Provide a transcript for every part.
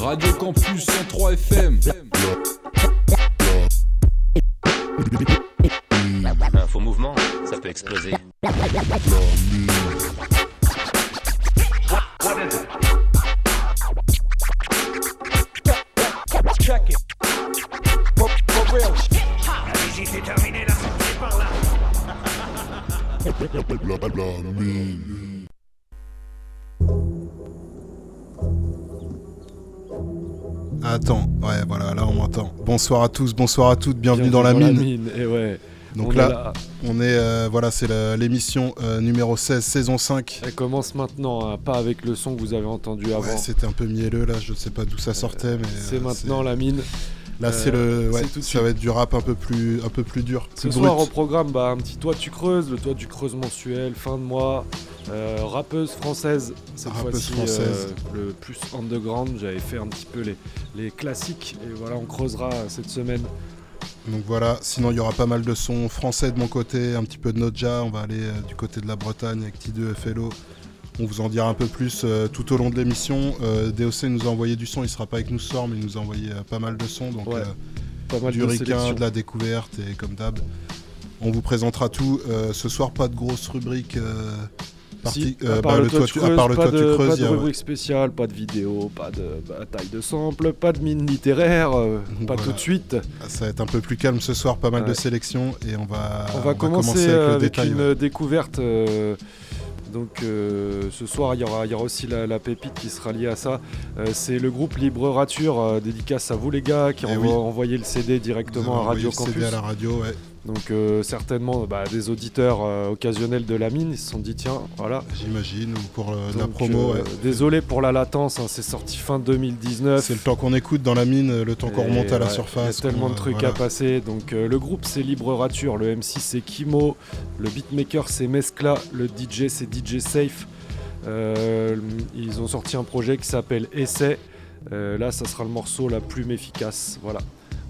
Radio Campus 103 FM. Un faux mouvement, ça peut exploser. Bonsoir à tous, bonsoir à toutes, bienvenue, dans la mine. Et ouais. Donc on là, on est, euh, voilà, c'est l'émission euh, numéro 16, saison 5. Elle commence maintenant, hein, pas avec le son que vous avez entendu avant. Ouais, c'était un peu mielleux là, je sais pas d'où ça sortait, mais. c'est euh, maintenant la mine. Là, c'est euh, le. Ouais, c'est tout de ça suite. va être du rap un peu plus, un peu plus dur. Ce soir au programme, bah, un petit toit tu creuses, le toit du creuse mensuel, fin de mois, euh, rappeuse française, cette Rappeuse fois-ci française. euh, le plus underground, j'avais fait un petit peu les, les classiques et voilà on creusera cette semaine. Donc voilà, sinon il y aura pas mal de sons français de mon côté, un petit peu de Noja, on va aller euh, du côté de la Bretagne avec T2 FLO. On vous en dira un peu plus euh, tout au long de l'émission. Euh, DOC nous a envoyé du son, il sera pas avec nous ce soir, mais il nous a envoyé euh, pas mal de sons. Donc Ouais, euh, Pas mal du de ricain, de la découverte et comme d'hab. On vous présentera tout. Ce soir, pas de grosse rubrique parti- Si, à part bah, le toit tu creuses, pas toit tu de, creuses, pas de rubrique spéciale, pas de vidéo, pas de bataille de samples, pas de mine littéraire, euh, pas Voilà. tout de suite. ça va être un peu plus calme ce soir, pas mal de sélections et on va, On va commencer, avec le avec détail. une ouais. découverte. euh, donc euh, ce soir, il y aura, il y aura aussi la, la pépite qui sera liée à ça. Euh, c'est le groupe Libre Rature, euh, dédicace à vous les gars, qui Eh oui. envoyé le CD directement à Radio envoyé le CD Campus. à la radio, ouais. Donc euh, certainement bah, des auditeurs euh, occasionnels de la mine, ils se sont dit tiens, voilà. j'imagine, ou pour euh, la promo. ouais. Désolé pour la latence, hein, c'est sorti fin 2019. C'est le temps qu'on écoute dans la mine, le temps qu'on remonte à la surface. Il y a tellement de trucs voilà. à passer. Donc le groupe c'est Libre Rature, le MC c'est Kimo, le beatmaker c'est Mescla, le DJ c'est DJ Safe. Ils ont sorti un projet qui s'appelle Essai. Là, ça sera le morceau la plume efficace. Voilà.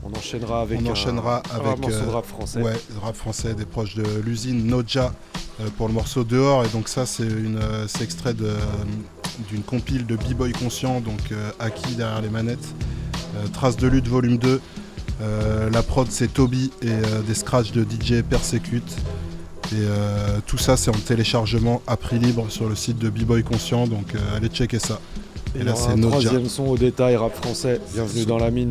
On enchaînera avec On un- enchaînera un, avec, morceau de euh, rap français. Ouais, rap français des proches de l'usine Noja euh, pour le morceau Dehors. Et donc ça, c'est une, euh, c'est extrait de, d'une compile de B-Boy Conscient, donc acquis derrière les manettes. Traces de lutte volume 2. Euh, la prod, c'est Toby et des scratchs de DJ Persecute. Et euh, tout ça, c'est en téléchargement à prix libre sur le site de B-Boy Conscient. Donc euh, allez checker ça. Et Et là, c'est Noja. troisième son au détail rap français. Bienvenue dans la mine.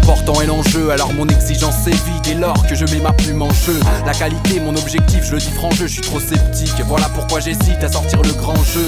défi, plus important est l'enjeu. Alors mon exigence s'évite dès lors que je mets ma plume en jeu. La qualité, mon objectif, je le dis franc je suis trop sceptique. Voilà pourquoi j'hésite à sortir le grand jeu.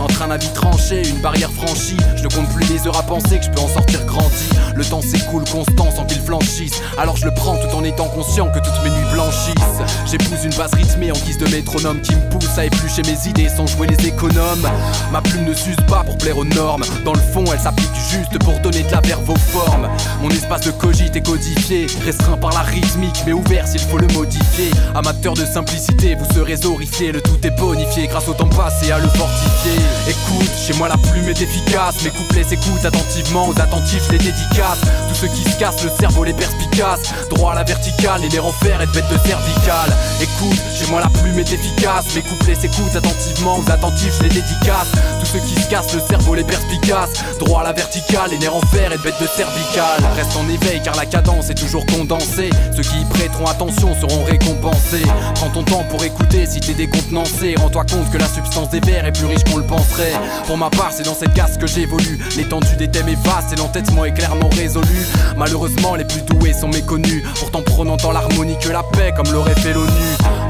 Entre un avis tranché, une barrière franchie, je ne compte plus les heures à penser que je peux en sortir grandi. Le temps s'écoule constant sans qu'il flanchisse. Alors je le prends tout en étant conscient que toutes mes nuits blanchissent. J'épouse une base rythmée en guise de métronome qui me pousse à éplucher mes idées sans jouer les économes. Ma plume ne s'use pas pour plaire aux normes. Dans le fond, elle s'applique juste pour donner de la verve aux formes. Mon espace de cogite est codifié, restreint par la rythmique, mais ouvert s'il faut le modifier. Amateur de simplicité, vous serez horrifié. Le tout est bonifié grâce au temps passé à le fortifier. Écoute, chez moi la plume est efficace. Mes couplets s'écoutent attentivement, aux attentifs les dédicaces. Tous ceux qui se cassent le cerveau, les perspicaces. Droit à la verticale et les renferts et de bêtes de cervicale. Écoute, chez moi la plume est efficace. Mes couplets s'écoutent attentivement, aux attentifs les dédicaces. Tous ceux qui se cassent le cerveau, les perspicaces. Droit à la verticale et les renferts et de bêtes de cervicale. En éveil car la cadence est toujours condensée. Ceux qui y prêteront attention seront récompensés. Prends ton temps pour écouter si t'es décontenancé. Rends-toi compte que la substance des vers est plus riche qu'on le penserait. Pour ma part, c'est dans cette casse que j'évolue. L'étendue des thèmes est vaste et l'entêtement est clairement résolu. Malheureusement, les plus doués sont méconnus. Pourtant, prenant tant l'harmonie que la paix, comme l'aurait fait l'ONU.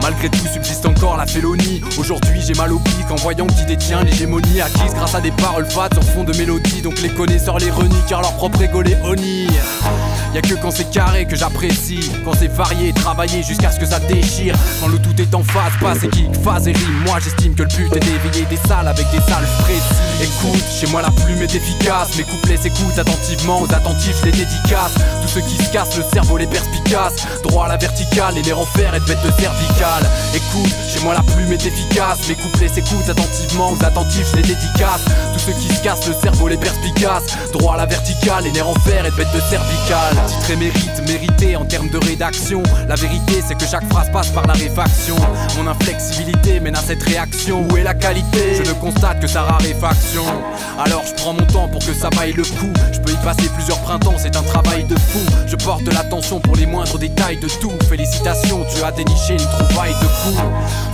Malgré tout, subsiste encore la félonie. Aujourd'hui, j'ai mal au pic en voyant qui détient l'hégémonie acquise grâce à des paroles fades sur fond de mélodie. Donc les connaisseurs les renient car leur propre ego les honnie. Y'a que quand c'est carré que j'apprécie, quand c'est varié, travaillé jusqu'à ce que ça déchire. Quand le tout est en phase, passe et kick, phase et rime. Moi j'estime que le but est d'éveiller des salles avec des salles précis. Écoute, chez moi la plume est efficace, mes couplets s'écoutent attentivement, aux attentifs les dédicaces. Tous ceux qui se cassent le cerveau les perspicaces, droit à la verticale et les renferts et de bêtes de cervicale. Écoute, chez moi la plume est efficace. Mes couplets s'écoutent attentivement, aux attentifs je les dédicace. Tous ceux qui se cassent le cerveau, les perspicaces. Droit à la verticale, les nerfs en fer et de bête de cervicale. Titre et mérite, mérité en termes de rédaction. La vérité, c'est que chaque phrase passe par la réfaction. Mon inflexibilité mène à cette réaction. Où est la qualité? Je ne constate que sa raréfaction. Alors je prends mon temps pour que ça vaille le coup. Je peux y passer plusieurs printemps, c'est un travail de fou. Je porte de l'attention pour les moindres détails de tout. Félicitations, tu as déniché une trouvaille de fou.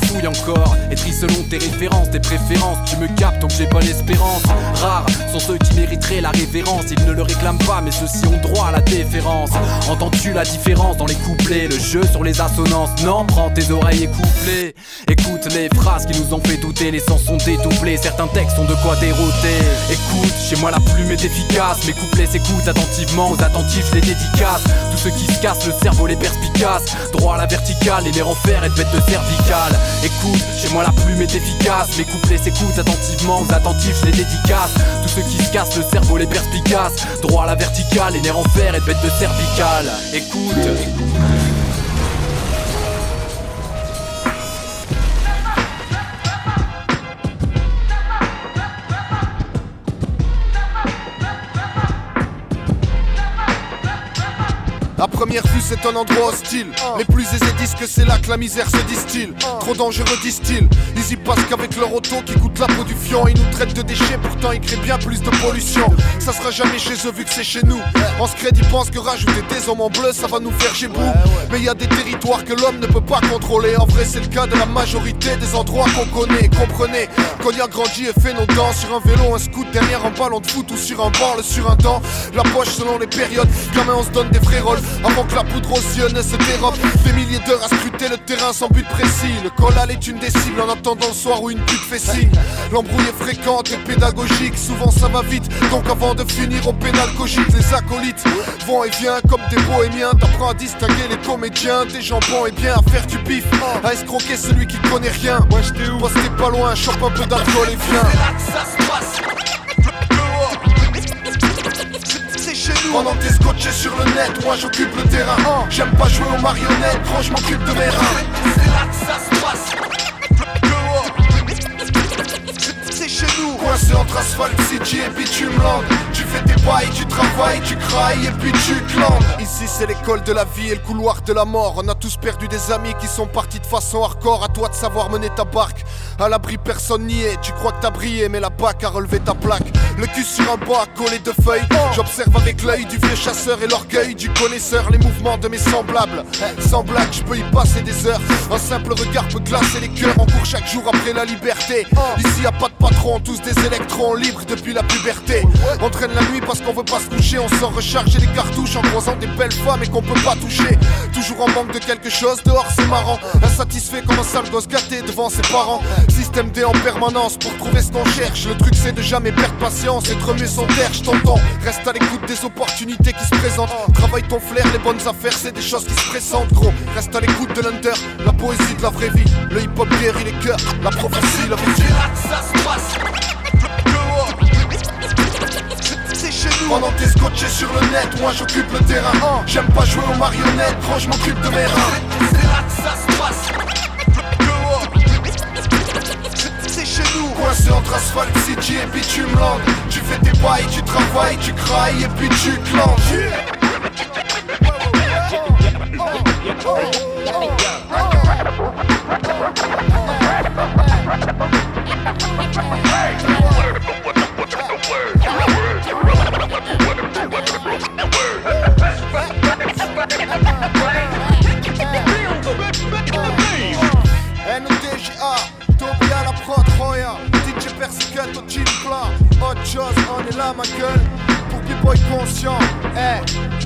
Fouille encore, écris selon tes références, tes préférences. Tu me captes donc j'ai pas l'espérance. Rares sont ceux qui mériteraient la révérence. Ils ne le réclament pas, mais ceux-ci ont droit à la déférence. Entends-tu la différence dans les couplets Le jeu sur les assonances? Non, prends tes oreilles et couplets. Écoute les phrases qui nous ont fait douter, les sens sont dédoublés. Certains textes ont de quoi déroter. Écoute, chez moi la plume est efficace. Mes couplets s'écoutent attentivement, aux attentifs les dédicaces. Tous ceux qui se cassent le cerveau, les perspicaces. Droit à la verticale, les nerfs en fer et de bête de cervicale. Écoute, chez moi la plume est efficace. Mes couplets s'écoutent attentivement, aux attentifs les dédicaces. Tous ceux qui se cassent le cerveau, les perspicaces. Droit à la verticale, les nerfs en fer et de bête de cervicale. Écoute, écoute. À première vue, c'est un endroit hostile. Les plus aisés disent que c'est là que la misère se distille. Trop dangereux, disent-ils. Ils y passent qu'avec leur auto qui coûte la peau du fion. Ils nous traitent de déchets, pourtant ils créent bien plus de pollution. Ça sera jamais chez eux vu que c'est chez nous. En secret, ils pensent que rajouter des hommes en bleu, ça va nous faire chez. Mais y a des territoires que l'homme ne peut pas contrôler. En vrai, c'est le cas de la majorité des endroits qu'on connaît. Comprenez, qu'on y a grandi et fait nos dents sur un vélo, un scoot derrière un ballon de foot ou sur un banc, sur un dent. La poche selon les périodes. Gamin, on se donne des fréroles avant que la poudre aux yeux ne se dérobe. Des milliers d'heures à scruter le terrain sans but précis. Le collal est une des cibles en attendant le soir où une pute fait signe. L'embrouille est fréquente et pédagogique, souvent ça va vite. Donc avant de finir au pénal cogite, les acolytes vont et viennent comme des bohémiens. T'apprends à distinguer les comédiens, des jambons et bien à faire du pif, à escroquer celui qui connaît rien. Moi j'étais où t'es pas loin, chope un peu d'alcool et viens. ça se passe. Pendant que t'es scotché sur le net, moi j'occupe le terrain. J'aime pas jouer aux marionnettes, gros je m'occupe de mes reins C'est là que ça se passe. Coincé entre asphalte, city et bitume land Tu fais tes bails, tu travailles, tu crailles et puis tu clandes Ici c'est l'école de la vie et le couloir de la mort. On a tous perdu des amis qui sont partis de façon hardcore. À toi de savoir mener ta barque. À l'abri personne n'y est, tu crois que t'as brillé mais la bac a relevé ta plaque Le cul sur un banc collé de feuilles J'observe avec l'œil du vieux chasseur et l'orgueil du connaisseur Les mouvements de mes semblables Sans blague je peux y passer des heures Un simple regard peut glacer les cœurs On court chaque jour après la liberté Ici y a pas de patron, tous des électrons libres depuis la puberté. On traîne la nuit parce qu'on veut pas se coucher, on sort recharger les cartouches en croisant des belles femmes et qu'on peut pas toucher. Toujours en manque de quelque chose, dehors c'est marrant. Insatisfait comme un sale gosse gâté devant ses parents. Système D en permanence pour trouver ce qu'on cherche. Le truc c'est de jamais perdre patience et de remuer son je t'entends. Reste à l'écoute des opportunités qui se présentent. Travaille ton flair, les bonnes affaires, c'est des choses qui se présentent, gros. Reste à l'écoute de l'under, la poésie de la vraie vie. Le hip hop guérit les cœurs, la prophétie, la vie. ça se passe. Pendant que t'es scotché sur le net, moi j'occupe le terrain J'aime pas jouer aux marionnettes, gros je m'occupe de mes reins C'est là que ça se passe Coincé entre Asphalt City et Bitume Land Tu fais tes bails, tu travailles, tu crailles et puis tu clantes Persicat au chill plat, Hot chose, on est là ma gueule, pour B-Boy conscient, eh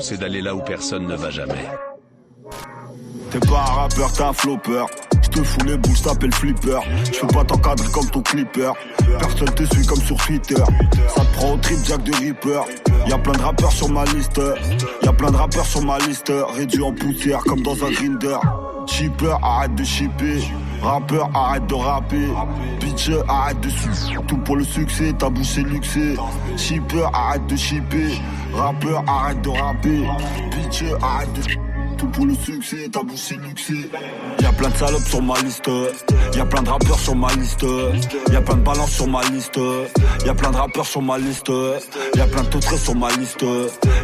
c'est d'aller là où personne ne va jamais. T'es pas un rappeur, t'es un flopper. J'te fous les boules, t'appelles flipper. J'peux pas t'encadrer comme ton clipper. Personne te suit comme sur Twitter. Ça te prend au trip Jack de Ripper. Y'a plein de rappeurs sur ma liste. Y'a plein de rappeurs sur ma liste. Réduit en poussière comme dans un grinder. Shipper, arrête de shipper. Rappeur, arrête de rapper. Bitch, arrête de sucer. Tout pour le succès, ta bouche est luxée. Shipper, arrête de shipper. Rappeur, arrête de rapper. Bitch, arrête de tout pour le succès. Y'a plein de salopes sur ma liste. Y'a plein de rappeurs sur ma liste. Y'a plein de balances sur ma liste. Y'a plein de rappeurs sur ma liste. Y'a plein de tautrés sur ma liste.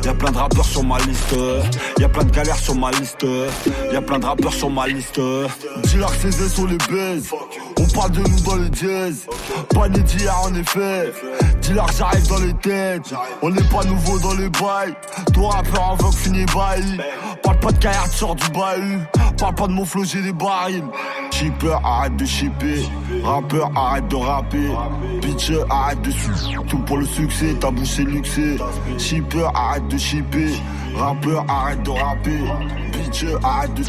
Y'a plein de rappeurs sur ma liste. Y'a plein de galères sur ma liste. Y'a plein de rappeurs sur ma liste. Dis-leur que ces sur les baises. On parle de nous dans les jazz. Pas né d'hier en effet. Dis-leur j'arrive dans les têtes. On n'est pas nouveau dans les bails. Toi rappeur en vogue fini bail. Parle pas de tu sors du bahut. Parle pas de mon flow, j'ai des barils. Shipper, arrête de shipper. Rappeur, arrête de rapper. Bitch, arrête de sucer. Tout pour le succès, ta bouche est luxée. Shipper, arrête de shipper. Rappeur, arrête de rapper. Bitch, arrête de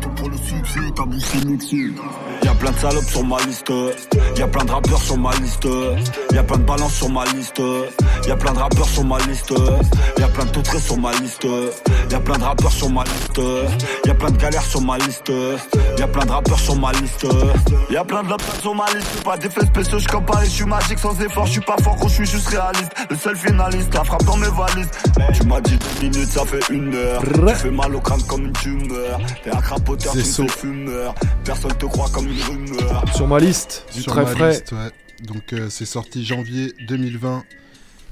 tout pour le succès, ta bouche est luxée. Y'a plein de salopes sur ma liste. Y'a plein de rappeurs sur ma liste. Y'a plein de balances sur ma liste. Y'a plein de rappeurs sur ma liste. Y'a plein de tautrés sur ma liste. Y'a plein de rappeurs sur ma liste. Y'a plein de galères sur ma liste. Y'a plein de rappeurs sur ma liste. Y'a plein de lapins sur ma liste. Pas d'effets spéciaux, je Paris, je suis magique sans effort. Je suis pas fort quand je suis juste réaliste. Le seul finaliste, la frappe dans mes valises. Tu m'as dit deux minutes, ça fait une heure. Tu fais mal au crâne comme une tumeur. T'es un crapoteur, tu fumeur. Personne te croit comme. Sur ma liste, du Sur très ma frais. liste, ouais. Donc euh, c'est sorti janvier 2020.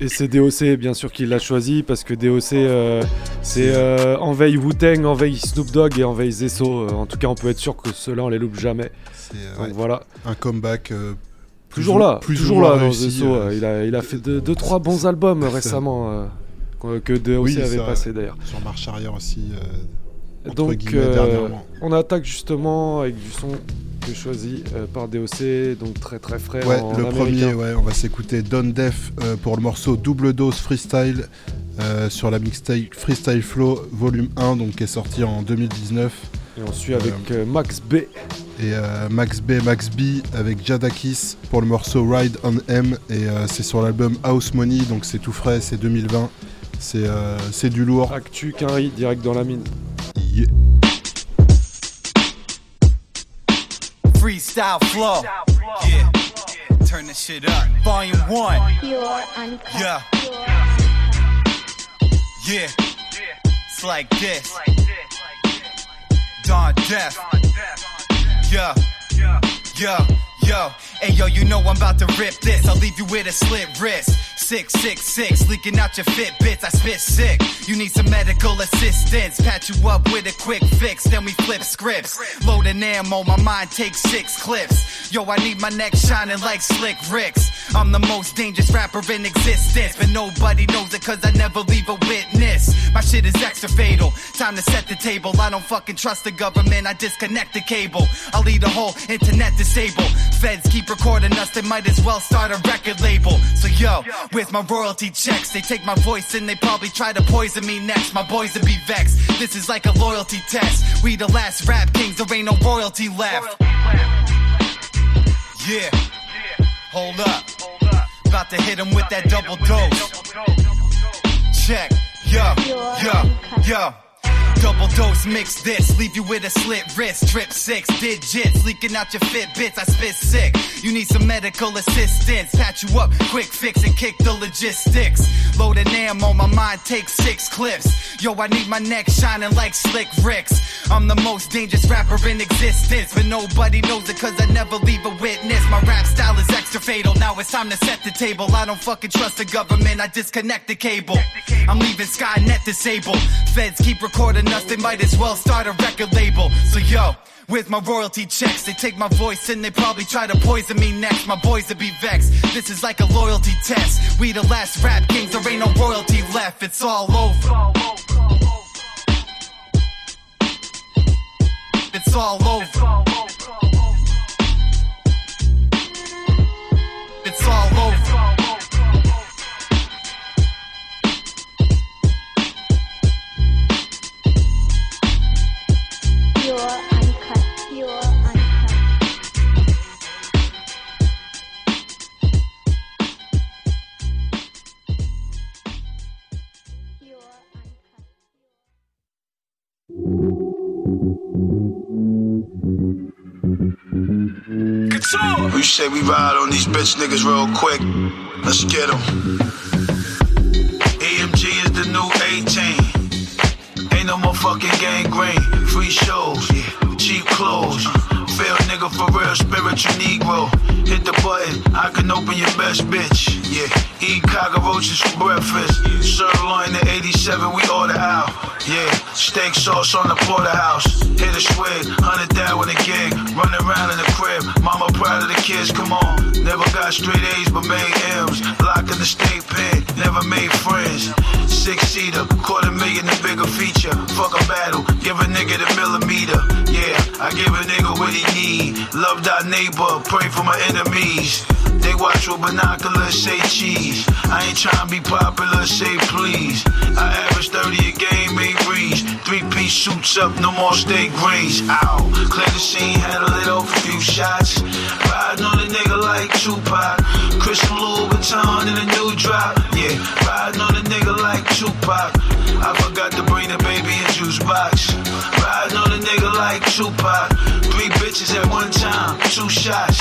Et c'est DOC, bien sûr, qui l'a choisi parce que DOC, euh, c'est euh, Wu-Tang, en veille Snoop Dogg et en veille Zesso. Euh, en tout cas, on peut être sûr que ceux-là, on les loupe jamais. C'est Donc ouais, voilà. un comeback. plus Toujours ou- là, plus ou toujours là dans réussi, Zesso. euh, euh, il, a, il a fait 2-3 deux, bons albums récemment que- DOC Oui, avait passé d'ailleurs. sur marche arrière aussi. Donc, euh, on attaque justement avec du son que choisi euh, par DOC, donc très très frais Ouais, en le américain. premier, ouais, on va s'écouter Don Def euh, pour le morceau Double Dose Freestyle euh, sur la mixtape Freestyle Flow Volume 1, donc qui est sorti en 2019. Et on suit avec euh, Max B. Et Max B, Max B avec Jadakis pour le morceau Ride on M. Et c'est sur l'album House Money, donc c'est tout frais, c'est 2020. C'est c'est du lourd. Actu Quinry, direct dans la mine. Yeah. Freestyle flow. Yeah. Turn this shit up. Volume one. Yeah. Yeah. It's like this. Don Death. Yeah. Yeah. yo, hey yo, you know I'm about to rip this. I'll leave you with a slit wrist. Six, six, six, leaking out your Fitbits. I spit sick. You need some medical assistance. Patch you up with a quick fix, then we flip scripts. Loading ammo, my mind takes six clips. Yo, I need my neck shining like slick Ricks. I'm the most dangerous rapper in existence, but nobody knows it cause I never leave a witness. My shit is extra fatal. Time to set the table. I don't fucking trust the government. I disconnect the cable. I'll leave the whole internet disabled. Feds keep recording us. They might as well start a record label. So yo, with my royalty checks, they take my voice and they probably try to poison me next. My boys would be vexed. This is like a loyalty test. We the last rap kings. There ain't no royalty left. Yeah. Hold up. About to hit him with that double dose. Check. Yo, yo, yo. Double dose mix this, leave you with a slit wrist. Trip six digits, leaking out your Fitbits. I spit sick. You need some medical assistance. Patch you up, quick fix and kick the logistics. Loading ammo, my mind takes six clips. Yo, I need my neck shining like slick Ricks. I'm the most dangerous rapper in existence, but nobody knows it cause I never leave a witness. My rap style is extra fatal. Now it's time to set the table. I don't fucking trust the government. I disconnect the cable. I'm leaving Skynet disabled. Feds keep recording us. They might as well start a record label. So yo. With my royalty checks, they take my voice and they probably try to poison me next. My boys would be vexed. This is like a loyalty test. We the last rap kings, there ain't no royalty left. It's all over. It's all over. Say we ride on these bitch niggas real quick. Let's get them. EMG is the new 18. Ain't no more fucking gangrene. Free shows, cheap clothes. Fail nigga for real, spiritual Negro. Hit the button, I can open your best bitch. Yeah, eat cockroaches for breakfast. Sirloin at 87, we order out. Yeah, steak sauce on the porterhouse. Hit a swig, hundred down with a gig. Run around in the crib, mama proud of the kids, come on. Never got straight A's but made M's. Locked in the state pen, never made friends. Six seater, quarter million a bigger feature. Fuck a battle, give a nigga the millimeter. Yeah, I give a nigga what he need. Love thy neighbor, pray for my enemies. They watch with binoculars, say cheese. I ain't trying to be popular, say please. I average 30 a game, ain't reach. Three piece suits up, no more steak greens. Ow, clear the scene, had a little few shots. Riding on the nigga like Tupac. Christian Louis Vuitton in a new drop. Yeah, riding on a nigga like Tupac. I forgot to bring the baby in juice box. Riding on a nigga like Tupac. Three bitches at one time, two shots.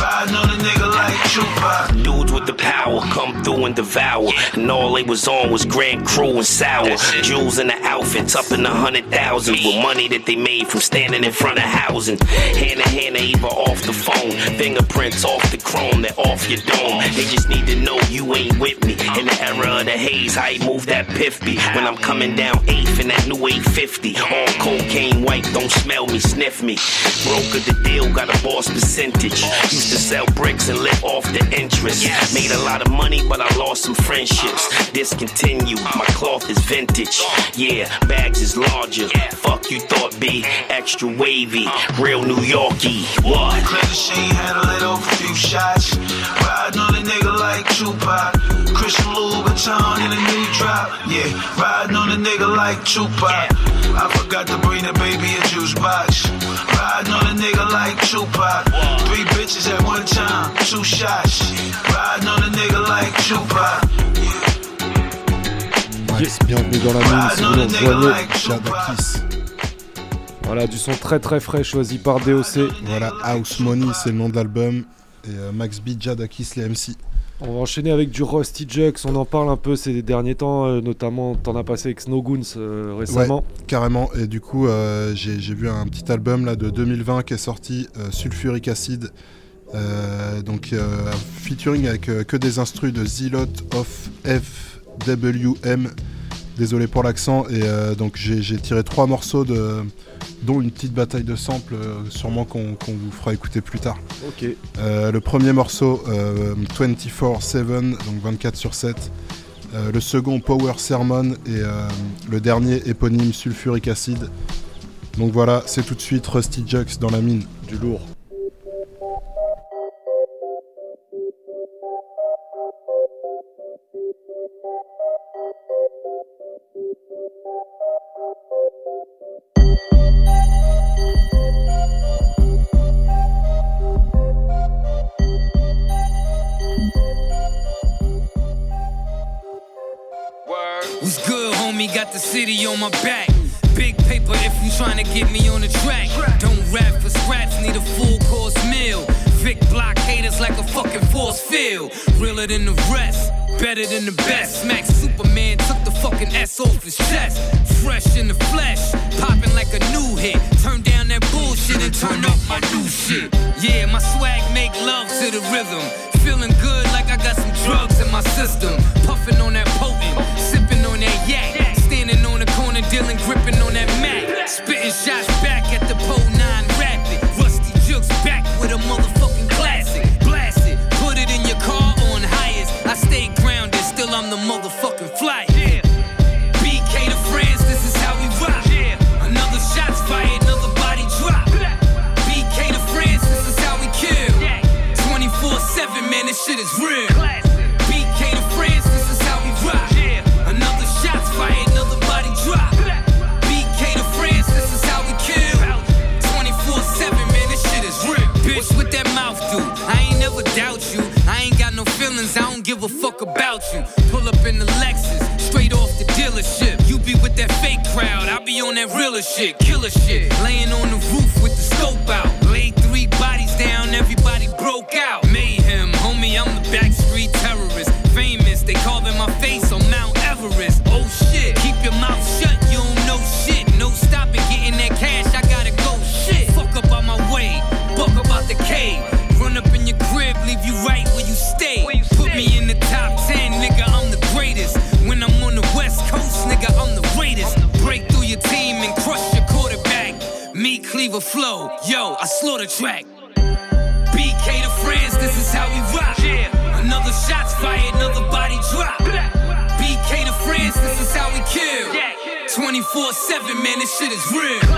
Riding on a nigga like Tupac. Dudes with the power come through and devour. And all they was on was Grand Crew and Sour. Jewels in the outfits up in the hundred thousands with money that they made from standing in front of housing. Hand in hand, they even off the phone. Fingerprints off the chrome, they're off your dome. They just need to know you ain't with me. In the era of the haze, I move that piffy. When I'm coming down eighth in that new 850. All cocaine white, don't smell me, sniff me. Broker the deal, got a boss percentage. Used to sell bricks and live off the interest. Made a lot of money, but I lost some friendships. Discontinued, my cloth is vintage. Yeah, bags is larger. Fuck you thought be extra wavy, real New Yorkie. What? Clear the scene, had a little shots. Riding on a nigga like Tupac. Christian Louis Vuitton in a new drop. Yeah, riding on a nigga like Tupac. I forgot to bring the baby a juice box. Riding on a nigga like Tupac. Three bitches at one time, two shots. Riding on a nigga like Tupac. Yes, bienvenue dans la mine si vous nous rejoignez. Jadakis. Voilà, du son très très frais choisi par DOC. Voilà, House Money, c'est le nom de l'album. Et euh, Max B, Jadakis, les MC. On va enchaîner avec du Rusty Jux, on en parle un peu ces derniers temps, euh, notamment t'en as passé avec Snow Goons euh, récemment. Ouais, carrément. Et du coup, euh, j'ai vu un petit album là de 2020 qui est sorti, euh, Sulfuric Acid. Donc, featuring avec que des instrus de Zilot of FWM. Désolé pour l'accent. Et euh, donc, j'ai tiré trois morceaux, de, dont une petite bataille de samples, euh, sûrement qu'on vous fera écouter plus tard. Ok. Euh, le premier morceau, euh, 24-7, donc 24 sur 7. Euh, le second, Power Sermon. Et le dernier, éponyme Sulfuric Acid. Donc voilà, c'est tout de suite Rusty Jux dans la mine. Du lourd. City on my back. Big paper if you tryna get me on the track. Don't rap for scraps, need a full course meal. Vic block haters like a fucking force field. Realer than the rest, better than the best. Smack Superman took the fucking S off his chest. Fresh in the flesh, popping like a new hit. Turn down that bullshit and turn up my new shit. Yeah, my swag make love to the rhythm. Feeling good like I got some drugs in my system. Puffing on that potent, sipping on that yak. Gripping on that Mac. Spitting shots back at the pole nine rapid. Rusty jukes back with a motherfucking classic. Blast it, put it in your car on highest. I stay grounded, still I'm the motherfucking flight. BK to France, this is how we rock. Another shot's fired, another body drop. BK to France, this is how we kill. 24 7, man, this shit is real. Pull up in the Lexus, straight off the dealership. You be with that fake crowd, I be on that realer shit, killer shit. Laying on the roof with the scope out. Man, this shit is real.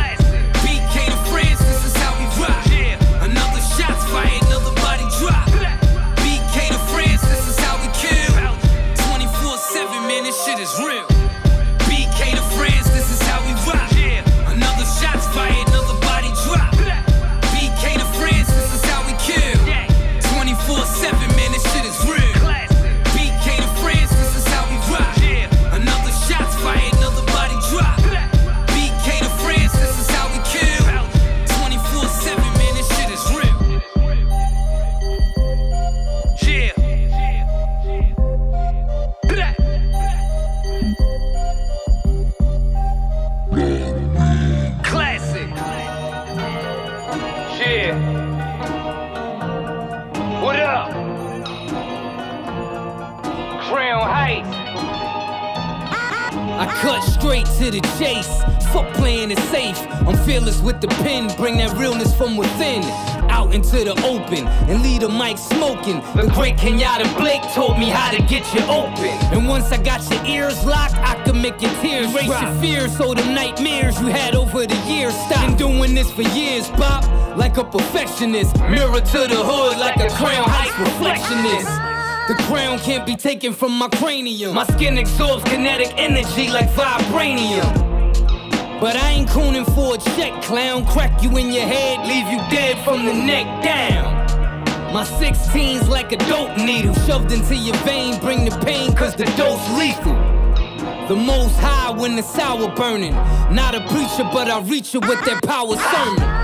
Fearless with the pen. Bring that realness from within. Out into the open and leave the mic smoking. The great Kenyatta Blake told me how to get you open. And once I got your ears locked, I could make your tears Erase your fears so the nightmares you had over the years stop. Been doing this for years, Bob, like a perfectionist. Mirror to the hood like a crown heights reflectionist. The crown can't be taken from my cranium. My skin absorbs kinetic energy like vibranium. But I ain't cooning for a check, clown. Crack you in your head, leave you dead from the neck down. My 16's like a dope needle, shoved into your vein, bring the pain, cause the dose lethal. The most high when the sour burning. Not a preacher, but I reach you with that power sermon.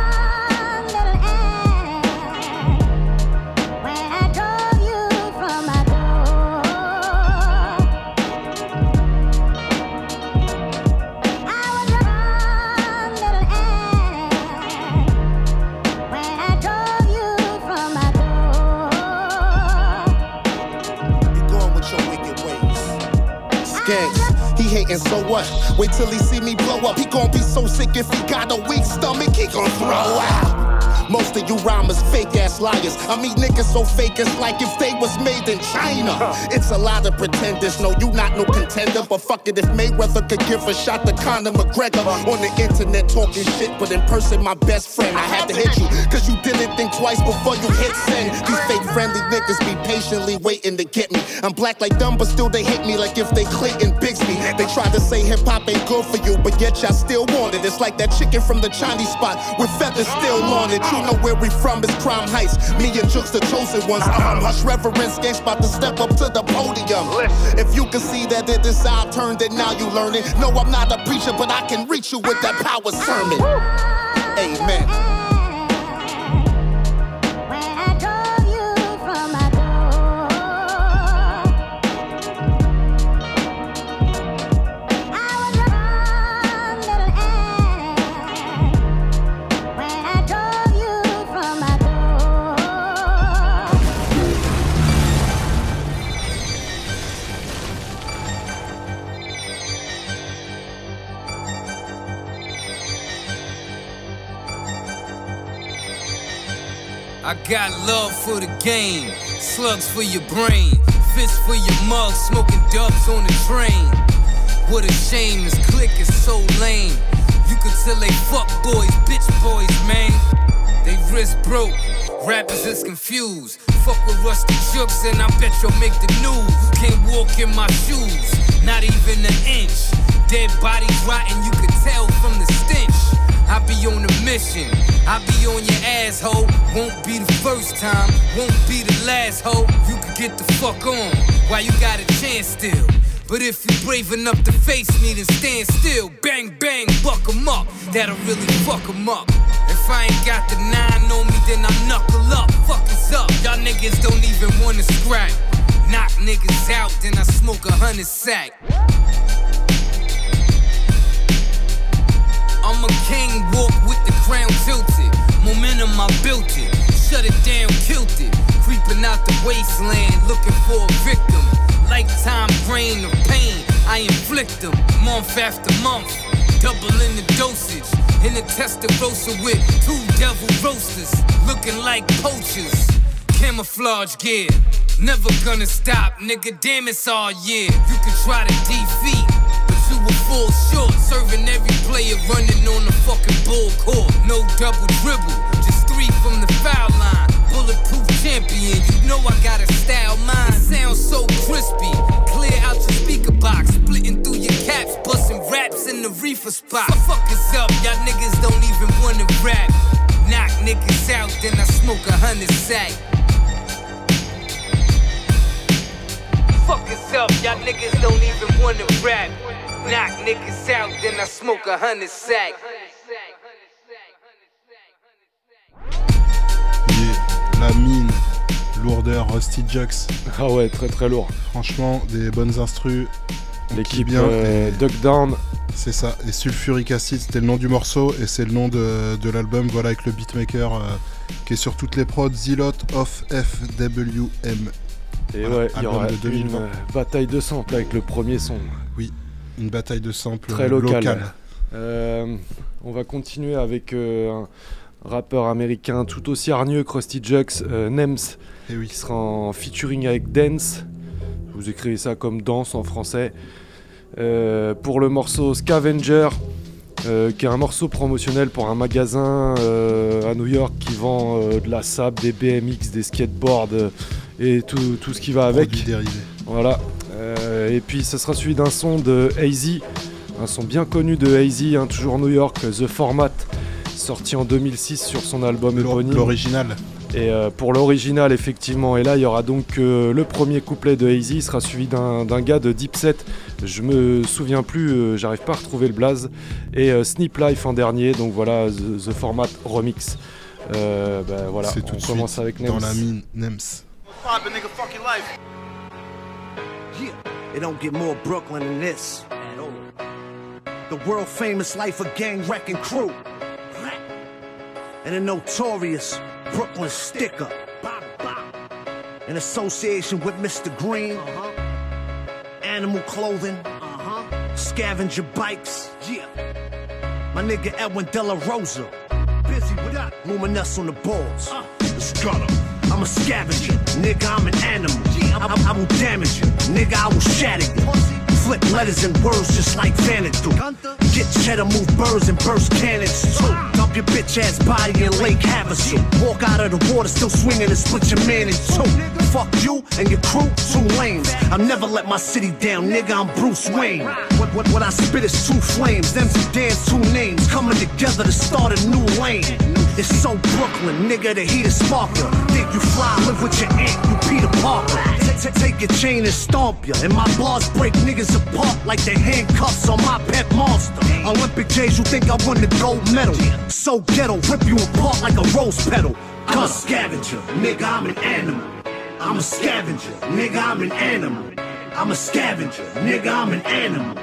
Hating so what? Wait till he see me blow up. He gon' be so sick if he got a weak stomach, he gon' throw out. Most of you rhymers fake ass liars. I meet niggas so fake it's like if they was made in China. It's a lot of pretenders. No, you not no contender, but fuck it if Mayweather could give a shot to Conor McGregor on the internet talking shit, but in person my best friend. I had to hit you cause you didn't think twice before you hit send. These fake friendly niggas be patiently waiting to get me. I'm black like them, but still they hate me like if they Clayton Bigsby. They try to say hip hop ain't good for you, but yet y'all still want it. It's like that chicken from the Chinese spot with feathers still on it. You know where we from is crime heights. Me and Jukes the chosen ones. Um, hush reverence, gangs about to step up to the podium. If you can see that it is our turn, then now you learn it. No, I'm not a preacher, but I can reach you with that power sermon. Amen. I got love for the game, slugs for your brain, fists for your mug, smoking dubs on the train. What a shame, this clique is so lame. You could tell they fuck boys, bitch boys, man. They wrist broke, rappers is confused. Fuck with rusty jooks and I bet you'll make the news. Can't walk in my shoes, not even an inch. Dead bodies rotting, you could tell from the stench. I be on a mission. I be on your asshole. Won't be the first time, won't be the last hoe. You could get the fuck on while you got a chance still. But if you brave enough to face me, then stand still. Bang, bang, buck 'em up. That'll really fuck 'em up. If I ain't got the nine on me, then I'm knuckle up. Fuck up. Y'all niggas don't even wanna scrap. Knock niggas out, then I smoke a hundred sack. I'm a king, walk with the crown tilted. Momentum, I built it. Shut it down, killed it. Creeping out the wasteland, looking for a victim. Lifetime brain of pain, I inflict them. Month after month, doubling the dosage. In the Testarossa with two devil roasters. Looking like poachers. Camouflage gear. Never gonna stop, nigga. Damn, it's all year. You can try to defeat will fall short. Serving every player running on the fucking bull court. No double dribble, just three from the foul line. Bulletproof champion, you know I got a style mine. It sounds so crispy. Clear out your speaker box, splitting through your caps, busting raps in the reefer spot. Fuck is up, y'all niggas don't even wanna rap. Knock niggas out, then I smoke a hundred sack. Up, y'all niggas don't even wanna rap. Knock niggas out, then I smoke a hundred sack. Yeah, la mine, lourdeur, Rusty Jux. Ah ouais, très très lourd. Franchement, des bonnes instrus. L'équipe bien. euh, et- Duck Down. C'est ça. Et Sulfuric Acid, c'était le nom du morceau et c'est le nom de, de l'album. Voilà, avec le beatmaker euh, qui est sur toutes les prods. Zilot of FWM. Et Voilà, ouais, il y aura de une 2020. euh, bataille de samples avec le premier son. Oui, une bataille de samples Très local. locale. Euh, on va continuer avec euh, un rappeur américain tout aussi hargneux que Rusty Jux, euh, Nems, Eh oui. qui sera en featuring avec Dance. Vous écrivez ça comme danse en français. Pour le morceau Scavenger, qui est un morceau promotionnel pour un magasin à New York qui vend de la sable, des BMX, des skateboards et tout, tout ce qui va avec. Voilà. Euh, et puis ce sera suivi d'un son de Hazy, un son bien connu de Hazy, hein, toujours New York, The Format, sorti en 2006 sur son album éponyme. L'original. Et euh, pour l'original, effectivement, et là il y aura donc euh, le premier couplet de Hazy, il sera suivi d'un gars de Deep Set, je me souviens plus, euh, j'arrive pas à retrouver le blaze, et Snip Life en dernier, donc voilà, The, The Format Remix. Ben voilà, C'est tout on commence suite avec dans Nems. la mine Nems. Pop a nigga, fuck your life. Yeah, it don't get more Brooklyn than this. The world famous life of gang wrecking crew. And a notorious Brooklyn sticker. In association with Mr. Green. Uh-huh. Animal clothing. Uh-huh. Scavenger bikes. Yeah. My nigga Edwin De La Rosa. Busy with that. Luminous on the balls. Uh. Let's go. I'm a scavenger, nigga. I'm an animal. I, I- I will damage you, nigga. I will shatter you. Flip letters and words just like Vanity. Get cheddar, move birds and burst cannons too. Dump your bitch ass body in Lake Havasu. Walk out of the water still swinging and split your man in two. Fuck you and your crew, two lanes. I'll never let my city down, nigga. I'm Bruce Wayne. What, what, what I spit is two flames. Them's and Dan's two names coming together to start a new lane. It's so Brooklyn, nigga. The heat is sparkler. Think you fly, live with your aunt, you Peter Parker. Take, your chain and stomp ya. And my bars break niggas apart like the handcuffs on my pet monster. Olympic J's, you think I won the gold medal? So ghetto, rip you apart like a rose petal. I'm a scavenger, nigga. I'm an animal. I'm a scavenger, nigga. I'm an animal. I'm a scavenger, nigga. I'm an animal.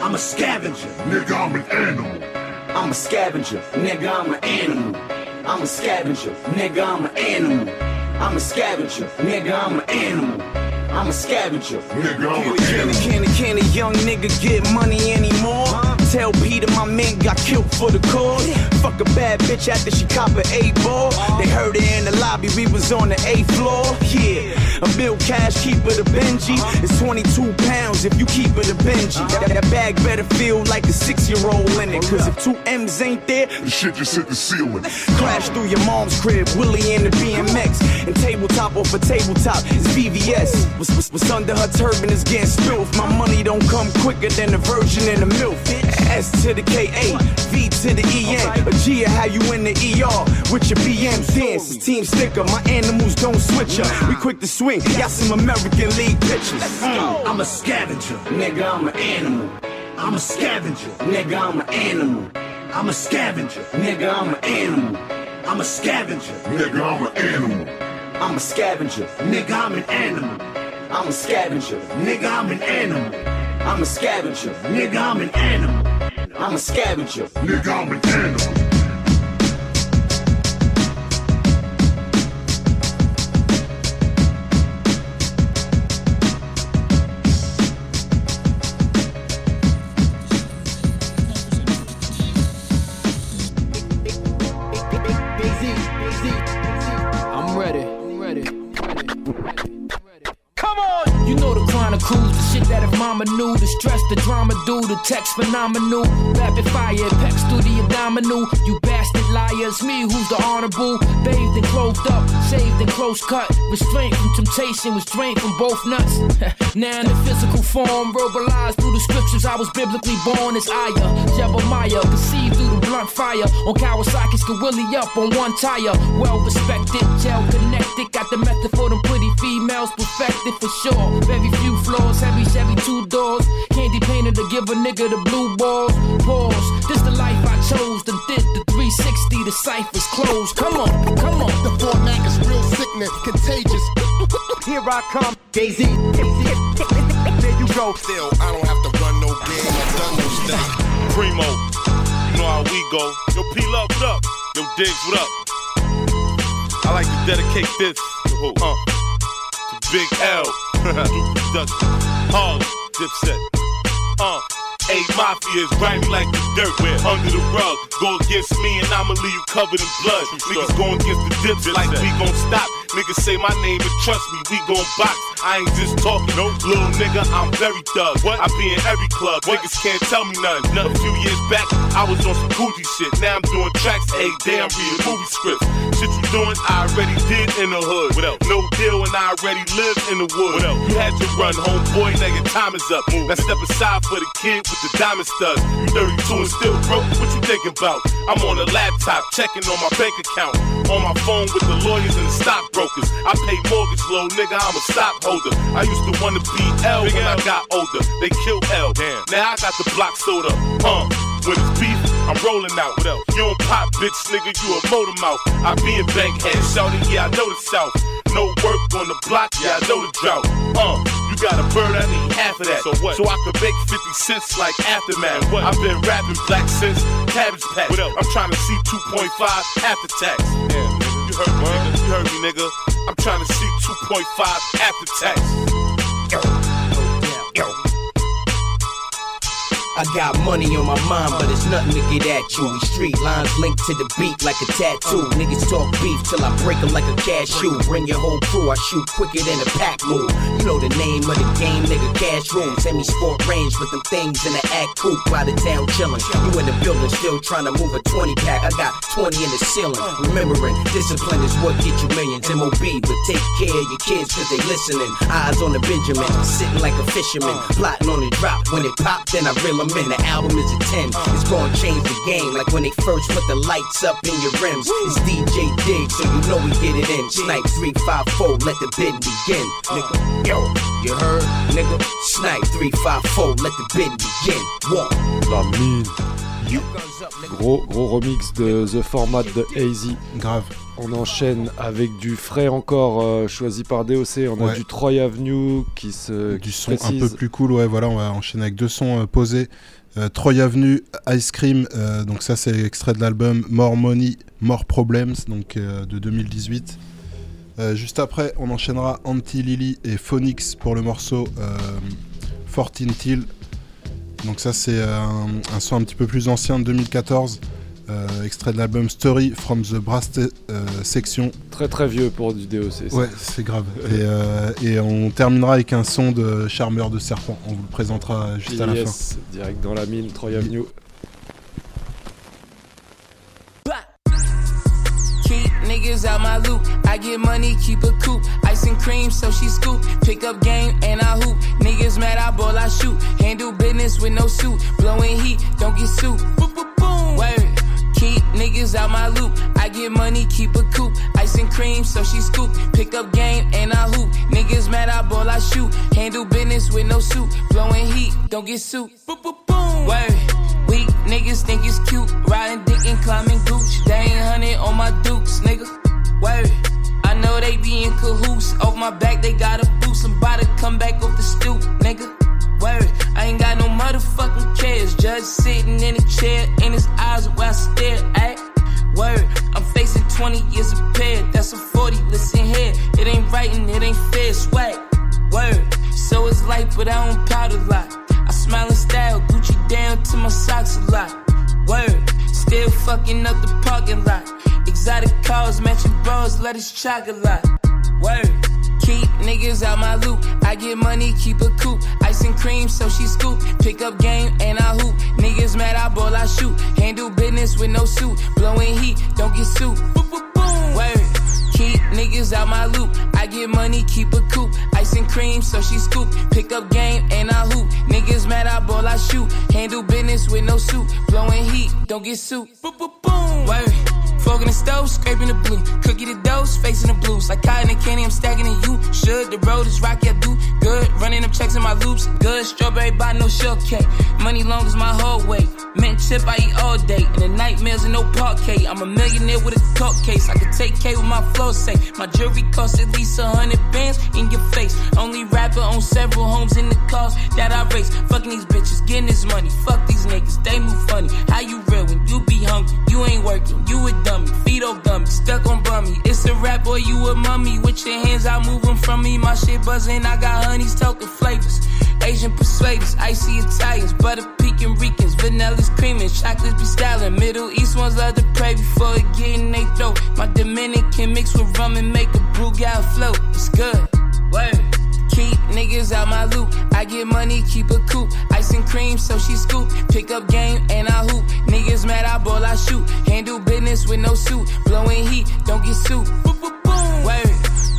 I'm a scavenger, nigga. I'm an animal. I'm a scavenger, nigga, I'm an animal. I'm a scavenger, nigga, I'm an animal. I'm a scavenger, nigga, I'm an animal. I'm a scavenger, nigga, I'm an Can a, can a, can a young nigga get money anymore? Tell Peter my man got killed for the cause. Fuck a bad bitch after she cop an eight ball. They heard it in the lobby, we was on the eighth floor. Yeah, a bill cash keeper the Benji. It's 22 pounds if you keep it a Benji. That, that bag better feel like a six year old in it. Cause if two M's ain't there, the shit just hit the ceiling. Crash through your mom's crib, Willie in the BMX. And tabletop off a tabletop is BVS. What's, what's, what's under her turban is getting spilled. My money don't come quicker than the virgin and the MILF. S to the KA, V to the EN. A G how you in the ER with your BM dance. Team sticker, my animals don't switch up. We quick to swing, got some American League pitchers. Mm. I'm a scavenger, nigga, I'm an animal. I'm a scavenger, Nigga, I'm an animal. I'm a scavenger. Nigga, I'm an animal. I'm a scavenger. Nigga, I'm an animal. I'm a scavenger. Nigga, I'm an animal. I'm a scavenger. Nigga, I'm an animal. I'm a scavenger. Nigga, I'm an animal. I'm a scavenger. Nigga, I'm a animal. The drama do, the text phenomenal. Rapid fire, pecs through the abdominal. You bastard liars, me who's the honorable. Bathed and clothed up, saved and close cut. Restraint from temptation, restraint from both nuts. now in the physical form, verbalized through the scriptures, I was biblically born as Aya. Jebemiah, conceived through the blunt fire. On Kawasaki's Willie up on one tire. Well respected, gel connected. Got the method for them pretty females, perfected for sure. Very few flaws, heavy Chevy two doors. Candy painted to give a nigga the blue balls. Pause, this the life I chose. Then did the 360, the ciphers closed. Come on, come on. The format is real sickness, contagious. Here I come, Jay Z. There you go. Still, I don't have to run no game. I've done no state. Primo, you know how we go. Yo, P Love, what up? Yo, Diggs, what up? I like to dedicate this to who? Uh, to Big L, Duke Production, Harlem, Dipset. Uh, A Mafia is grimy like the dirt. We're under the rug. Go against me and I'ma leave you covered in blood. Niggas going against the dips like we gon' stop. Niggas say my name and trust me, we gon' box. I ain't just talking, no little nigga, I'm very thug. What? I be in every club, niggas can't tell me nothing. A few years back, I was on some Gucci shit. Now I'm doing tracks, hey, damn, reading movie scripts. Shit you doing, I already did in the hood. What else? No deal, and I already live in the wood. What else? You had to run, homeboy, now your time is up. Now step aside for the kid with the diamond studs. You 32 and still broke, what you thinking about? I'm on a laptop, checking on my bank account. On my phone with the lawyers and the stockbrokers. I pay mortgage loan, nigga, I'm a stockholder. I used to wanna be L when I got older. They killed L. Damn. Now I got the block soda. Uh, when it's beef, I'm rolling out. What else? You don't pop, bitch, nigga, you a motor mouth. I be in Bankhead, shouting, yeah, I know the South. No work on the block, yeah, I know the drought. Uh, you got a bird, I need half of that. So what? So I could make 50 cents like aftermath. What? I've been rapping black since Cabbage Patch. What else? I'm trying to see 2.5 after tax. Yeah, you heard me, nigga. You heard me, nigga. I'm trying to see 2.5 after tax. Yo, yo, yo. I got money on my mind, but it's nothing to get at you. We street lines linked to the beat like a tattoo. Niggas talk beef till I break them like a cashew. Bring your whole crew, I shoot quicker than a pack move. You know the name of the game, nigga, cash room. Send me sport range with them things in the act coupe. Out of town chillin'. You in the building still trying to move a 20 pack. I got 20 in the ceiling. Remembering, discipline is what get you millions. MOB, but take care of your kids cause they listening. Eyes on the Benjamin, sitting like a fisherman. Plotting on the drop. When it pop, then I reel 'em in. The album is a 10. It's gonna change the game. Like when they first put the lights up in your rims. It's DJ Dig, so you know we get it in. Snipe 354, let the bid begin. Nigga, yo, you heard? Nigga, Snipe 354, let the bid begin. One. La mine. Gros, gros remix de The Format de Hazy. Grave. On enchaîne avec du frais encore euh, choisi par DOC. On a du Troy Avenue qui se du qui son un peu plus cool. Ouais, voilà, on va enchaîner avec deux sons euh, posés. Euh, Troy Avenue, Ice Cream. donc ça, c'est extrait de l'album More Money, More Problems, donc de 2018. Euh, juste après, on enchaînera Anti Lily et Phonix pour le morceau euh, 14 Till. Donc ça, c'est un, un son un petit peu plus ancien de 2014. Euh, extrait de l'album Story from the Brass euh, Section. Très très vieux pour du DOC. ça. Ouais, c'est grave. Et, euh, et on terminera avec un son de Charmeur de Serpent. On vous le présentera juste à la fin. Yes, direct dans la mine, Troy Avenue. Keep niggas out my loop. I get money, keep a coupe. Ice and cream, so she scoop. Pick up game and I hoop. Niggas mad, I ball, I shoot. Handle business with no suit. Blowing heat, don't get suit. Boom, boom, boom. Word. Keep niggas out my loop. I get money, keep a coupe. Ice and cream, so she scoop. Pick up game and I hoop. Niggas mad, I ball, I shoot. Handle business with no suit. Blowing heat, don't get suit. Boom, boom, boom. Word. Weak niggas think it's cute. Riding dick and climbing gooch. They ain't hunting on my dukes, nigga. Word. I know they be in cahoots. Off my back, they got a boost. I'm about to come back off the stoop, nigga. Word. I ain't got no motherfucking cares. Judge sitting in a chair, in his eyes while I stare at. Word. I'm facing 20 years of pair. That's a 40. Listen here. It ain't right and it ain't fair. Swag. Word. So it's light, but I don't powder lot. I smile in style. Gucci down to my socks a lot. Word. Still fucking up the parking lot. Exotic cars, matching bras, let us chocolate. Word. Keep niggas out my loop. I get money, keep a coupe. Ice and cream, so she scoop. Pick up game and I hoop. Niggas mad, I ball, I shoot. Handle business with no suit. Blowing heat, don't get sued. Boom, boom, boom. Word. Keep niggas out my loop. I get money, keep a coupe. Ice and cream, so she scoop. Pick up game and I hoop. Niggas mad, I ball, I shoot. Handle business with no suit. Blowing heat, don't get sued. Boom, boom, boom. Word. In the stove, scraping the blue. Cookie the dose, facing the blues. Like cotton and candy, I'm stacking in you. Should the road is rocky, I do good. Running up checks in my loops. Good strawberry body, no shortcake. Money long as my whole weight. Mint chip, I eat all day. And the nightmares and no parquet. I'm a millionaire with a court case. I can take K with my flow say. My jewelry costs at least a hundred bands in your face. Only rapper on several homes in the cars that I race. Fucking these bitches, getting this money. Fuck these niggas, they move funny. How you real when you be hungry? You ain't working, you a dummy. Feet on gummy, stuck on bummy. It's a rap boy, you a mummy. With your hands, I move them from me. My shit buzzing, I got honeys, token flavors. Asian persuaders, icy Italians, butter pecan Ricans, vanillas creaming, chocolates be styling. Middle East ones love to pray before it get in they throat. My Dominican mix with rum and make a Brugal float. It's good. Word. Keep niggas out my loop. I get money, keep a coupe. Ice and cream, so she scoop. Pick up game and I hoop. Niggas mad, I ball, I shoot. Handle business with no suit. Blowing heat, don't get boom. Word.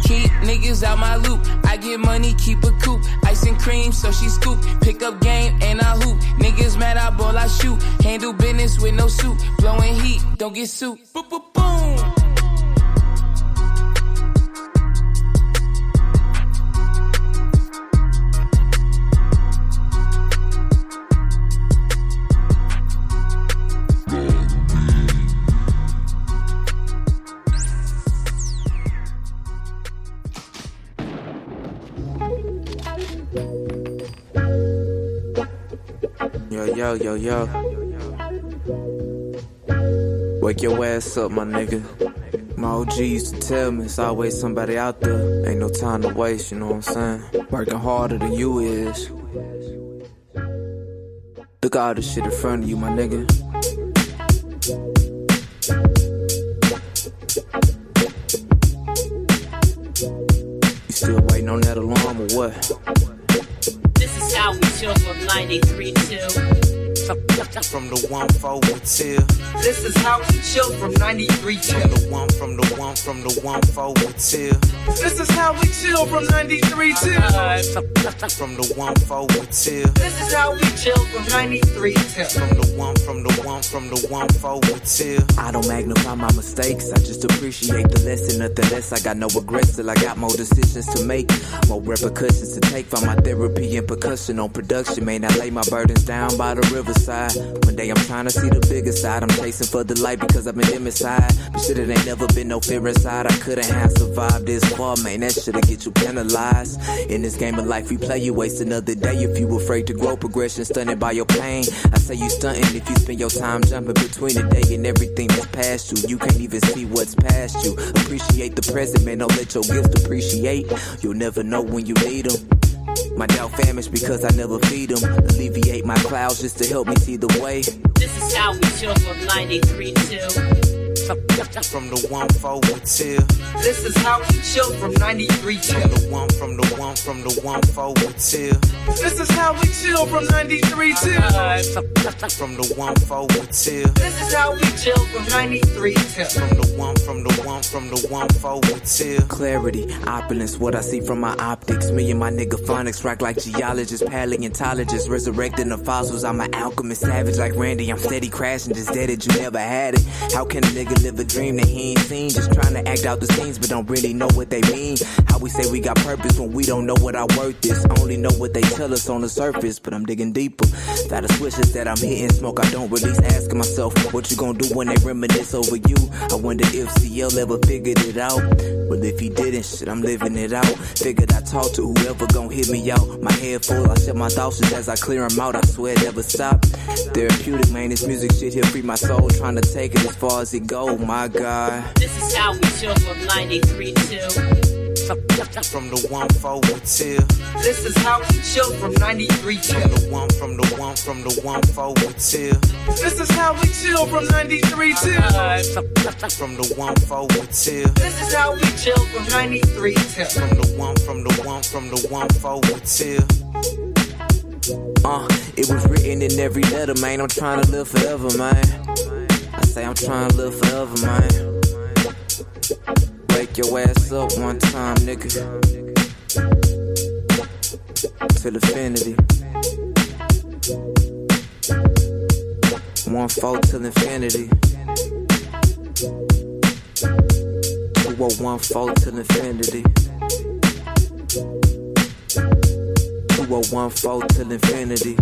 Keep niggas out my loop. I get money, keep a coupe. Ice and cream, so she scoop. Pick up game and I hoop. Niggas mad, I ball, I shoot. Handle business with no suit. Blowing heat, don't get suit. Boom, boom, boom. Yo, yo. Wake your ass up, my nigga. My OG used to tell me it's always somebody out there. Ain't no time to waste, you know what I'm saying? Working harder than you is. Look at all the shit in front of you, my nigga. Four till This is how we chill from 93.2. From the one, from the one, from the one four till This is how we chill from 93.2. From the one four till This is how we chill from 93.2. From the one, from the one, from the one four till I don't magnify my mistakes, I just appreciate the lesson. Nothing less, I got no regrets till I got more decisions to make, more repercussions to take. Find my therapy and percussion on production. Man, I lay my burdens down by the riverside. One day I'm trying to see the bigger side. I'm chasing for the light because I've been dim inside. But shit, it ain't never been no fear inside. I couldn't have survived this far, man. That shit'll get you penalized. In this game of life we play, you waste another day if you afraid to grow. Progression stunted by your pain. I say you stunting if you spend your time jumping between the day and everything that's past you. You can't even see what's past you. Appreciate the present, man. Don't let your gifts depreciate. You'll never know when you need them. My doubt famished because I never feed them. Alleviate my clouds just to help me see the way out with chill from 93 to from the one four till This is how we chill from 93.2. From the one, from the one, from the one four till This is how we chill from '93 till. From the one four till This is how we chill from '93 till. From the one, from the one, from the one four till Clarity, opulence, what I see from my optics. Me and my nigga phonics rock like geologists, paleontologists, resurrecting the fossils. I'm an alchemist, savage like Randy. I'm steady crashing, just dead it, you never had it. How can a nigga live a dream that he ain't seen? Just trying to act out the scenes, but don't really know what they mean. How we say we got purpose when we don't know what our worth is. Only know what they tell us on the surface, but I'm digging deeper. Got the switches that I'm hitting, smoke I don't release. Asking myself, what you gonna do when they reminisce over you? I wonder if CL ever figured it out. Well, if he didn't, shit, I'm living it out. Figured I talk to whoever gon' hit me out. My head full, I shut my thoughts just as I clear them out. I swear it never stop. Therapeutic, man, this music shit here free my soul. Trying to take it as far as it go, my God. This is how we chill from 93.2. From the one forward till This is how we chill from 93 From the one, from the one, from the one forward till This is how we chill from 93 till From the one forward till This is how we chill from 93 till From the one, from the one, from the one forward till Uh, it was written in every letter, man. I'm trying to live forever, man. Say I'm trying to live forever, man. Wake your ass up one time, nigga. Till infinity. One four till infinity. Two oh one four till infinity. Two oh one four till infinity.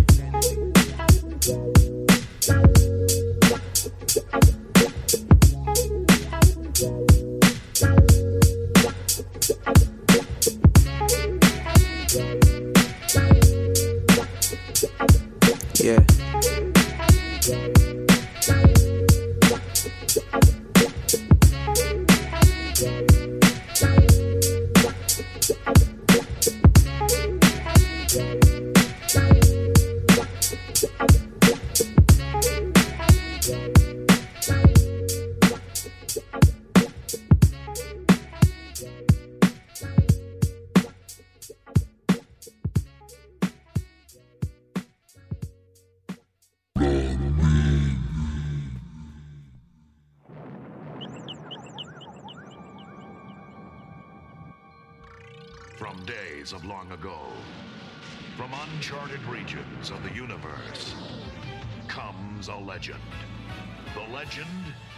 Legend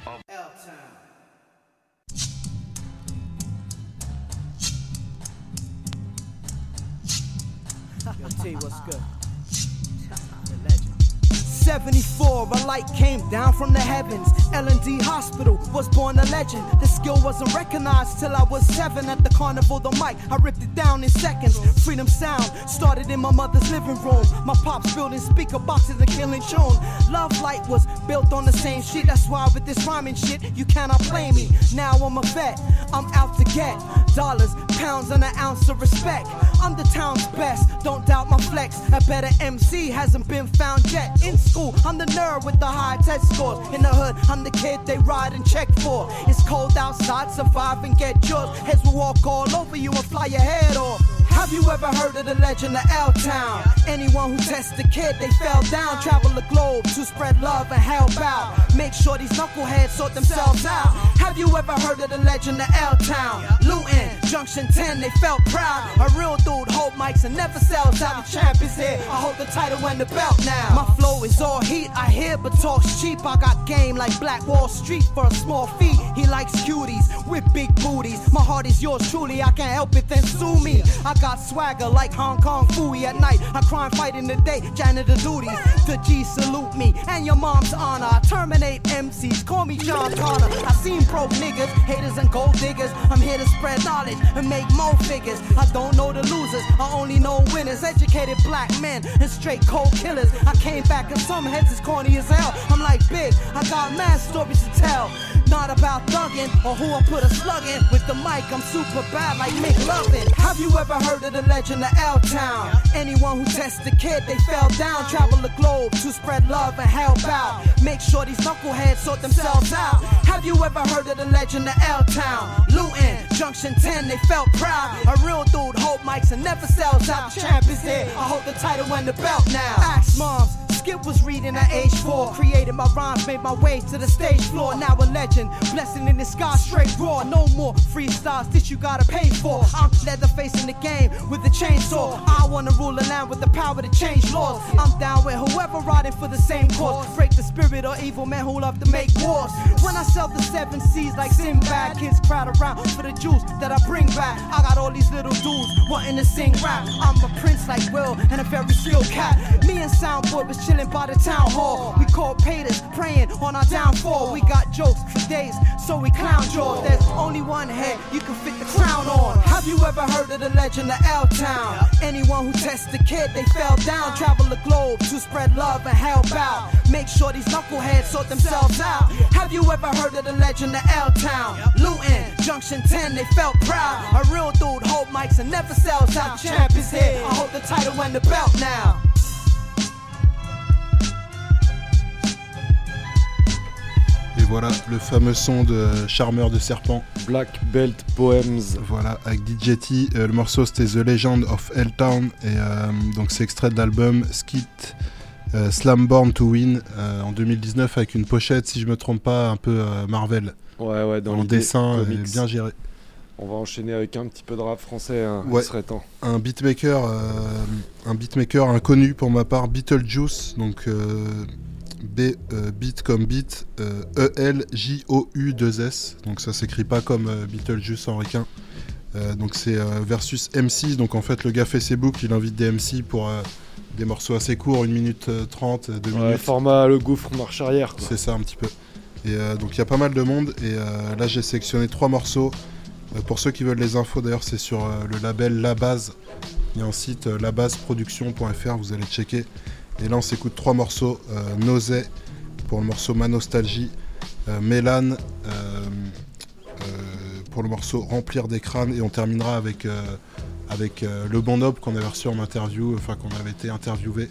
of Yo, T, what's good? The 74, a light came down from the heavens. L&D Hospital was born a legend. The skill wasn't recognized till I was seven at the carnival. The mic, I ripped it down in seconds. Freedom sound started in my mother's living room. My pops building speaker boxes and killing tune. Love light was built on the same shit. That's why with this rhyming shit, you cannot play me. Now I'm a vet. I'm out to get dollars, pounds, and an ounce of respect. I'm the town's best. Don't doubt my flex. A better MC hasn't been found yet. In school, I'm the nerd with the high test scores. In the hood, I'm the kid they ride and check for. It's cold outside, survive and get yours. Heads will walk all over you and fly your head off. Have you ever heard of the legend of L Town? Anyone who tests the kid, they fell down. Travel the globe to spread love and help out. Make sure these knuckleheads sort themselves out. Have you ever heard of the legend of L Town? Luton, Junction 10, they felt proud. A real dude, hold mics and never sells out. The champ is here. I hold the title and the belt now. My flow is all heat, I hear but talks cheap. I got game like Black Wall Street for a small fee. He likes cuties with big booties. My heart is yours truly, I can't help it, then sue me. I got swagger like Hong Kong Fooey at night. I crime fight in the day, janitor duties. The G salute me and your mom's honor. I terminate MCs, call me John Connor. I seen broke niggas, haters and gold diggers. I'm here to spread knowledge and make more figures. I don't know the losers, I only know winners. Educated black men and straight cold killers. I came back and some heads is corny as hell. I'm like big, I got mad stories to tell. Not about thugging or who I put a slug in. With the mic, I'm super bad like Mick Lovin. Have you ever heard of the legend of L Town? Anyone who tests the kid, they fell down. Travel the globe to spread love and help out. Make sure these knuckleheads sort themselves out. Have you ever heard of the legend of L Town? Luton, Junction 10, they felt proud. A real dude, hold mics and never sells out. Champ is here. I hold the title and the belt now. Axe moms Skip was reading at age four. Created my rhymes, made my way to the stage floor. Now a legend, blessing in the sky, straight raw. No more freestyles, this you gotta pay for. I'm Leatherface in the game with the chainsaw. I wanna rule the land with the power to change laws. I'm down with whoever riding for the same cause. Break the spirit of evil men who love to make wars. When I sell the seven seas like Sinbad, kids crowd around for the juice that I bring back. I got all these little dudes wanting to sing rap. I'm a prince like Will and a very real cat. Me and Soundboy was chilling by the town hall. We called Paters, praying on our downfall. We got jokes for days, so we clown jaw. There's only one head you can fit the crown on. Have you ever heard of the legend of L Town? Anyone who tests the kid, they fell down. Travel the globe to spread love and help out. Make sure these knuckleheads sort themselves out. Have you ever heard of the legend of L Town? Luton, Junction 10, they felt proud. A real dude, hold mics and never sells out. Champ is here. I hold the title and the belt now. Et voilà le fameux son de Charmeur de Serpent. Black Belt Poems. Voilà, avec DJ T. Euh, le morceau c'était The Legend of Helltown. Et euh, donc c'est extrait de l'album Skit euh, Slam Born to Win euh, en 2019 avec une pochette, si je me trompe pas, un peu euh, Marvel. Ouais, ouais, dans l'idée dessin, comics. bien géré. On va enchaîner avec un petit peu de rap français, hein, Ouais. il serait temps. Un beatmaker, euh, un beatmaker inconnu pour ma part, Beetlejuice, donc euh, B euh, beat comme beat, E L J O U 2 S, donc ça s'écrit pas comme Beetlejuice en requin. Euh, donc c'est versus MC, donc en fait le gars fait ses boucles, il invite des MC pour des morceaux assez courts, 1 minute euh, 30, 2 Ouais, minutes. format le gouffre marche arrière. C'est ça un petit peu. Et euh, donc il y a pas mal de monde et euh, là j'ai sélectionné trois morceaux. Euh, pour ceux qui veulent les infos d'ailleurs c'est sur le label La Base. Il y a un site labaseproduction.fr, vous allez checker. Et là on s'écoute trois morceaux. Nausée pour le morceau Ma Nostalgie. Mélan euh, pour le morceau Remplir des crânes. Et on terminera avec, avec Le Bon Noble qu'on avait reçu en interview, enfin qu'on avait été interviewé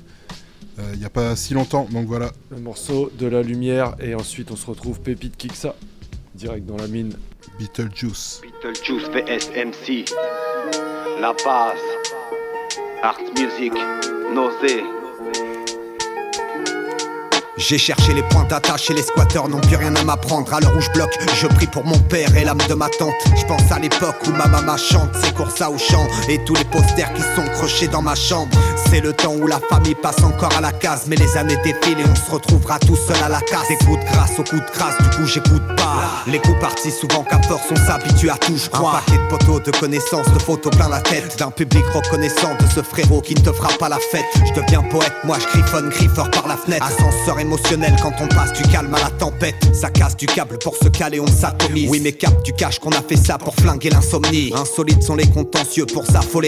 il n'y a pas si longtemps. Donc voilà, Le morceau de la lumière et ensuite on se retrouve Pépite Kiksa, direct dans la mine. Beetlejuice. Beetlejuice VSMC, La Base, Art Music, Nausée. J'ai cherché les points d'attache et les squatteurs n'ont plus rien à m'apprendre. À l'heure où je bloque, je prie pour mon père et l'âme de ma tante. Je pense à l'époque où ma maman chante ses courses à au champ et tous les posters qui sont crochés dans ma chambre. C'est le temps où la famille passe encore à la case, mais les années défilent et on se retrouvera tout seul à la casse. Des coups de grâce aux coups de grâce, du coup j'écoute pas. Les coups partis souvent qu'à force on s'habitue à tout, je crois. Un paquet de poteaux, de connaissances, de photos plein la tête. D'un public reconnaissant de ce frérot qui ne te fera pas la fête. Je deviens poète, moi je griffonne, griffeur par la fenêtre. Ascenseur émotionnel quand on passe du calme à la tempête. Ça casse du câble pour se caler, on s'atomise. Oui, mais cap, tu caches qu'on a fait ça pour flinguer l'insomnie. Insolites sont les contentieux, pour ça faut.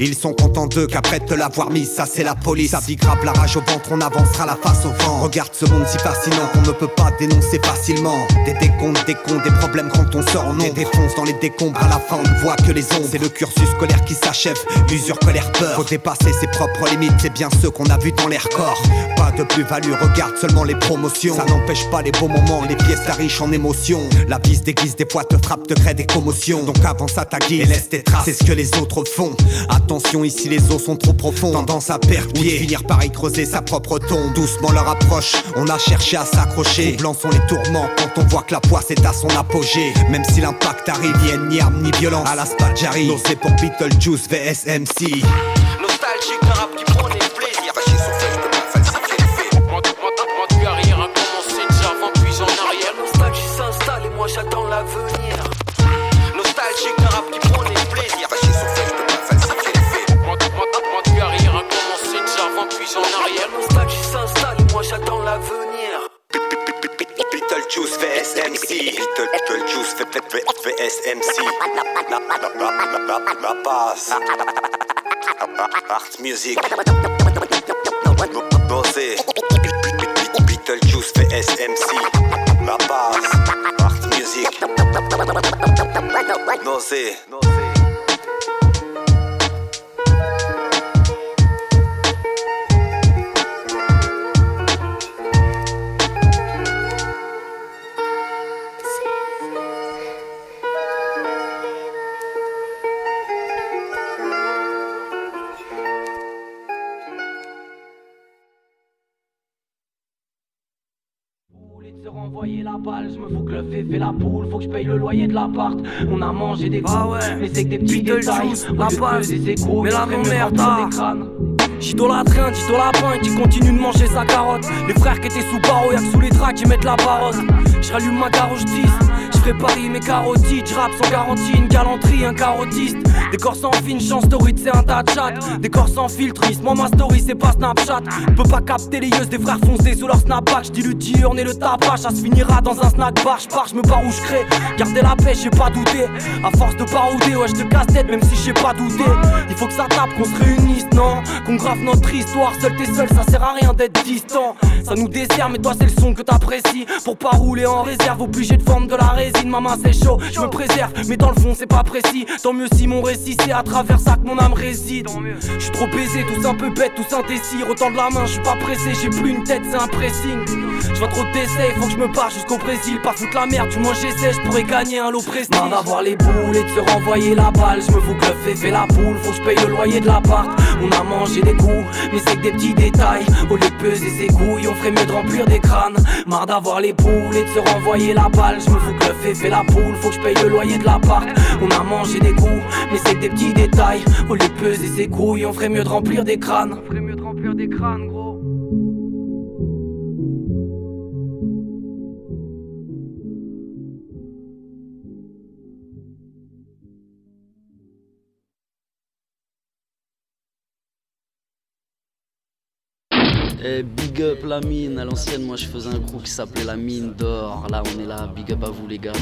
Ils sont contents d'eux qu'après te l'avoir mis, ça c'est la police. Ça grave la rage au ventre, on avancera la face au vent. Regarde ce monde si fascinant qu'on ne peut pas dénoncer facilement. Des décomptes, des comptes, des problèmes quand on sort en nombre. Des dans les décombres, à la fin on ne voit que les ombres. C'est le cursus scolaire qui s'achève, usure, colère, peur. Faut dépasser ses propres limites, c'est bien ceux qu'on a vus dans les records. Pas de plus-value, regarde seulement les promotions. Ça n'empêche pas les beaux moments, les pièces riches en émotions. La bise déguise des fois te frappe, te crée des commotions. Donc avance à ta guise et laisse tes traces, c'est ce que les autres font. Attention, ici les eaux sont trop profondes. Tendance à perdre pied, Ou de finir par y creuser sa propre tombe. Doucement leur approche, on a cherché à s'accrocher. Blancs sont les tourments quand on voit que la poisse est à son apogée. Même si l'impact arrive, y a ni arme ni violence. À la Spadjari, Nausée pour Beetlejuice VSMC. Nostalgique, un rap qui VSMC. La, la, base. Art Music. Nausée. Beetlejuice VSMC. La base. Art Music. Nausée. Je me fous que le fait fait la poule, faut que je paye le loyer de l'appart. On a mangé des Ah ouais. mais c'est que des petits détails. la base. Mais la ferait mieux non-merde, de remplir des crânes. J'idolâtre un, j'idolâtre lapin qui continue de manger sa carotte. Les frères qui étaient sous barreau, y'a que sous les draps qui mettent la parole. Je rallume ma je 10. Paris, mes carotides. Je rappe sans garantie, une galanterie, un carotiste. Des corps sans fine, chance story, c'est un tas de chat. Des corps sans filtre, moi ma story, c'est pas Snapchat. Peux pas capter les yeux des frères foncés sous leur snapback. J'dis le diurne et le tabac, ça se finira dans un snack bar. J'pars, j'me barre où j'crée. Gardez la paix, j'ai pas douté. À force de barouder, ouais, j'te casse tête, même si j'ai pas douté. Il faut que ça tape, qu'on se réunisse, non? Qu'on grave notre histoire, seul t'es seul, ça sert à rien d'être distant. Ça nous dessert, mais toi c'est le son que t'apprécies. Pour pas rouler en réserve, obligé de forme de la résine. Maman c'est chaud, je me préserve, mais dans le fond c'est pas précis. Tant mieux si mon récit c'est à travers ça que mon âme réside. Je suis trop baisé, tous un peu bête, tous indécis. Autant de la main, je suis pas pressé, j'ai plus une tête, c'est un pressing. Je vois trop d'essais, faut que je me barre jusqu'au Brésil. Pas foutre la merde, du moins j'essaie, je pourrais gagner un lot prestige. Marre d'avoir les boules et de se renvoyer la balle. Je me fous que le fait fait la poule, faut que je paye le loyer de l'appart. On a mangé des coups, mais c'est que des petits détails. Au lieu de peser ses couilles, on ferait mieux de remplir des crânes. Marre d'avoir les boules et de se renvoyer la balle. Je me fous que le fait fait la poule, faut que je paye le loyer de l'appart. On a mangé des coups, mais c'est que des petits détails. Au lieu de peser ses couilles, on ferait mieux de remplir des crânes. On ferait mieux de remplir des crânes, gros. Eh, big up la mine, à l'ancienne moi je faisais un crew qui s'appelait la mine d'or. Là on est là, big up à vous les gars.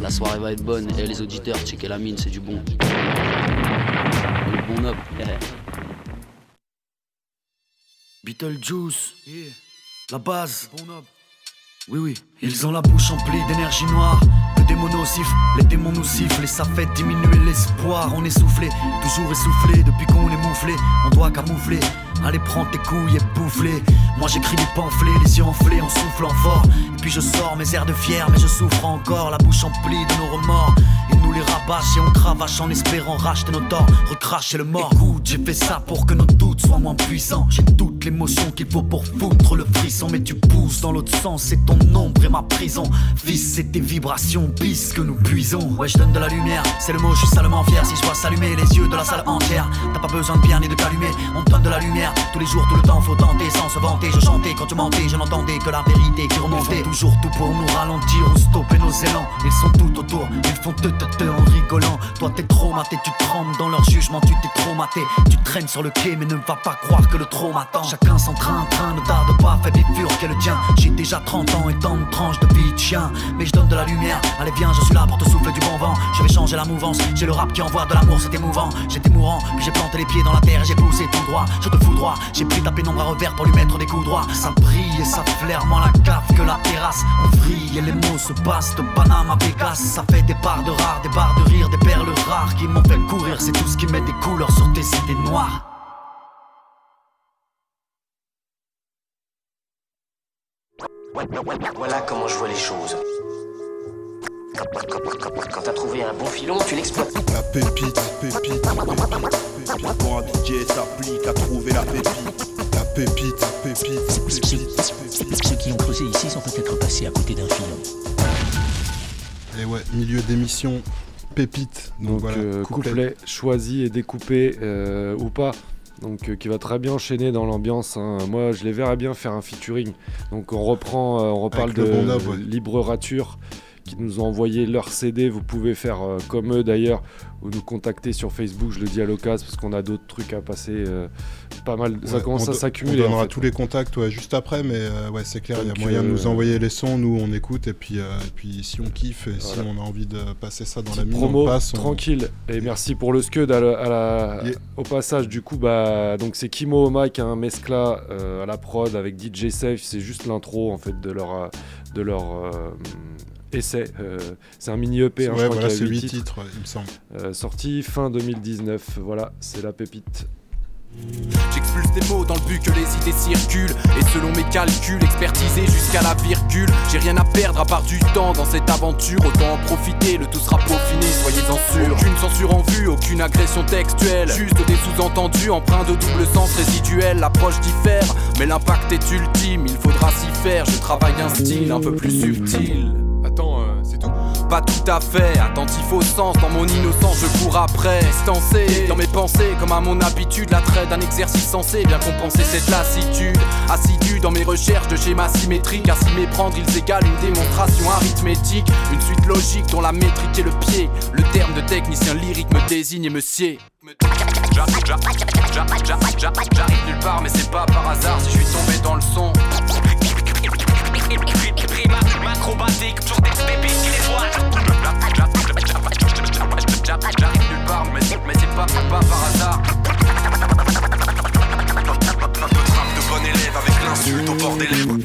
La soirée va être bonne. Et les auditeurs, checker la mine, c'est du bon. Le bon up. eh. Beetlejuice, la base. Oui, oui. Ils ont la bouche emplie d'énergie noire. Que des monos sifflent, les démons nous sifflent et ça fait diminuer l'espoir. On est soufflé, toujours essoufflé. Depuis qu'on est mouflé, on doit camoufler. Allez, prends tes couilles et. Moi j'écris des pamphlets, les yeux enflés en soufflant fort. Et puis je sors mes airs de fier, mais je souffre encore. La bouche emplie de nos remords. Et nous les rabâche et on cravache en espérant racheter nos torts, recracher le mort. Écoute, j'ai fait ça pour que nos doutes soient moins puissants. J'ai toute l'émotion qu'il faut pour foutre le frisson. Mais tu pousses dans l'autre sens, c'est ton ombre et ma prison. Fils, c'est tes vibrations, bis que nous puisons. Ouais, je donne de la lumière, c'est le mot, je suis salement fier. Si je vois s'allumer les yeux de la salle entière, t'as pas besoin de bien ni de t'allumer. On donne de la lumière, tous les jours, tout le temps, faut tenter sans se vanter. Je chantais quand tu mentais, je n'entendais que la vérité qui remontait. Ils font toujours tout pour nous ralentir ou stopper nos élans. Ils sont tout autour, ils font te te te en rigolant. Toi t'es trop maté, tu trembles dans leur jugement, tu t'es trop maté. Tu traînes sur le quai, mais ne va pas croire que le trop m'attend. Chacun son train, train, ne tarde pas, fais bifurquer le tien. J'ai déjà 30 ans et tant de tranches de vie chien. Mais je donne de la lumière, allez viens, je suis là pour te souffler du bon vent. Je vais changer la mouvance, j'ai le rap qui envoie de l'amour, c'est émouvant. J'étais mourant, puis j'ai planté les pieds dans la terre et j'ai poussé tout droit. Je te fous j'ai pris ta pénombre à revers pour lui mettre des coups droits. Ça brille et ça flaire moins la cave que la terrasse. On vrille et les mots se passent de Panama à. Ça fait des barres de rares, des barres de rire, des perles rares qui m'ont fait courir. C'est tout ce qui met des couleurs sur tes cités noires. Voilà comment je vois les choses. Quand, t'as trouvé un bon filon, tu l'exploites. La pépite, pépite, pépite. Quand un DJ s'applique à trouver la pépite. La pépite, pépite, pépite. Ceux qui ont creusé ici sont peut-être passés à côté d'un filon. Et ouais, milieu d'émission, pépite. Donc, Donc voilà, euh, couplet. choisi et découpé euh, ou pas. Donc euh, qui va très bien enchaîner dans l'ambiance. hein. Moi je les verrais bien faire un featuring. Donc on reprend, euh, on reparle Avec de Bon ouais. Libre Rature qui nous ont envoyé leur CD. Vous pouvez faire euh, comme eux d'ailleurs ou nous contacter sur Facebook. Je le dis à l'occasion parce qu'on a d'autres trucs à passer. euh, pas mal. ça commence à s'accumuler. On en donnera fait. tous les contacts ouais, juste après, mais euh, ouais, c'est clair, il y a moyen de nous envoyer les sons, nous on écoute, et puis, et puis si on kiffe, et si on a envie de passer ça dans la mine, promo on passe. on- tranquille et merci pour le scud à la- à la- au passage du coup bah donc c'est Kimo au mic un mescla à la prod avec DJ Safe c'est juste l'intro en fait de leur de leur essai euh, c'est un mini EP hein, Ouais, je crois voilà, c'est huit huit titres, ouais, il me semble. Euh, sorti fin 2019 voilà c'est la pépite J'expulse des mots dans le but que les idées circulent. Et selon mes calculs, expertisés jusqu'à la virgule, j'ai rien à perdre à part du temps dans cette aventure. Autant en profiter, le tout sera peaufiné, soyez-en sûrs. Aucune censure en vue, aucune agression textuelle. Juste des sous-entendus empreints de double sens résiduel. L'approche diffère, mais l'impact est ultime. Il faudra s'y faire, je travaille un style un peu plus subtil. Euh, c'est tout. Pas tout à fait, attentif au sens, dans mon innocence je cours après. Distancé dans mes pensées, comme à mon habitude L'attrait d'un exercice censé bien compenser cette lassitude Assidu dans mes recherches de schémas symétriques. À s'y méprendre ils égalent une démonstration arithmétique. Une suite logique dont la métrique est le pied. Le terme de technicien lyrique me désigne et me sied. J'arrive nulle part mais c'est pas par hasard si je suis tombé dans le son acrobatique, toujours des bébés qui les voient. J'arrive nulle part, mais c'est pas, pas par hasard. De bon élève avec l'insulte au bord des lèvres.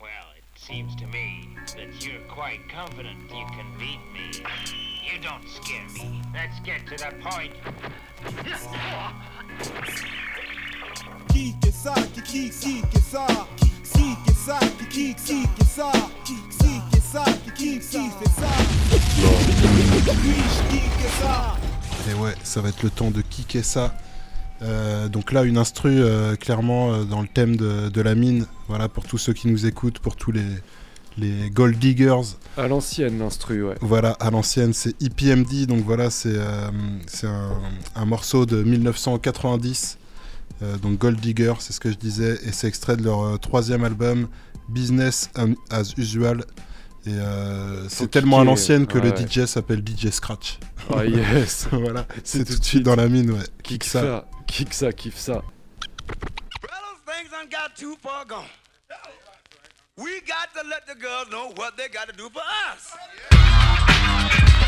Well, it seems to me that you're quite confident you can beat me. You don't scare me. Let's get to the point. Et ouais, ça va être le temps de kicker ça. Euh, donc là, une instru euh, clairement euh, dans le thème de, de la mine. Voilà, pour tous ceux qui nous écoutent, pour tous les, les gold diggers. À l'ancienne, l'instru, ouais. Voilà, à l'ancienne, c'est EPMD. Donc voilà, c'est euh, c'est un, un morceau de 1990. euh, donc Gold Digger, c'est ce que je disais. Et c'est extrait de leur euh, troisième album, Business and- as Usual. Et euh, c'est tellement à l'ancienne que le ouais. DJ s'appelle DJ Scratch. Ah yes voilà, c'est tout de suite dans la mine, ouais. Kick ça. Kick ça, kiffe ça. Things done got too far gone. We got to let the girls know what they got to do for us. Yeah.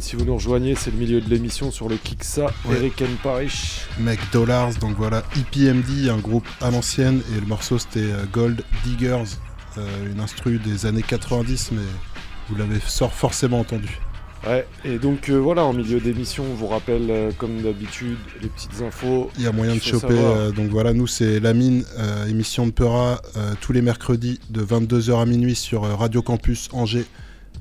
Si vous nous rejoignez, c'est le milieu de l'émission sur le Kiksa, Ouais. Eric and Parish. Mec Dollars, donc voilà, EPMD, un groupe à l'ancienne, et le morceau c'était euh, Gold Diggers, euh, une instru des années 90, mais vous l'avez sort forcément entendu. Ouais, et donc euh, voilà, en milieu d'émission, on vous rappelle, euh, comme d'habitude, les petites infos. Il y a moyen de choper. euh, donc voilà, nous c'est La Mine, émission de Peura, tous les mercredis de 22h à minuit sur Radio Campus Angers.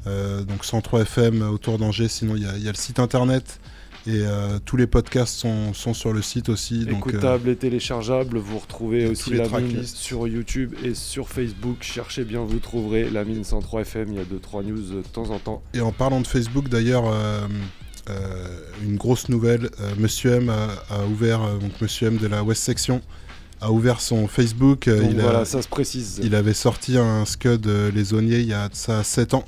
Euh, donc 103 FM autour d'Angers. Sinon, il y, a- il y a le site internet et euh, tous les podcasts sont, sont sur le site aussi. Donc, euh, Écoutable et téléchargeable, vous retrouvez et aussi la mine sur YouTube et sur Facebook. Cherchez bien, vous trouverez la mine 103 FM. Il y a 2-3 news de temps en temps. Et en parlant de Facebook, d'ailleurs, euh, une grosse nouvelle. Monsieur M a, a ouvert, donc Monsieur M de la West Section a ouvert son Facebook. Donc il a- voilà, ça se précise. Il avait sorti un scud Les Auniers il y a ça 7 ans.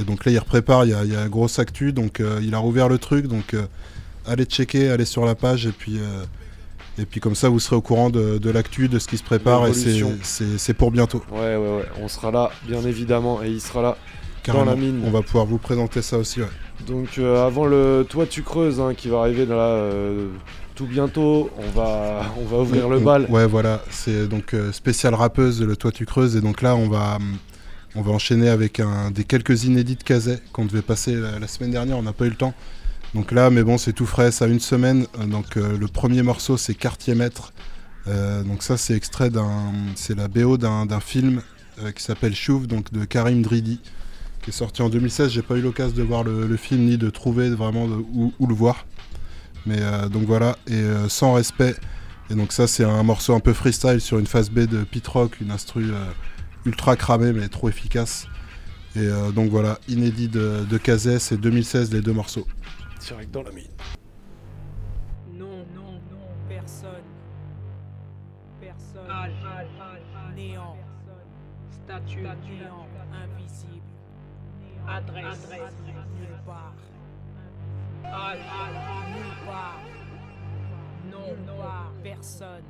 Et donc là, il reprépare, il y a, il y a une grosse actu. Donc euh, il a rouvert le truc. Donc euh, allez checker, allez sur la page. Et puis, euh, et puis comme ça, vous serez au courant de, de l'actu, de ce qui se prépare. Et c'est- pour bientôt. Ouais, ouais, ouais. On sera là, bien évidemment, et il sera là Carrément. dans la mine. On va pouvoir vous présenter ça aussi. ouais. Donc avant le Toi tu creuses hein, qui va arriver tout bientôt, on va, on va ouvrir le On- bal. Ouais, voilà, c'est donc euh, spécial rappeuse, le Toi tu creuses, et donc là on va, on va enchaîner avec des quelques inédits de qu'on devait passer la, semaine dernière, on n'a pas eu le temps. Donc là, mais bon, c'est tout frais, ça a une semaine. Euh, Donc euh, le premier morceau c'est Quartier Maître. Euh, donc ça c'est extrait d'un, c'est la BO d'un film qui s'appelle Chouf, donc de Karim Dridi, qui est sorti en 2016. J'ai pas eu l'occasion de voir le, film ni de trouver vraiment où, le voir. Mais donc voilà, et sans respect. Et donc ça c'est un morceau un peu freestyle sur une phase B de Pit Rock, une instru ultra cramée mais trop efficace. Et euh, donc voilà, inédit de, de Kazay, c'est 2016 les deux morceaux. Direct dans la mine. Non, non, non, personne. Personne. Âge, néant. Statut, néant, invisible. Adresse, nulle part. Nulle part. Non, non, personne.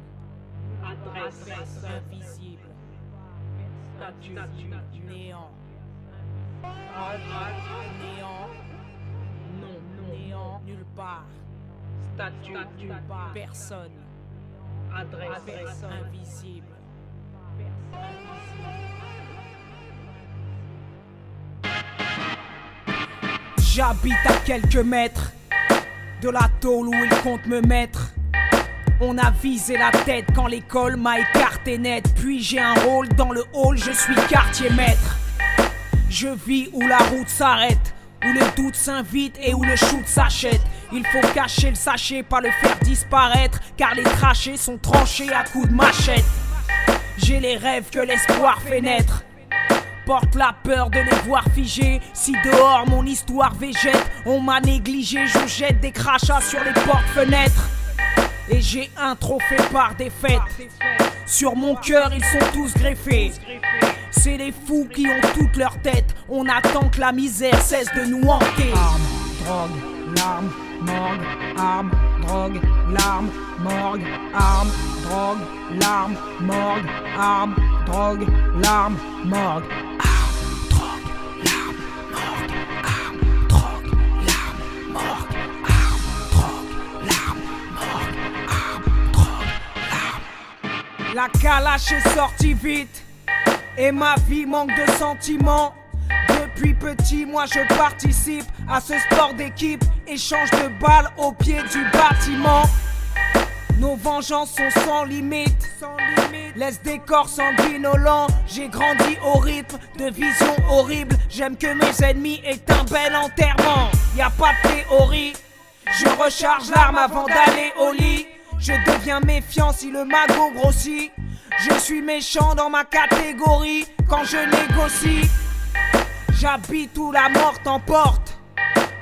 Adresse, invisible. Statut, néant. Néant. Non, non, néant, nulle part. Statut, nulle part. Personne. Adresse, invisible. J'habite à quelques mètres de la tôle où ils comptent me mettre. On a visé la tête quand l'école m'a écarté net. Puis j'ai un rôle dans le hall, je suis quartier maître. Je vis où la route s'arrête, où le doute s'invite et où le shoot s'achète. Il faut cacher le sachet, pas le faire disparaître, car les trachés sont tranchés à coups de machette. J'ai les rêves que l'espoir fait naître. Porte la peur de les voir figés. Si dehors mon histoire végète, on m'a négligé, je jette des crachats sur les portes-fenêtres. Et j'ai un trophée par défaite. Sur mon cœur, ils sont tous greffés. C'est les fous qui ont toute leur tête. On attend que la misère cesse de nous hanter. Armes, drogue, larmes, morgue, armes, drogue, larmes, morgue, armes, drogue, larmes, morgue, armes, drogue, larmes, morgue. La calache est sortie vite et ma vie manque de sentiments. Depuis petit, moi je participe à ce sport d'équipe, échange de balles au pied du bâtiment. Nos vengeances sont sans limite, laisse des corps sanguinolents. J'ai grandi au rythme de visions horribles. J'aime que mes ennemis aient un bel enterrement. Y a pas de théorie, je recharge l'arme avant d'aller au lit. Je deviens méfiant si le magot grossit. Je suis méchant dans ma catégorie quand je négocie. J'habite où la mort t'emporte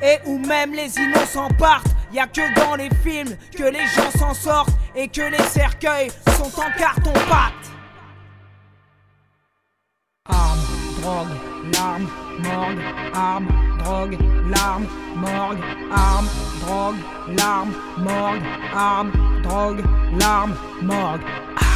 et où même les innocents partent. Y a que dans les films que les gens s'en sortent et que les cercueils sont en carton pâte. Drogue, larmes, morgue, drogue, larmes, morgue, drogue, larmes, morgue, armes, drogue, larmes, morgue.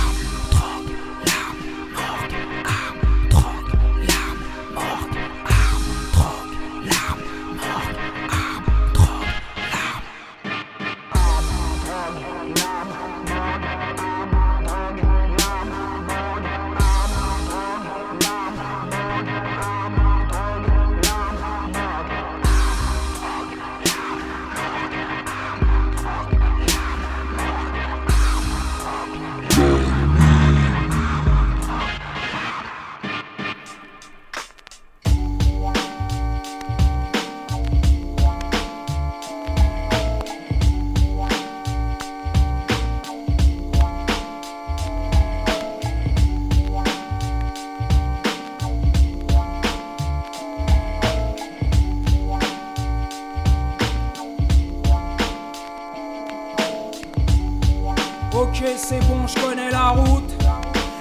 C'est bon, je connais la route.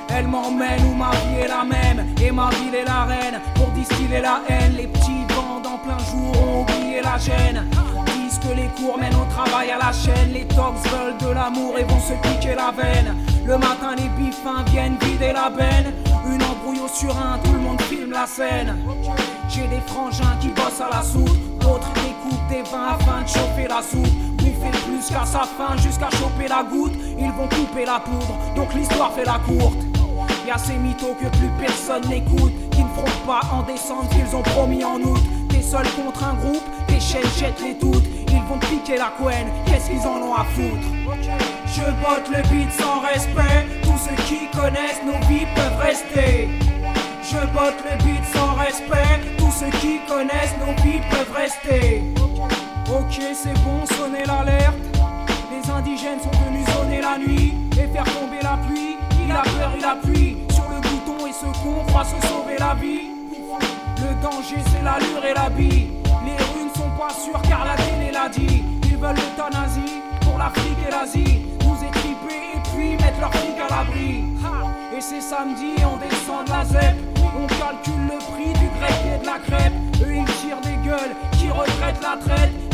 Elle m'emmène où ma vie est la même et ma ville est la reine pour distiller la haine. Les petits vents en plein jour ont oublié la gêne. Disent que les cours mènent au travail à la chaîne. Les tox veulent de l'amour et vont se piquer la veine. Le matin, les bifins viennent vider la benne. Une embrouille au surin, tout le monde filme la scène. J'ai des frangins qui bossent à la soupe, d'autres découpent des vins afin de chauffer la soupe. Bouffer plus qu'à sa faim jusqu'à choper la goutte. Ils vont couper la poudre, donc l'histoire fait la courte. Y a ces mythos que plus personne n'écoute, qui ne feront pas en décembre qu'ils ont promis en août. T'es seul contre un groupe, tes chaînes jettent les toutes. Ils vont piquer la couenne, qu'est-ce qu'ils en ont à foutre? Je botte le beat sans respect, tous ceux qui connaissent nos vies peuvent rester. Je botte le beat sans respect, tous ceux qui connaissent nos vies peuvent rester. Ok, c'est bon, sonnez l'alerte. Les indigènes sont venus sonner la nuit et faire tomber la pluie. Il a peur, il appuie sur le bouton et ce con croit se sauver la vie. Le danger, c'est l'allure et l'habit. Les rues ne sont pas sûres car la télé l'a dit. Ils veulent l'euthanasie pour l'Afrique et l'Asie. Nous étriper et puis mettre leur flic à l'abri. Et c'est samedi, on descend de la ZEP. On calcule le prix du grec et de la crêpe. Eux ils tirent des gueules qui retraitent la traite.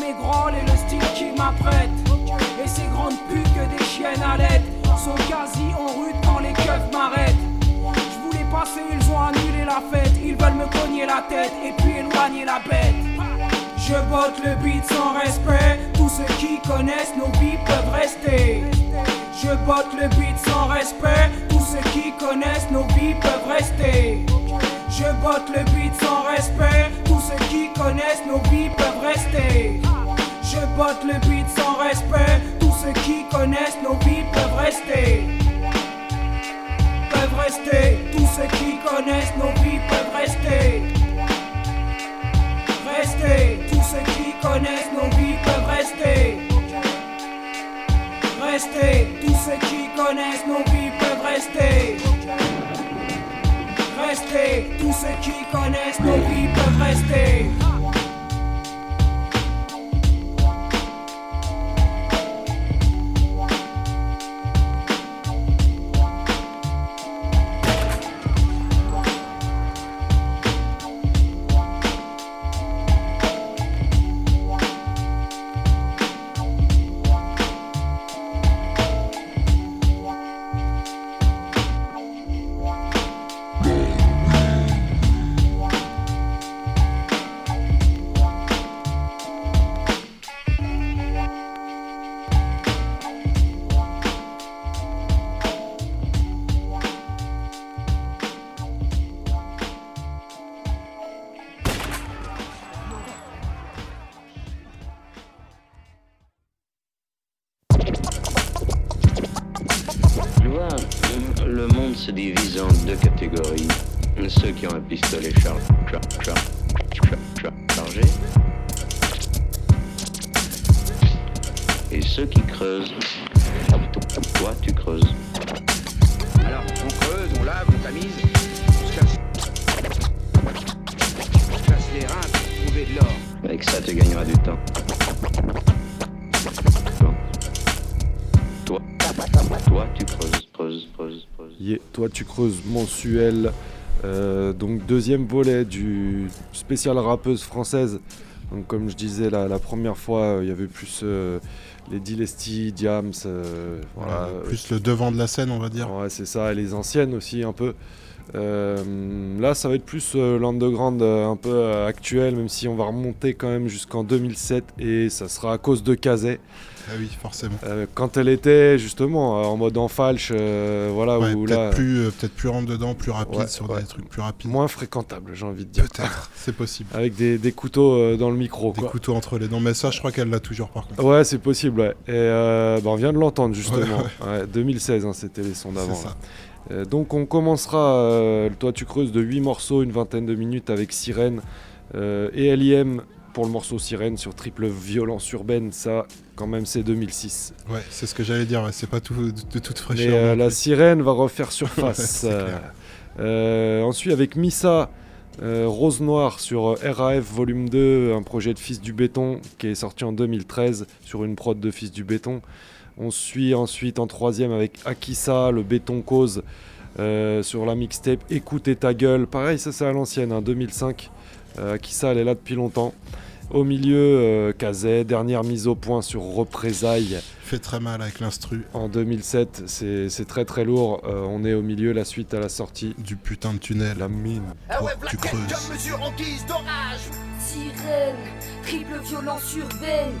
Mes grolles et le style qui m'apprête. Et ces grandes putes que des chiennes à l'aide sont quasi en route quand les keufs m'arrêtent. Je voulais passer, ils ont annulé la fête. Ils veulent me cogner la tête et puis éloigner la bête. Je botte le beat sans respect. Tous ceux qui connaissent nos vies peuvent rester. Je botte le beat sans respect. Tous ceux qui connaissent nos vies peuvent rester. Je botte le beat sans respect. Tous ceux qui connaissent nos vies peuvent rester. Je botte le beat sans respect. Tous ceux qui connaissent nos vies peuvent rester. Peuvent rester. Tous ceux qui connaissent nos vies peuvent rester. Rester. Tous ceux qui connaissent nos vies peuvent rester. Rester. Tous ceux qui connaissent nos vies peuvent rester. Rester. Tous ceux qui connaissent nos vies peuvent rester. Toi tu creuses mensuel. Euh, donc deuxième volet du spécial rappeuse française. Donc comme je disais la, la première fois, euh, il y avait plus euh, les Dilesti, Diams, voilà. Plus le devant de la scène, on va dire. Ouais, c'est ça, et les anciennes aussi un peu. Euh, là, ça va être plus euh, l'underground euh, un peu actuel, même si on va remonter quand même jusqu'en 2007 et ça sera à cause de Kazé. Ah oui, forcément. Euh, quand elle était justement euh, en mode en falche, euh, voilà, Ouais, où peut-être là. plus, peut-être plus rentre dedans, plus rapide Ouais, sur ouais. des trucs plus rapides. Moins fréquentable, j'ai envie de dire. Peut-être, c'est possible. Avec des, des couteaux dans le micro. Des quoi. couteaux entre les dents, mais ça, je crois qu'elle l'a toujours par contre. Ouais, c'est possible, ouais. Et bah, on vient de l'entendre justement. Ouais, Ouais, 2016, hein, c'était les sons d'avant. C'est ça. Euh, donc on commencera euh, le Toi tu creuses de 8 morceaux, une vingtaine de minutes avec Sirène euh, et LIM pour le morceau Sirène sur triple violence urbaine. Ça, quand même, c'est 2006. Ouais, c'est ce que j'allais dire, c'est pas tout, de, de toute Mais fraîcheur. euh, la sirène va refaire surface. Clair. Euh, ensuite, avec Missa, euh, Rose Noire sur euh, RAF Volume 2, un projet de Fils du Béton qui est sorti en 2013 sur une prod de Fils du Béton. On suit ensuite en troisième avec Akissa, le béton cause euh, sur la mixtape Écoutez ta gueule. Pareil, ça c'est à l'ancienne, hein, 2005. Euh, Akissa, elle est là depuis longtemps. Au milieu, euh, Kazé, dernière mise au point sur Représailles. Fait très mal avec l'instru. En 2007, c'est c'est très très lourd. Euh, on est au milieu, la suite à la sortie. Du putain de tunnel. La mine. Ah ouais, tu Black creuses. comme mesure en guise d'orage. Sirène, triple violence urbaine.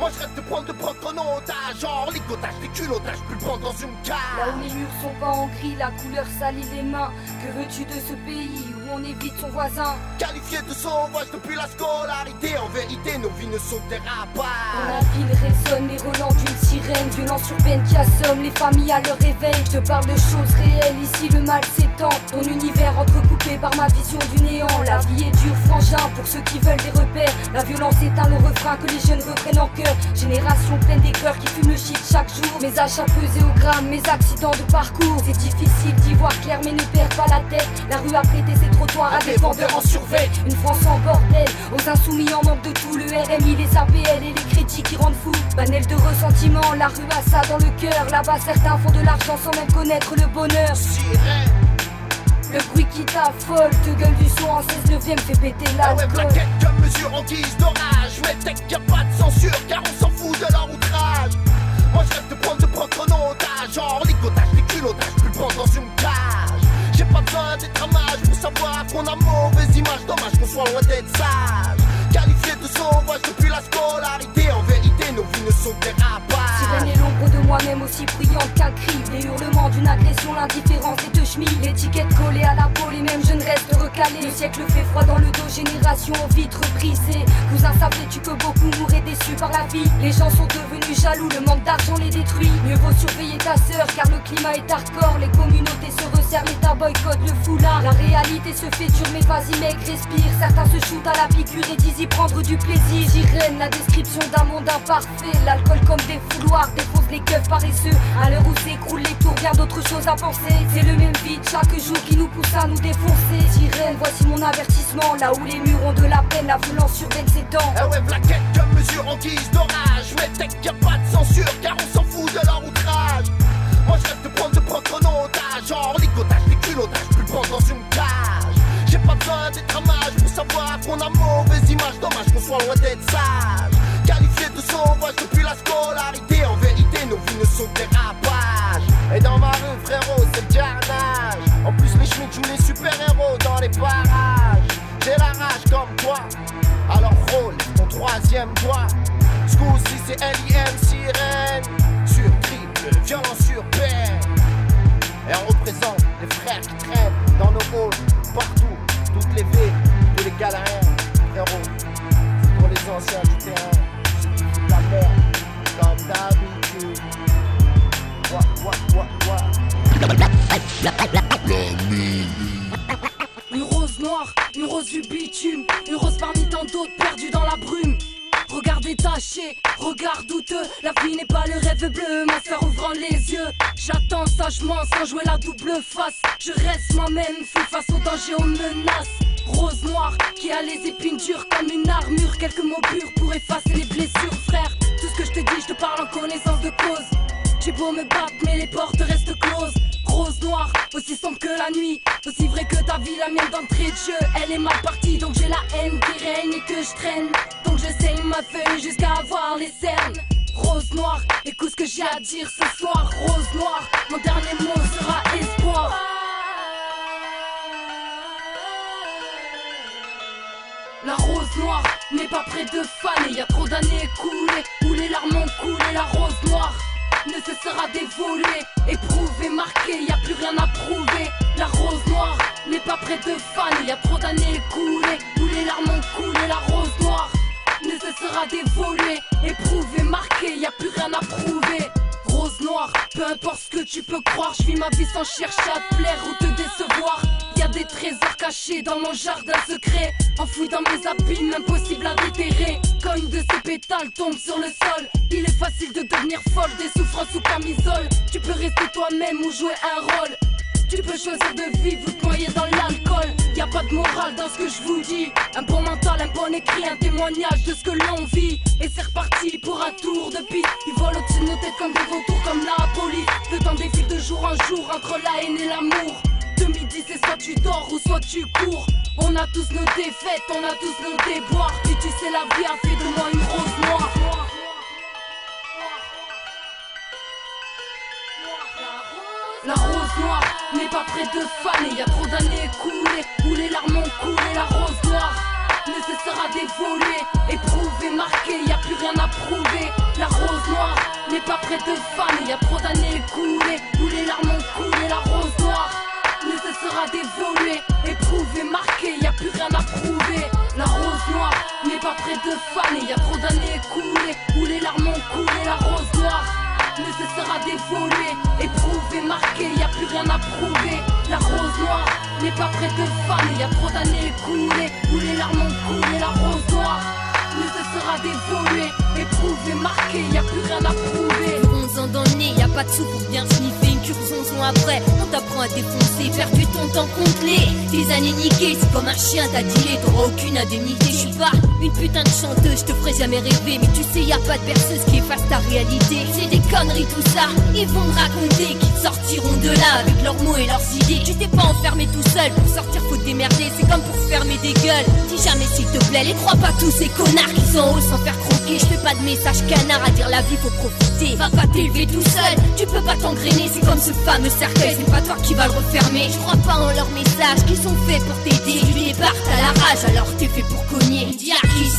Moi je rêve de prendre, de prendre ton otage. Genre ligotage, des culottage, plus le prendre dans une Là cage. où les murs sont pas en gris, la couleur salit les mains. Que veux-tu de ce pays où on évite son voisin Qualifié de sauvage depuis la scolarité. En vérité, nos vies ne sont des Dans rapaces. la ville résonnent les relents d'une sirène, violence urbaine qui assomme les familles à leur réveil. Je te parle de choses réelles, ici le mal s'étend. Ton univers entrecoupé par ma vision du néant. La vie est dure, frangin, pour ceux qui veulent des repères. La violence éteint le refrain que les jeunes reprennent en cœur. Génération pleine des cœurs qui fument le shit chaque jour. Mes achats pesés au gramme, mes accidents de parcours. C'est difficile d'y voir clair, mais ne perds pas la tête. La rue a prêté ses trottoirs à des vendeurs en survêt. Une France en bordel, aux insoumis en manque de tout. Le RMI, les APL et les crédits qui rendent fou. Panel de ressentiment, la rue a ça dans le cœur. Là-bas, certains font de l'argent sans même connaître le bonheur. Le bruit qui t'affole, te gueule du son en 16 neuvième fait péter Ah ouais, plaquette comme mesure en guise d'orage. Mais tech y a pas de censure car on s'en fout de leur outrage. Moi je rêve de prendre, de prendre ton otage. Genre ligotage, des culottage, plus le prendre dans une cage. J'ai pas besoin d'être un loin d'être sage. Qualifié de sauvage depuis la scolarité. En vérité, nos vies ne sont des rapaces. Est l'ombre de moi-même aussi brillante qu'un cri. Les hurlements d'une agression, l'indifférence des deux chemis. L'étiquette siècle fait froid dans le dos, génération vitre brisée. Cousin, savais-tu que beaucoup mouraient déçus par la vie Les gens sont devenus jaloux, le manque d'argent les détruit. Mieux vaut surveiller ta sœur car le climat est hardcore. Les communautés se resserrent, l'État boycotte le foulard. La réalité se fait dure, mais vas-y mec, respire. Certains se shootent à la piqûre et disent y prendre du plaisir. Sirène, la description d'un monde imparfait. L'alcool comme des fouloirs défonce les keufs paresseux. À l'heure où s'écroulent les tours, bien d'autres choses à penser. C'est le même vide chaque jour qui nous pousse à nous défoncer. Sirène, voici mon avertissement. Là où les murs ont de la peine, la violence urbaine s'étend. Ah ouais, plaquette comme mesure en guise d'orage. Mais tech y a pas de censure car on s'en fout de leur outrage. Moi je rêve de prendre, de prendre ton otage. Genre ligotage, des culottage, plus le prendre dans une cage. J'ai pas besoin d'être mage pour savoir qu'on a mauvaise image. Dommage qu'on soit loin d'être sage. Qualifié de sauvage depuis la scolarité. En vies ne sont des rapages. Et dans ma rue, frérot, c'est le carnage. En plus, les schmitts jouent les super-héros dans les parages. J'ai la rage comme toi. Alors rôle ton troisième doigt. Ce coup-ci, c'est L.I.M. sirène. Sur triple, violence urbaine. Et on représente les frères qui traînent dans nos halls, partout, toutes les villes, tous les galériens, frérot. C'est pour les anciens du terrain, foutent la merde, comme d'habitude. Une rose noire, une rose du bitume, une rose parmi tant d'autres perdue dans la brume. Regard détaché, regard douteux, la vie n'est pas le rêve bleu, ma soeur ouvrant les yeux. J'attends sagement sans jouer la double face. Je reste moi-même, fais face aux dangers, aux menaces. Rose noire qui a les épines dures comme une armure. Quelques mots purs pour effacer les blessures, frère. Tout ce que je te dis, je te parle en connaissance de cause. J'ai beau me battre, mais les portes restent closes. Rose noire, aussi sombre que la nuit. Aussi vrai que ta vie, la mienne d'entrée de jeu. Elle est mal partie, donc j'ai la haine qui règne et que je traîne. Donc je ma feuille jusqu'à avoir les cernes. Rose noire, écoute ce que j'ai à dire ce soir. Rose noire, mon dernier mot sera espoir. La rose noire n'est pas près de faner. Y a trop d'années écoulées où les larmes ont coulé. La rose noire ne cessera d'évoluer, éprouver, marquer. Y a plus rien à prouver. La rose noire n'est pas près de faner. Y a trop d'années écoulées où les larmes ont coulé. La rose noire ne cessera d'évoluer, éprouver, marquer. Y a plus rien à prouver. Peu importe ce que tu peux croire, je vis ma vie sans chercher à te plaire ou te décevoir. Y a des trésors cachés dans mon jardin secret, enfouis dans mes abîmes, impossible à déterrer. Quand une de ces pétales tombe sur le sol, il est facile de devenir folle, des souffrances sous camisole. Tu peux rester toi-même ou jouer un rôle. Tu peux choisir de vivre ou te noyer dans l'alcool. Y a pas de morale dans ce que je vous dis. Un bon mental, un bon écrit, un témoignage de ce que l'on vit. Et c'est reparti pour un tour de piste. Ils volent au-dessus de nos têtes comme des vautours, comme la police. Le temps défile de jour en jour entre la haine et l'amour. De midi, c'est soit tu dors ou soit tu cours. On a tous nos défaites, on a tous nos déboires. Puis tu sais, la vie a fait de moi une rose noire. La rose noire n'est pas près de faner, y a trop d'années écoulées où les larmes ont coulé. La rose noire ne cessera d'évoluer, éprouver, marquer, y a plus rien à prouver. La rose noire n'est pas près de faner, y a trop d'années écoulées où les larmes ont coulé. La rose noire ne cessera d'évoluer, éprouver, marquer, y a plus rien à prouver. La rose noire n'est pas près de faner, y a trop d'années écoulées où les larmes ont coulé. La rose noire ne cessera d'évoluer, marquer, y a plus rien à prouver. La rose noire n'est pas près de faner, y a trop d'années écoulées où les larmes ont coulé. La rose noire cessera d'évoluer, éprouver, marquer, y a plus rien à prouver. 11 ans dans le nez, y a pas de sous pour bien sniffer une cure 11 ans après. On t'apprend à défoncer, perdu ton temps complet. Tes années niquées, c'est comme un chien, t'as dilé, t'auras aucune indemnité. Je suis pas une putain de chanteuse, je te ferai jamais rêver. Mais tu sais, y a pas de perceuse qui efface ta réalité. C'est des conneries tout ça, ils vont me raconter qu'ils sortiront de là avec leurs mots et leurs idées. Tu t'es pas enfermé tout seul, pour sortir faut démerder. C'est comme pour fermer des gueules. Dis jamais s'il te plaît, les crois pas tous ces connards qui sont haut sans faire croquer. Je fais pas de message canard à dire la vie faut profiter. Va pas t'élever tout seul, tu peux pas t'engrainer. C'est comme ce fameux cercueil, c'est pas toi qui va le refermer. Je crois pas en leurs messages qui sont faits pour t'aider. Tu partes à la rage, alors t'es fait pour cogner.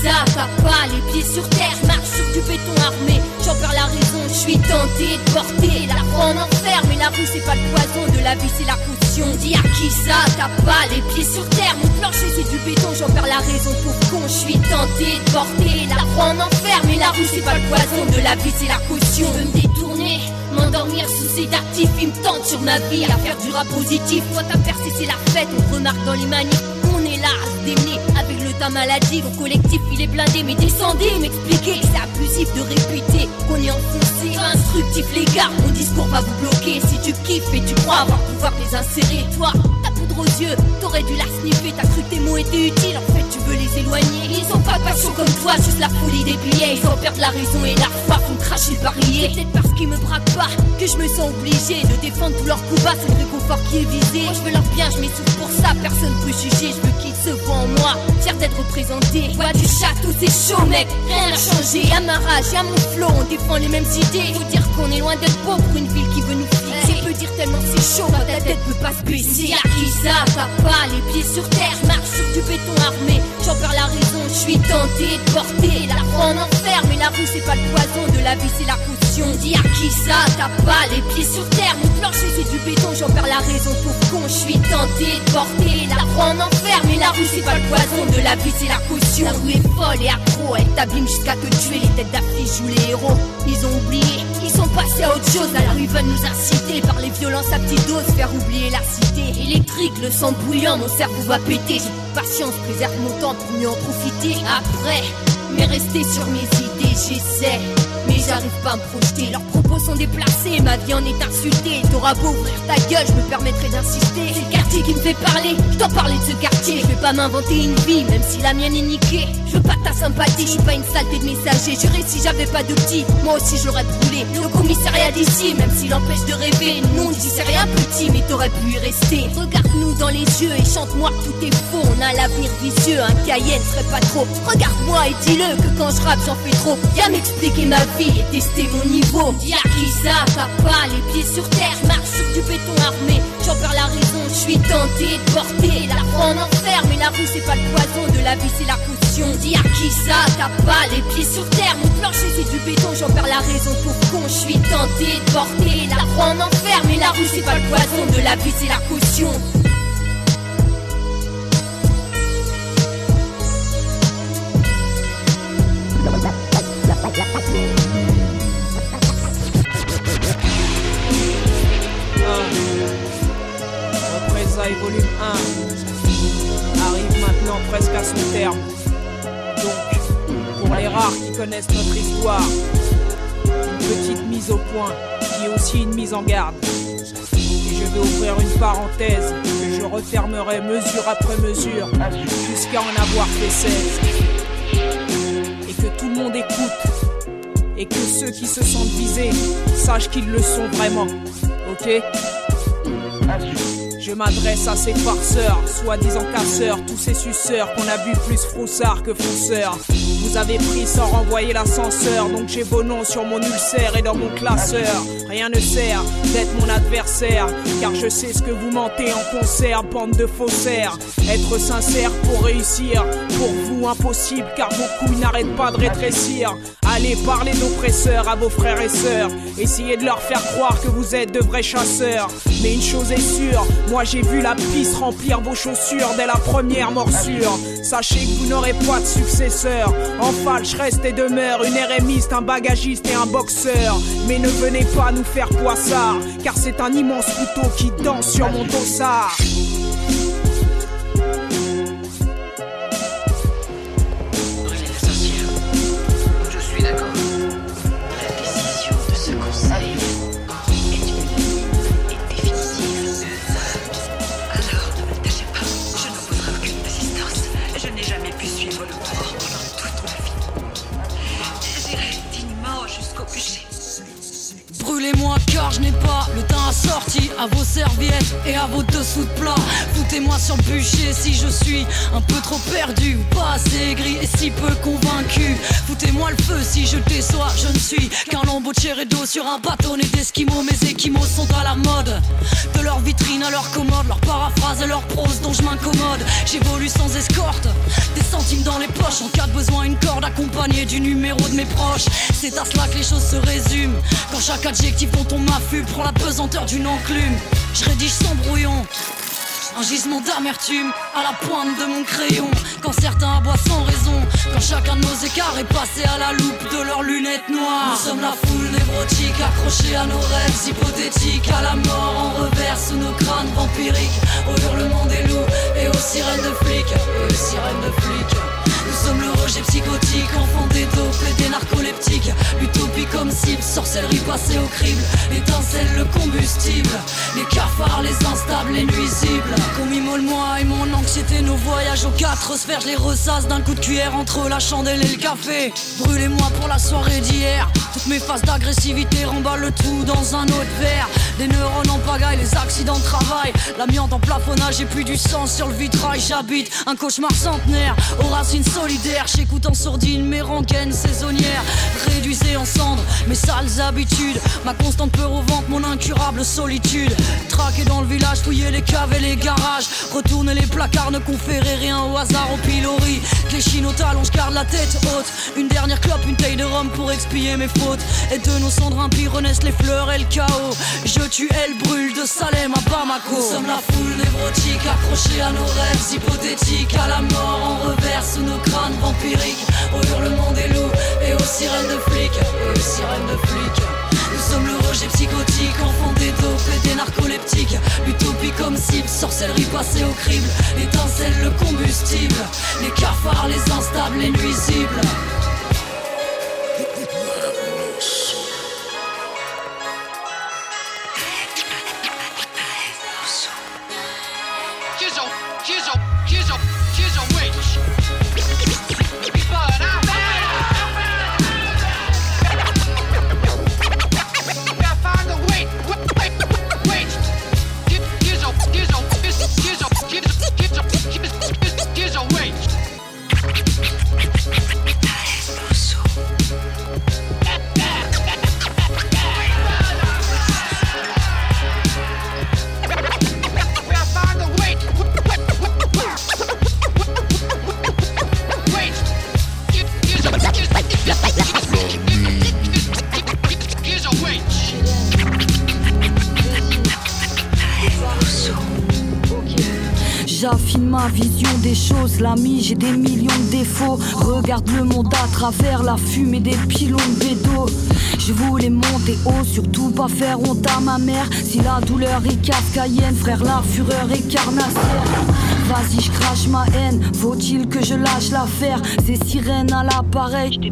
Ça, t'as pas les pieds sur terre, marche sur du béton armé. J'en perds la raison, je suis tenté de porter la foi en enfer. Mais la rue c'est pas le poison, de la vie c'est la caution. Dis à qui ça, t'as pas les pieds sur terre. Mon plancher c'est du béton, j'en perds la raison pour con. Je suis tenté de porter la foi en enfer. Mais la rue c'est pas le poison, de la vie c'est la caution. Je me détourner, m'endormir sous ces actifs. Ils me tentent sur ma vie à faire du rap positif. Toi t'as percé, c'est la fête, on remarque dans les manifs. Temps maladie. Mon collectif il est blindé, mais descendez, m'expliquer. C'est abusif de répéter qu'on est enfoncé. Instructif les gars, mon discours va vous bloquer. Si tu kiffes et tu crois avoir pouvoir les insérer, toi, aux yeux, t'aurais dû la sniffer. T'as cru tes mots étaient utiles, en fait tu veux les éloigner. Ils ont pas de passion comme toi, juste la folie des billets. Ils en perdent la raison et la foi, font cracher le barillet. C'est peut-être parce qu'ils me braquent pas que je me sens obligé de défendre tous leurs coups bas. C'est le réconfort qui est visé. Moi je veux leur bien, je m'essouffle pour ça, personne peut juger. Je veux qu'ils se voient en moi, fier d'être représenté. Voix du château, c'est chaud, mec, rien n'a changé. À ma rage, à mon flow, on défend les mêmes idées. Faut dire qu'on est loin d'être pauvre une ville qui veut nous dire tellement c'est chaud, ta tête peut pas se baisser. Y'a qui ça, t'as pas les pieds sur terre, marche sur du béton armé. J'en perds la raison, je suis tenté de porter la foi en enfer. Mais la rue c'est pas le poison, de la vie c'est la caution. À qui ça, t'as pas les pieds sur terre. Mon plancher c'est du béton, j'en perds la raison pour con. Je suis tenté de porter la foi en enfer. Mais la rue c'est pas le poison, de la vie c'est la caution. La rue est folle et accro, elle t'abîme jusqu'à te tuer. Les têtes d'affiche jouent les héros, ils ont oublié. Ils sont passés à autre chose, la rue veulent nous inciter par les violences à petite dose, faire oublier la cité. Électrique, le sang bouillant, mon cerveau va péter. J'ai patience, préserve mon temps pour mieux en profiter. Après, mais rester sur mes idées, j'essaie. Mais j'arrive pas à me projeter, leurs propos sont déplacés, ma vie en est insultée. T'auras beau ouvrir ta gueule, je me permettrai d'insister. C'est le quartier qui me fait parler, je dois parler de ce quartier. Je vais pas m'inventer une vie, même si la mienne est niquée. Je veux pas ta sympathie, je suis pas une saleté de messager. J'irais si j'avais pas de petit, moi aussi j'aurais brûlé. Le commissariat d'ici, même s'il empêche de rêver. Non, on dit c'est rien petit, mais t'aurais pu y rester. Regarde-nous dans les yeux et chante-moi tout est faux. On a l'avenir vicieux, un cahier ne serait pas trop. Regarde-moi et dis-le que quand je rappe j'en fais trop. Viens m'expliquer ma vie et tester mon niveau. Dis t'as pas les pieds sur terre, marche sur du béton armé. J'en perds la raison, je suis tenté de porter la foi en enfer. Mais la rue c'est pas le poison, de la vie c'est la caution. Dis à qui ça, t'as pas les pieds sur terre? Mon plancher c'est du béton, j'en perds la raison pour con. Je suis tenté de porter la foi en enfer. Mais la rue c'est pas le poison, de la vie c'est la caution. Volume 1 arrive maintenant presque à son terme. Donc, pour les rares qui connaissent notre histoire, une petite mise au point qui est aussi une mise en garde. Et je vais ouvrir une parenthèse que je refermerai mesure après mesure, jusqu'à en avoir fait 16. Et que tout le monde écoute, et que ceux qui se sentent visés sachent qu'ils le sont vraiment, ok? M'adresse à ces farceurs, soi-disant casseurs, tous ces suceurs qu'on a vu plus froussard que fonceurs. Vous avez pris sans renvoyer l'ascenseur, donc j'ai vos noms sur mon ulcère et dans mon classeur. Rien ne sert d'être mon adversaire, car je sais ce que vous mentez en concert, bande de faussaires. Être sincère pour réussir, pour vous impossible, car vos couilles n'arrêtent pas de rétrécir. Allez parler d'oppresseurs à vos frères et sœurs, essayez de leur faire croire que vous êtes de vrais chasseurs. Mais une chose est sûre, moi j'ai vu la piste remplir vos chaussures dès la première morsure. Sachez que vous n'aurez pas de successeur. En falche reste et demeure une RMiste, un bagagiste et un boxeur. Mais ne venez pas nous faire poissard, car c'est un immense couteau qui danse sur mon dossard. Assorti à vos serviettes et à vos dessous de plat. Foutez-moi sur le bûcher si je suis un peu trop perdu ou pas assez aigri et si peu convaincu. Foutez-moi le feu si je déçois, je ne suis qu'un lambeau de d'eau sur un bâtonnet d'esquimaux. Mes équimaux sont à la mode, de leur vitrine à leur commode, leur paraphrase et leur prose dont je m'incommode. J'évolue sans escorte, des centimes dans les poches. En cas de besoin, une corde accompagnée du numéro de mes proches. C'est à cela que les choses se résument. Quand chaque adjectif dont on m'affût prend la pesanteur d'une enclume. Je rédige sans brouillon. Un gisement d'amertume à la pointe de mon crayon. Quand certains aboient sans raison. Quand chacun de nos écarts est passé à la loupe de leurs lunettes noires. Nous sommes la foule névrotique accrochée à nos rêves hypothétiques. À la mort en revers sous nos crânes vampiriques. Au hurlement des loups et aux sirènes de flics. Et aux sirènes de flics. Rejet psychotique, enfant des et des narcoleptiques. L'utopie comme cible, sorcellerie passée au crible. L'étincelle, le combustible. Les cafards, les instables, les nuisibles. Qu'on m'immole moi et mon anxiété, nos voyages aux quatre sphères. Je les ressasse d'un coup de cuillère entre la chandelle et le café. Brûlez-moi pour la soirée d'hier. Toutes mes phases d'agressivité remballent le tout dans un autre verre. Des neurones en pagaille, les accidents de travail. L'amiante en plafonnage et puis du sang sur le vitrail. J'habite un cauchemar centenaire aux racines solidaires. J'écoute en sourdine mes rengaines saisonnières. Réduisez en cendres mes sales habitudes. Ma constante peur au ventre, mon incurable solitude. Traquer dans le village, fouiller les caves et les garages. Retourner les placards, ne conférer rien au hasard, au pilori. Chines au talon, je garde la tête haute. Une dernière clope, une taille de rhum pour expier mes fautes. Et de nos cendres impies renaissent les fleurs et le chaos. Je tue, elle brûle de Salem à Bamako. Nous sommes la foule névrotique, accrochée à nos rêves hypothétiques. À la mort en revers sous nos crânes vampiriques. Au hurlement des loups et aux sirènes de flics. Aux sirènes de flics. Nous sommes le rejet psychotique, enfant des dopes et des narcoleptiques. L'utopie comme cible, sorcellerie passée au crible. L'étincelle, le combustible. Les cafards, les instables, les nuisibles. L'ami, j'ai des millions de défauts. Regarde le monde à travers la fumée des pilons de bédo. Je voulais monter haut, surtout pas faire honte à ma mère. Si la douleur est kafkaïenne, frère, la fureur est carnassière. Vas-y, je crache ma haine. Faut-il que je lâche l'affaire? Ces sirènes à l'appareil. Je les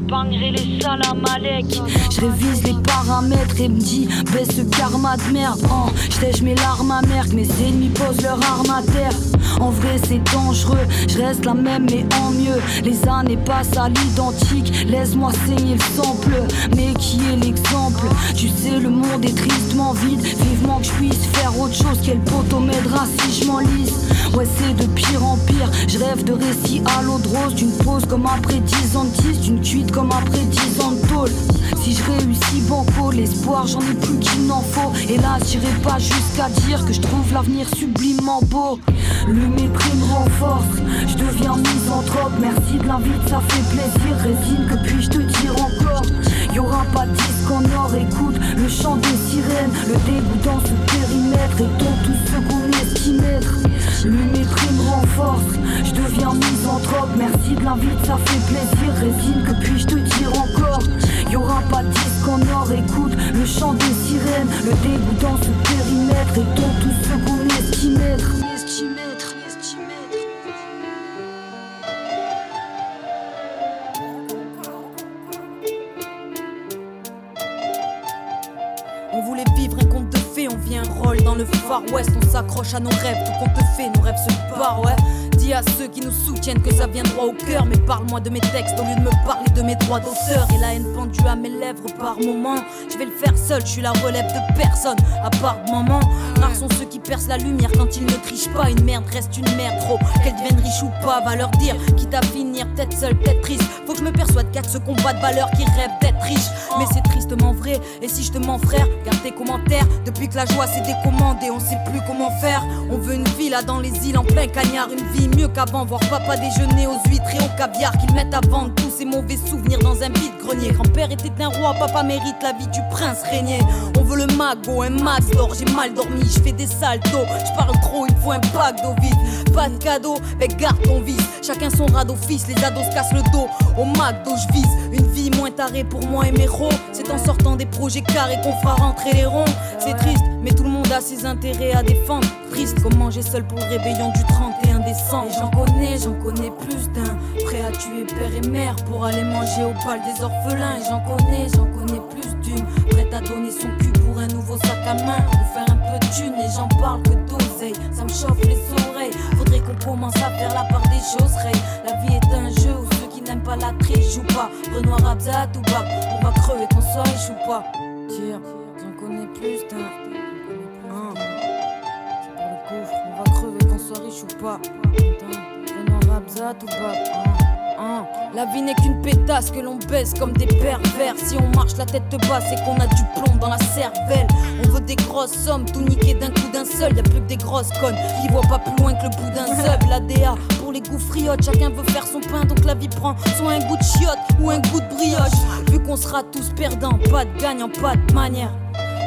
à Malek. Je révise les paramètres et me dis baisse ce karma de merde. Oh, je mes larmes amères que mes ennemis posent leur arme à terre. En vrai, c'est dangereux. Je reste la même, mais en mieux. Les années passent à l'identique. Laisse-moi saigner le sample. Mais qui est l'exemple? Tu sais, le monde est tristement vide. Vivement que je puisse faire autre chose. Quel poteau m'aidera si je m'enlise Ouais, c'est de pire en pire. Je rêve de récits à l'eau de rose. D'une pause comme après 10 ans de tease, D'une cuite comme après 10 ans de tôle. Si je réussis banco, l'espoir j'en ai plus qu'il n'en faut. Et là, j'irai pas jusqu'à dire que je trouve l'avenir sublimement beau. Le mépris me renforce, je deviens misanthrope. Merci de l'invite, ça fait plaisir. Résine, que puis-je te dire encore? Y aura pas de disque en or, écoute le chant des sirènes, le dégoût dans ce périmètre et dont tout ce qu'on estime être. Le mépris me renforce, je deviens misanthrope. Merci de l'invite, ça fait plaisir. Résine, que puis-je te dire encore? Y aura pas de disque en or, écoute le chant des sirènes, le dégoût dans ce périmètre et dont tout ce qu'on être. On voulait vivre un conte de fées, on vient un rôle dans le Far West, on s'accroche à nos rêves, tout compte fait, nos rêves se barrent, ouais. Dis à ceux qui nous soutiennent que ça vient droit au cœur, mais parle-moi de mes textes au lieu de me parler de mes droits d'auteur. Et la haine pendue à mes lèvres par moments, je vais le faire seul, je suis la relève de personne, à part maman. Rares sont ceux qui percent la lumière quand ils ne trichent pas, une merde reste une merde, trop. Qu'elle devienne riche ou pas, va leur dire, quitte à finir peut-être seul, peut-être triste. Faut que je me persuade qu'à ce combat de valeur qui rêve d'être riche, mais c'est tristement vrai. Et si je te mens, frère, garde tes commentaires. Depuis que la joie s'est décommandée, on sait plus comment faire. On veut une vie là dans les îles en plein cagnard, une vie mieux qu'avant. Voir papa déjeuner aux huîtres et au caviar qu'ils mettent à vendre tous ces mauvais souvenirs dans un vide grenier. Grand-père était un roi, papa mérite la vie du prince régné. On veut le mago, un max d'or, j'ai mal dormi, je fais des saltos, je parle trop, il faut un pack d'eau vide. Pas de cadeau, mais garde ton vice. Chacun son radeau fils, les ados se cassent le dos. Au McDo, je vise une vie moins tarée pour moi et mes ros. C'est en sortant des projets carrés qu'on fera rentrer les ronds. C'est triste, mais tout le monde a ses intérêts à défendre. Triste comme manger seul pour le réveillon du 31 Et j'en connais, j'en connais plus d'un. Prêt à tuer père et mère pour aller manger au bal des orphelins. Et j'en connais, j'en connais plus d'une. Prête à donner son cul pour un nouveau sac à main. Pour faire un peu de thune et j'en parle que d'oseille. Ça me chauffe les oreilles. Faudrait qu'on commence à faire la part des choses. Ray. La vie est un jeu où ceux qui n'aiment pas la triche jouent pas. Renoir, Abza, tout bas. On va crever qu'on soit ou pas. Dire, j'en connais plus d'un. Ou pas. Tout bas. Hein. Hein. La vie n'est qu'une pétasse que l'on baisse comme des pervers. Si on marche la tête basse, c'est qu'on a du plomb dans la cervelle. On veut des grosses sommes, tout niquer d'un coup d'un seul. Y a plus que des grosses connes qui voient pas plus loin que le bout d'un seul. La DA pour les gouffriotes, chacun veut faire son pain, donc la vie prend soit un goût de chiotte ou un goût de brioche. Vu qu'on sera tous perdants, pas de gagnant, pas de manière.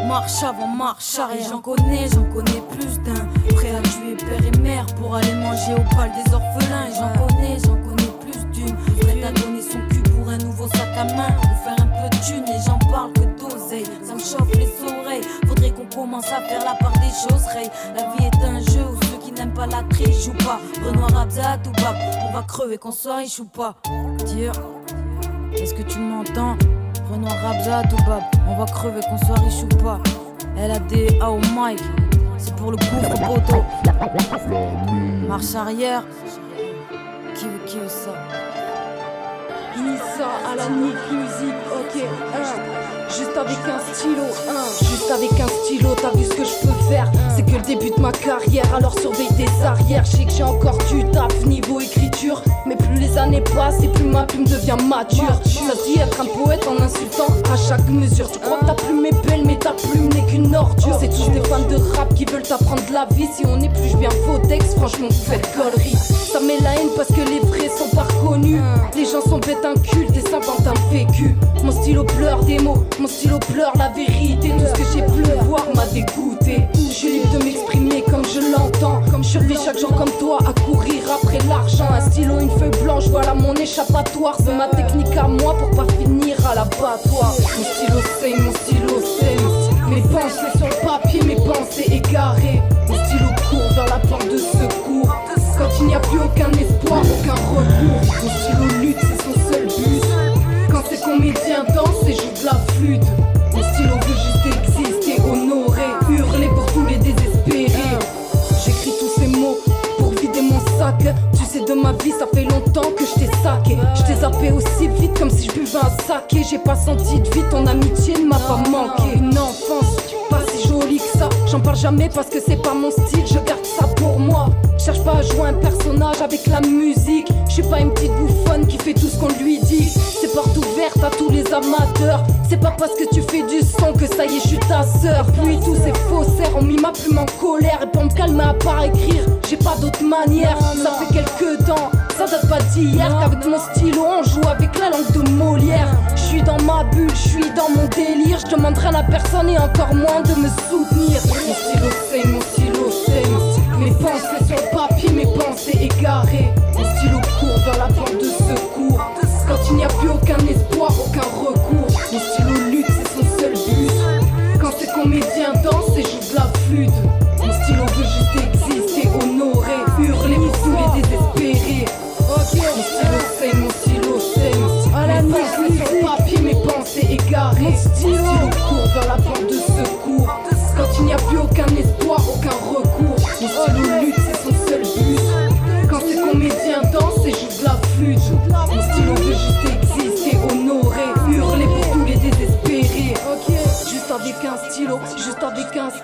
Marche avant, marche arrière. J'en connais, j'en connais plus d'un. Prêt à tuer père et mère pour aller manger au bal des orphelins. Et J'en connais, j'en connais plus d'une. Prête à donner son cul pour un nouveau sac à main. Pour faire un peu de et j'en parle que d'oseille. Ça me chauffe les oreilles. Faudrait qu'on commence à faire la part des choses. Ray. La vie est un jeu où ceux qui n'aiment pas la triche jouent pas. Renoir, Abza, tout bas. On va crever qu'on soit riche ou pas. Dire, est-ce que tu m'entends? Renoir Rabza, tout bab, on va crever qu'on soit riche ou pas. LADA au mic, c'est pour le gouffre poteau. Marche arrière, qui veut qui veut ça? À la Nick Music, ok. Juste avec un stylo, hein. Juste avec un stylo, t'as vu ce que je peux faire C'est que le début de ma carrière, alors surveille tes arrières. Je sais que j'ai encore du taf niveau écriture. Mais plus les années passent et plus ma plume devient mature. Ça dit être un poète en insultant. À chaque mesure Tu crois que ta plume est belle mais ta plume n'est qu'une ordure. C'est tous des fans de rap qui veulent t'apprendre la vie. Si on épluche bien vos textes, franchement vous faites conneries. Ça met la haine parce que les vrais sont pas reconnus Les gens sont bêtes incultes et s'inventent un vécu. Mon stylo pleure des mots, mon mon stylo pleure la vérité, tout ce que j'ai pu voir m'a dégoûté. Je suis libre de m'exprimer comme je l'entends. Comme je vis chaque jour comme toi à courir après l'argent. Un stylo, une feuille blanche, voilà mon échappatoire. C'est ma technique à moi pour pas finir à l'abattoir. Mon stylo saigne, mon stylo saigne. Mes pensées sur le papier, mes pensées égarées. Mon stylo court vers la porte de secours. Quand il n'y a plus aucun espoir, aucun recours. Mon stylo lutte comédien danse et joue de la flûte. Mon stylo veut juste exister, honorer, hurler pour tous les désespérés. J'écris tous ces mots pour vider mon sac. Tu sais, de ma vie, ça fait longtemps que je t'ai saqué. Je t'ai zappé aussi vite comme si je buvais un saké. J'ai pas senti de vie, ton amitié ne m'a pas manqué. Une enfance pas si jolie que ça, j'en parle jamais parce que c'est pas mon style, je garde ça pour moi. Cherche pas à jouer un personnage avec la musique. Je suis pas une petite bouffonne qui fait tout ce qu'on lui dit. C'est porte ouverte à tous les amateurs. C'est pas parce que tu fais du son que ça y est, je suis ta sœur. Puis tous ces faussaires ont mis ma plume en colère. Et pour me calmer à part écrire, j'ai pas d'autre manière. Ça fait quelques temps, ça date pas d'hier. Qu'avec mon stylo, on joue avec la langue de Molière. Je suis dans ma bulle, je suis dans mon délire. Je demande rien à personne et encore moins de me soutenir. Mon stylo, c'est mon stylo, c'est mon stylo. Mes pensées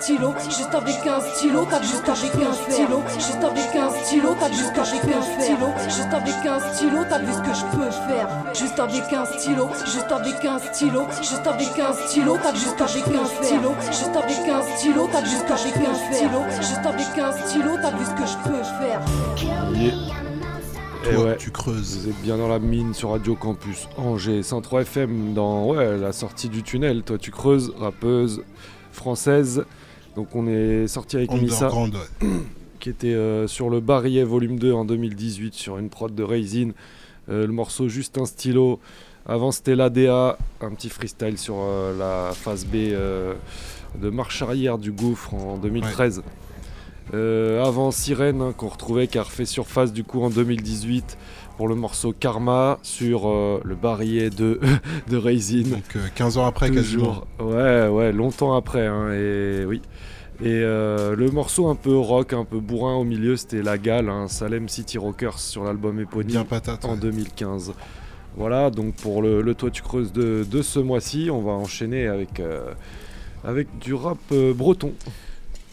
stylo, juste avec un stylo, t'as juste avec un stylo, juste avec un stylo, t'as juste avec un stylo, juste avec un stylo, t'as vu ce que je peux faire. Juste avec un stylo, juste avec un stylo, juste avec un stylo, t'as juste avec un stylo, juste avec un stylo, t'as juste avec un stylo, juste avec un stylo, t'as vu ce que je peux faire. Toi, ouais, tu creuses. Vous êtes bien dans la mine sur Radio Campus Angers 103 FM dans ouais, la sortie du tunnel. Toi, tu creuses, rappeuse française. Donc, on est sorti avec Missa, ouais. qui était euh, sur le Barillet volume 2 en 2018 sur une prod de Raisin. Euh, le morceau Juste un stylo. Avant, c'était l'ADA, un petit freestyle sur euh, la phase B de marche arrière du gouffre en 2013. Euh, avant Sirène, hein, qu'on retrouvait, qui a refait surface du coup en 2018 pour le morceau Karma sur euh, le barillet de, de Raisin. Donc euh, 15 ans après, quasiment. Toujours. Ouais, ouais, longtemps après, hein, et oui. Et euh, le morceau un peu rock, un peu bourrin au milieu, c'était La Gale, hein, Salem City Rockers sur l'album éponyme patate, en ouais. 2015. Voilà, donc pour le, le Toi tu creuses de, de ce mois-ci, on va enchaîner avec, euh, avec du rap breton.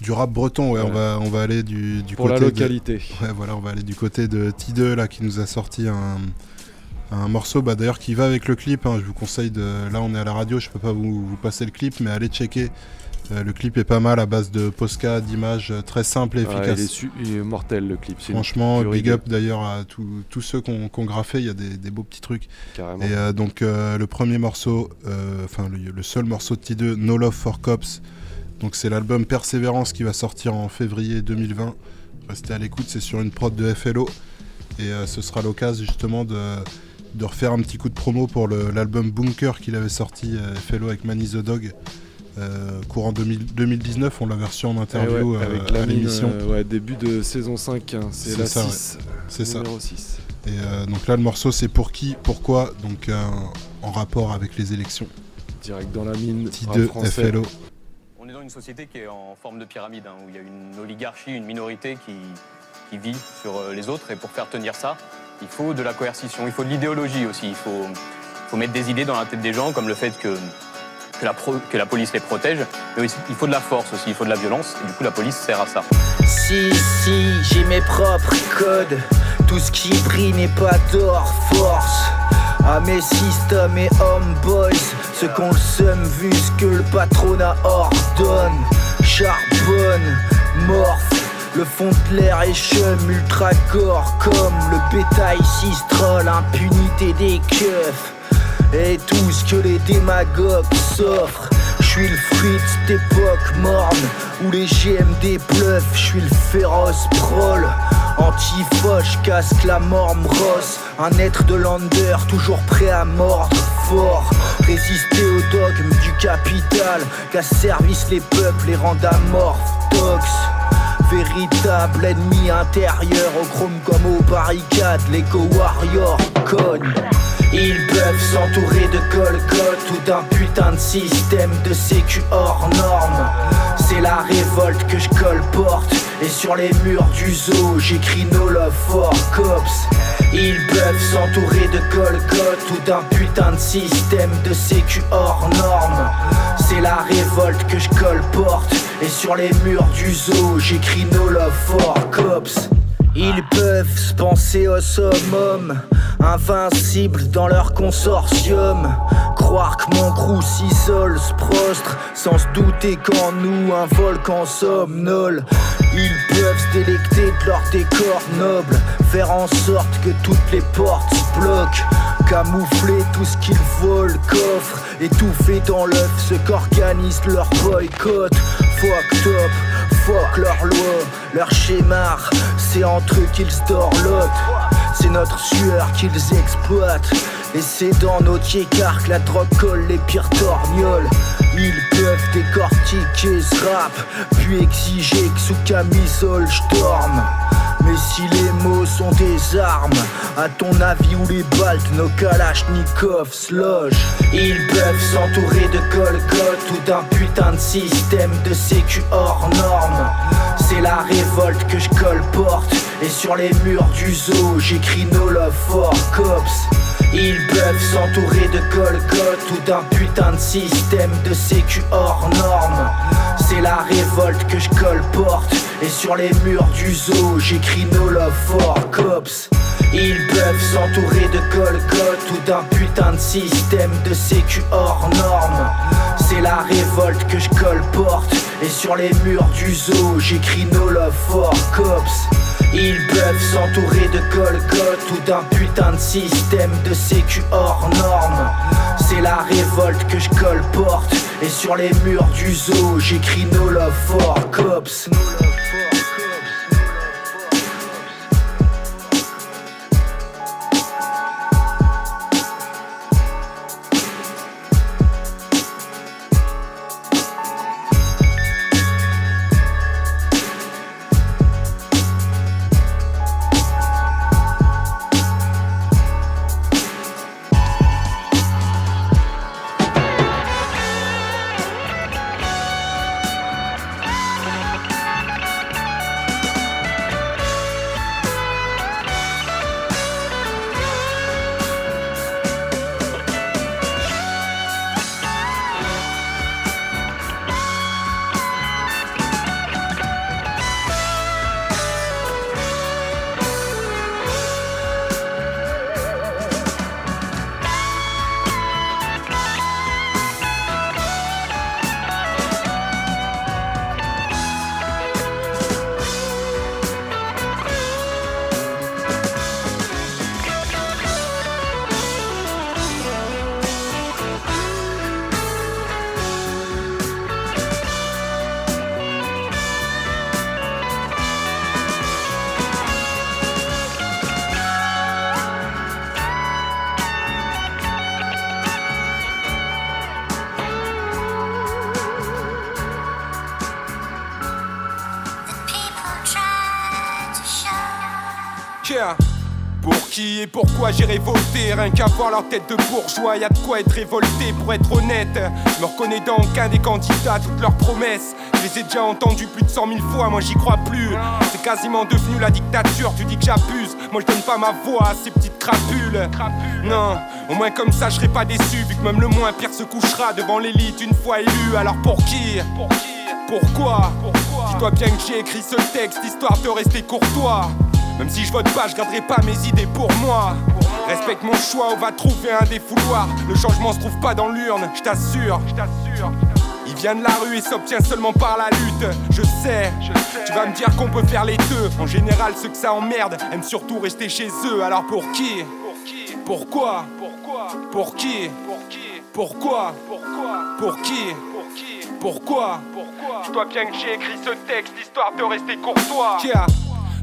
Du rap breton, ouais, on, va, on va aller du, du Pour côté la de- localité. Ouais, voilà, on va aller du côté de T2 là qui nous a sorti un, un morceau, bah, d'ailleurs qui va avec le clip. hein, je vous conseille de. Là, on est à la radio, je peux pas vous, vous passer le clip, mais allez checker. Euh, le clip est pas mal à base de Posca, d'images euh, très simples et Ouais, efficaces. il, est su- il est mortel le clip. Franchement, big de- up d'ailleurs à tous ceux qui ont graffé, il y a des, des beaux petits trucs. Carrément. Et euh, donc euh, le premier morceau, enfin le, le seul morceau de T2, No Love for Cops. Donc c'est l'album Persévérance qui va sortir en février 2020. Restez à l'écoute, c'est sur une prod de FLO. Et euh, ce sera l'occasion justement de, de refaire un petit coup de promo pour l'album Bunker qu'il avait sorti euh, FLO avec Manny the Dog. Euh, courant 2000 2019, on l'avait reçu en Eh interview ouais, euh, avec la à l'émission. ouais, début de saison 5, hein, c'est la ça, ouais. 6. C'est ça. numéro 6. Et donc là, le morceau, c'est pour qui, pourquoi, donc en rapport avec les élections. Direct dans la mine, T2 français. FLO. Une société qui est en forme de pyramide, hein, où il y a une oligarchie, une minorité qui, qui vit sur euh, les autres. Et pour faire tenir ça, il faut de la coercition, il faut de l'idéologie aussi. Il faut, faut mettre des idées dans la tête des gens, comme le fait que, que, la, que la police les protège. Mais il faut de la force aussi, il faut de la violence. Et du coup, la police sert à ça. Si, si, j'ai mes propres codes. Tout ce qui brille n'est pas d'or, force. À mes systèmes et homeboys, ceux qu'on le vu ce que le patronat ordonne. Charbonne, morphe, le fond de l'air est chum, ultra corps comme le bétail cistrol, impunité des keufs. Et tout ce que les démagogues s'offrent. Suis le où les GMD bluffent. Je suis le féroce prol. Antifoche, casque la morme rosse. Un être de lander, toujours prêt à mordre fort. Résister au dogme du capital. Qu'asservissent les peuples, les rendent amorphes. Tox. Véritable ennemi intérieur au chrome comme aux barricades, l'éco warrior cogne. Ils peuvent s'entourer de colcotte ou d'un putain de système de sécu hors norme. C'est la révolte que je colporte. Et sur les murs du zoo, j'écris No Love for Cops. Ils peuvent s'entourer de colcottes ou d'un putain de système de sécu hors norme. C'est la révolte que je colporte. Et sur les murs du zoo, j'écris No Love for Cops. Peuvent se penser au summum, invincibles dans leur consortium. Croire que mon crew s'isole, se prostre, sans se douter qu'en nous un volcan somnole. Ils peuvent se délecter de leur décor noble, faire en sorte que toutes les portes se bloquent. Camoufler tout ce qu'ils volent, coffre, étouffer dans l'œuf ce qu'organise leur boycott. Fuck top, fuck leur loi, leur schéma, c'est entre eux C'est notre sueur qu'ils exploitent. Et c'est dans nos tiécards que la drogue colle les pires torgnoles. Ils peuvent décortiquer ce rap, puis exiger que sous camisole je. Mais si les mots sont des armes, à ton avis où les baltes, nos kalachnikovs se logent? Ils peuvent s'entourer de colcottes ou d'un putain de système de sécu hors norme. C'est la révolte que je colporte, et sur les murs du zoo, j'écris No Love for Cops. Ils peuvent s'entourer de colcottes ou d'un putain de système de sécu hors norme. C'est la révolte que je colporte. Et sur les murs du zoo, j'écris No Love for Cops. Ils peuvent s'entourer de colcottes ou d'un putain de système de sécu hors norme. C'est la révolte que je colporte. Et sur les murs du zoo, j'écris No Love for Cops. Ils peuvent s'entourer de colcottes ou d'un putain de système de sécu hors norme. C'est la révolte que je colporte. Et sur les murs du zoo, j'écris No Love for Cops. Et pourquoi j'irai voter Rien qu'à voir leur tête de bourgeois, y de quoi être révolté pour être honnête. Me reconnais dans aucun des candidats, toutes leurs promesses. Je les ai déjà entendues plus de cent mille fois, moi j'y crois plus. C'est quasiment devenu la dictature, tu dis que j'abuse. Moi je donne pas ma voix à ces petites crapules. Non, au moins comme ça je serai pas déçu, vu que même le moins pire se couchera devant l'élite une fois élu. Alors pour qui? Pourquoi? Dis-toi bien que j'ai écrit ce texte histoire de rester courtois. Même si je vote pas, je garderai pas mes idées pour moi. Respecte mon choix, on va trouver un défouloir. Le changement se trouve pas dans l'urne, je t'assure. Il vient de la rue et s'obtient seulement par la lutte. Je sais, tu vas me dire qu'on peut faire les deux. En général, ceux que ça emmerde aiment surtout rester chez eux. Alors pour qui? Pourquoi? Pour qui? Pourquoi? Pour qui? Pourquoi? Je dois bien que j'ai écrit ce texte histoire de rester courtois.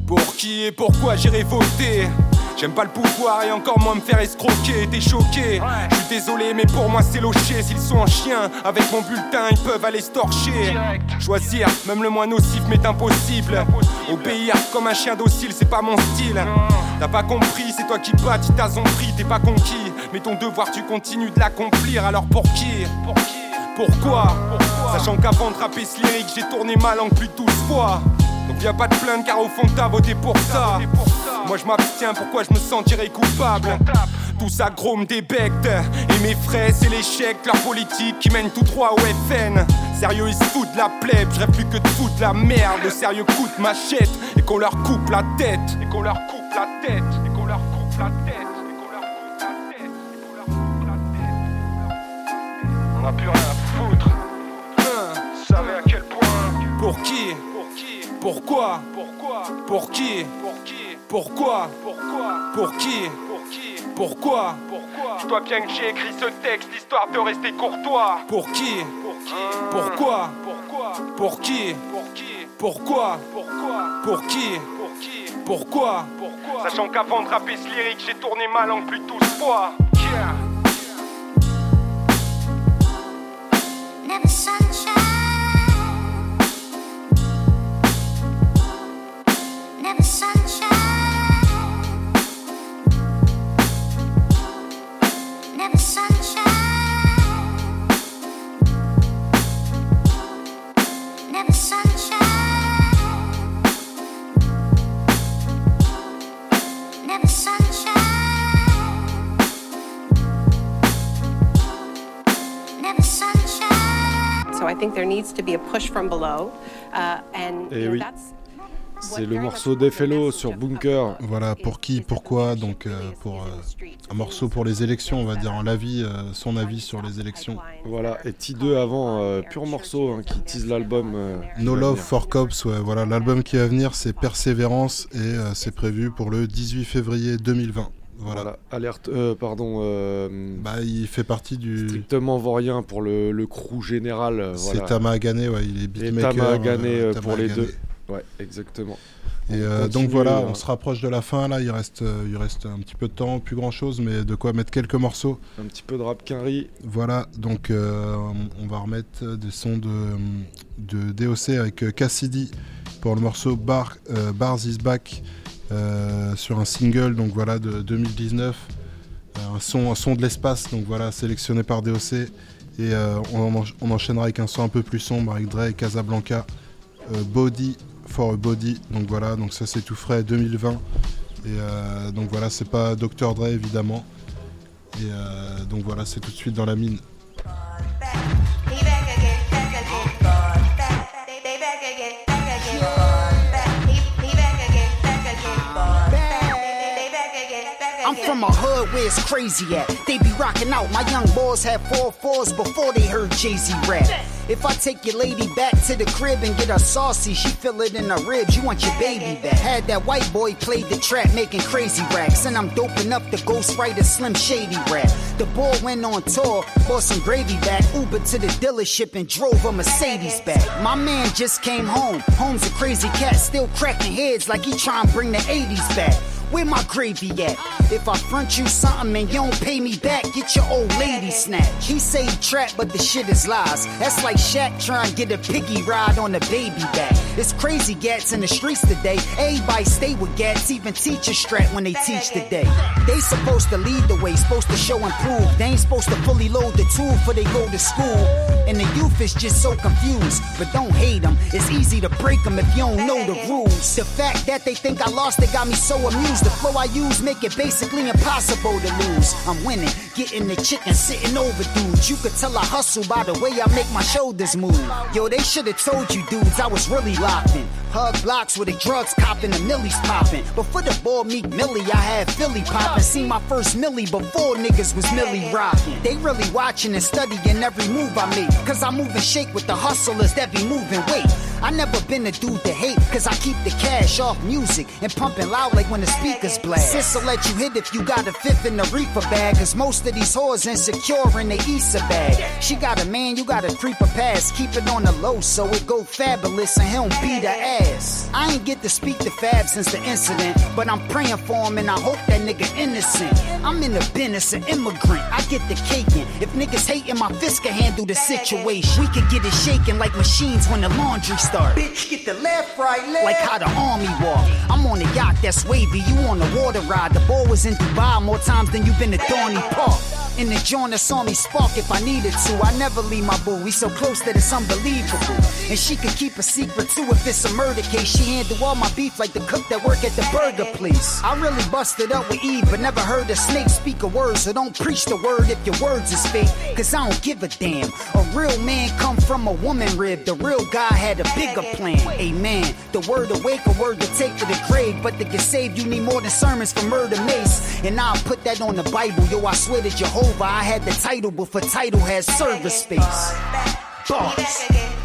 Pour qui et pourquoi j'irai voter? J'aime pas le pouvoir et encore moins me faire escroquer, t'es choqué. Je suis désolé mais pour moi c'est loché. S'ils sont en chien, avec mon bulletin ils peuvent aller se torcher. Choisir, même le moins nocif m'est impossible. Obéir comme un chien docile c'est pas mon style. T'as pas compris, c'est toi qui bâtis ta zombie T'es pas conquis, mais ton devoir tu continues de l'accomplir Alors pour qui? Pourquoi? Sachant qu'avant de rapper ce lyrique, j'ai tourné ma langue plus de 12 fois. Donc viens pas te plaindre car au fond t'as voté pour ça. Moi je m'abstiens, pourquoi je me sentirais coupable? Tout ça gros me débecte Et mes frais c'est l'échec, leur politique qui mène tout droit au FN Sérieux ils se foutent de la plèbe, je plus que de foutre la merde. Sérieux coûte machette et qu'on leur coupe la tête. Et qu'on leur coupe la tête Et qu'on leur coupe la tête On n'a plus rien à foutre. Hein, savez à quel point? Pour qui? Pourquoi Pour qui Pourquoi Pour qui Pourquoi Je dois bien que j'ai écrit ce texte histoire de rester courtois. Pour qui Pourquoi Pour qui Pourquoi Pour qui Pourquoi Sachant qu'avant de rapper ce lyrique, j'ai tourné ma langue plus 12 fois. Yeah. Never sunshine. Know, oui. that's C'est le morceau d'Effello sur Bunker. Voilà, pour qui, pourquoi, donc euh, pour euh, un morceau pour les élections, on va dire, en avis, euh, son avis sur les élections. Voilà, et T2 avant, euh, pur morceau hein, qui tease l'album. euh, No Love for Cops, ouais, voilà, l'album qui va venir, c'est Persévérance et euh, c'est prévu pour le 18 février 2020. Voilà. Voilà, alerte, euh, pardon. euh, Bah, il fait partie du. Strictement vaurien pour le, le crew général. euh, C'est voilà. Tama Agane, ouais, il est Et beatmaker. Tama Agane euh, Tama pour les deux. Ouais, exactement. Et On donc voilà, on se rapproche de la fin là, il reste, il reste un petit peu de temps, plus grand chose, mais de quoi mettre quelques morceaux. Un petit peu de rap quinri. Voilà, donc on va remettre des sons de, de DOC avec Cassidy pour le morceau Bar, Bars is Back sur un single donc voilà de 2019. Euh, un, son, un son de l'espace, donc voilà, sélectionné par DOC. Et euh, on, on enchaînera avec un son un peu plus sombre avec Dre et Casablanca, euh, Body for a Body. Donc voilà, donc ça c'est tout frais 2020. Et euh, donc voilà, c'est pas Dr. Dre évidemment. Et euh, donc voilà, c'est tout de suite dans la mine. From a hood where it's crazy at. They be rocking out. My young boys had four fours before they heard Jay Z rap. If I take your lady back to the crib and get her saucy, she feel it in her ribs. You want your baby back. Had that white boy played the trap, making crazy racks. And I'm doping up the ghostwriter Slim Shady rap. The boy went on tour, bought some gravy back, Uber to the dealership and drove a Mercedes back. My man just came home. Home's a crazy cat, still cracking heads like he trying to bring the 80s back. Where my gravy at? If I front you something and you don't pay me back, get your old lady snatched. He say he trap, but the shit is lies. That's like Shaq trying to get a piggy ride on the baby back. It's crazy gats in the streets today. Everybody stay with gats, even teachers strap when they teach today. They supposed to lead the way, supposed to show and prove. They ain't supposed to fully load the tool before they go to school. And the youth is just so confused. But don't hate them, it's easy to break them if you don't know the rules. The fact that they think I lost, they got me so amused. The flow I use make it basically impossible to lose. I'm winning, getting the chicken, sitting over dudes. You could tell I hustle by the way I make my shoulders move. Yo, they should have told you dudes I was really locked in. Hug blocks with the drugs copping, the millies popping. Before the ball meet Millie, I had Philly popping. Seen my first Millie before niggas was Millie rocking. They really watching and studying every move I make. Cause I move and shake with the hustlers that be moving weight. I never been a dude to hate, cause I keep the cash off music and pumping loud like when the speakers blast. Sis will let you hit if you got a fifth in the reefer bag, cause most of these whores insecure in the Issa bag. She got a man, you gotta creep a pass, keep it on the low so it go fabulous and he don't beat her ass. I ain't get to speak to Fab since the incident, but I'm praying for him and I hope that nigga innocent. I'm in the business, an immigrant, I get the caking. If niggas hating, my fist can handle the situation. We could get it shaking like machines when the laundry start. Bitch, get the left, right, left. Like how the army walk. I'm on a yacht that's wavy, you on a water ride. The ball was in Dubai more times than you've been to Dorney Park. In the joint that saw me spark if I needed to. I never leave my boo. We so close that it's unbelievable. And she could keep a secret too if it's a murder case. She handle all my beef like the cook that work at the burger place. I really busted up with Eve, but never heard a snake speak a word. So don't preach the word if your words is fake. Cause I don't give a damn. A real man come from a woman rib. The real guy had a bigger plan. Amen. The word awake, a word to take to the grave. But to get saved, you need more than sermons for murder mace. And I'll put that on the Bible. Yo, I swear to Jehovah, I had the title before title has service space. Bars.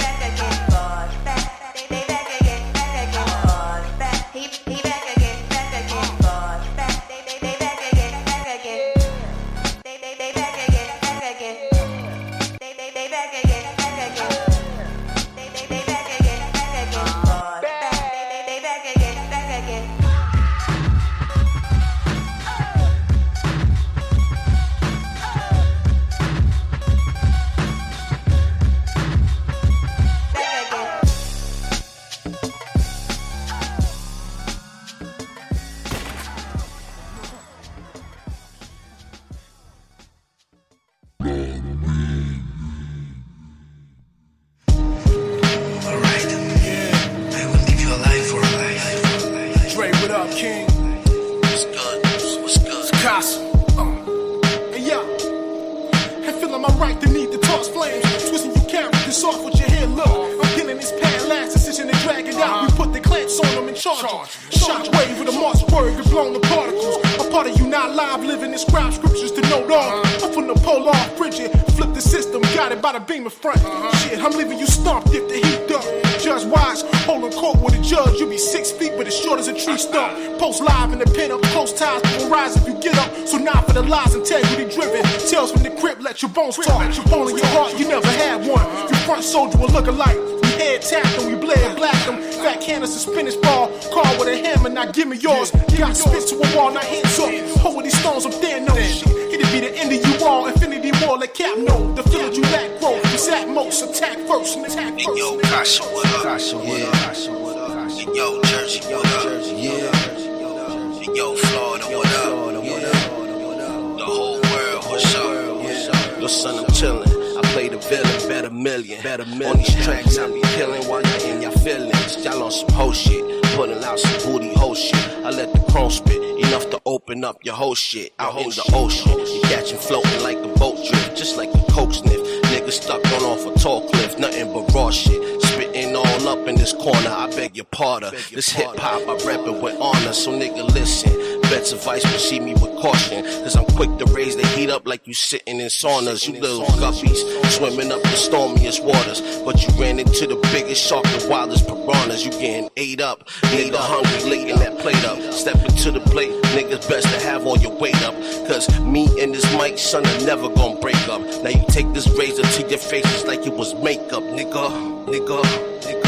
Saunas. You little guppies, swimming up the stormiest waters. But you ran into the biggest shark, the wildest piranhas. You getting ate up, need a hungry, licking that plate up. Step into the plate, niggas best to have all your weight up. Cause me and this mic, son, are never gonna break up. Now you take this razor to your faces like it was makeup, nigga, nigga, nigga.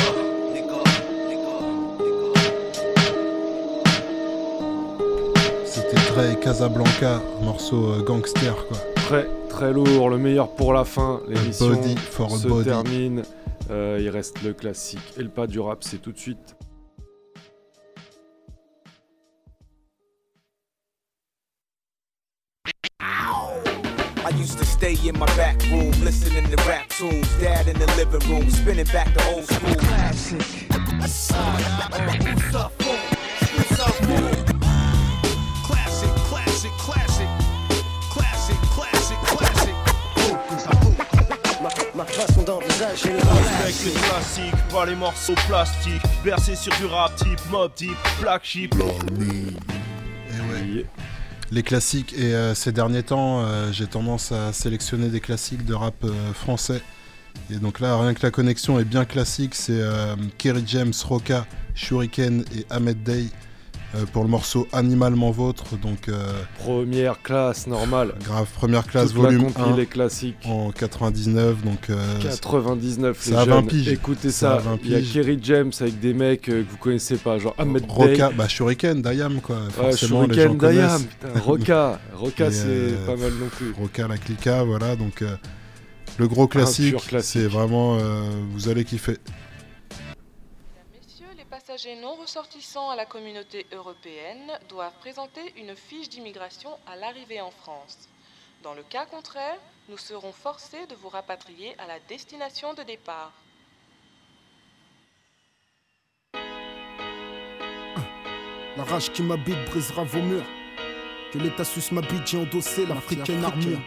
C'était très Casablanca, morceau euh, gangster quoi. Meilleur pour la fin. L'émission se body. termine. Euh, il reste le classique et le pas du rap, c'est tout de suite. I used to stay in my back room, listening to rap tunes. Dad in the living room, spinning back the old school. Classic. Classic, les classiques, et euh, ces derniers temps, euh, j'ai tendance à sélectionner des classiques de rap euh, français. Et donc là, rien que la connexion est bien classique, c'est Kerry James, Roca, Shuriken et Ahmed Day pour le morceau Animalement Vôtre. Donc euh, Première classe, normale. grave, première classe, Toute la volume compile 1 est classique. en 99. Donc euh, 99, c'est les à 20 jeunes. piges. Écoutez ça. 20 Il y a. Kerry James avec des mecs euh, que vous connaissez pas, genre Ahmed Roca, Day. bah Shuriken, Dayam quoi. Ouais, Forcément, les Shuriken, gens Dayam, putain, Roca. Roca, c'est pas mal non plus. Roca, la Clica, voilà. Donc euh, le gros classique, c'est vraiment, euh, vous allez kiffer. Passagers non ressortissants à la communauté européenne doivent présenter une fiche d'immigration à l'arrivée en France. Dans le cas contraire, nous serons forcés de vous rapatrier à la destination de départ. La rage qui m'habite brisera vos murs. Que l'état m'habite, j'ai endossé l'africaine armure.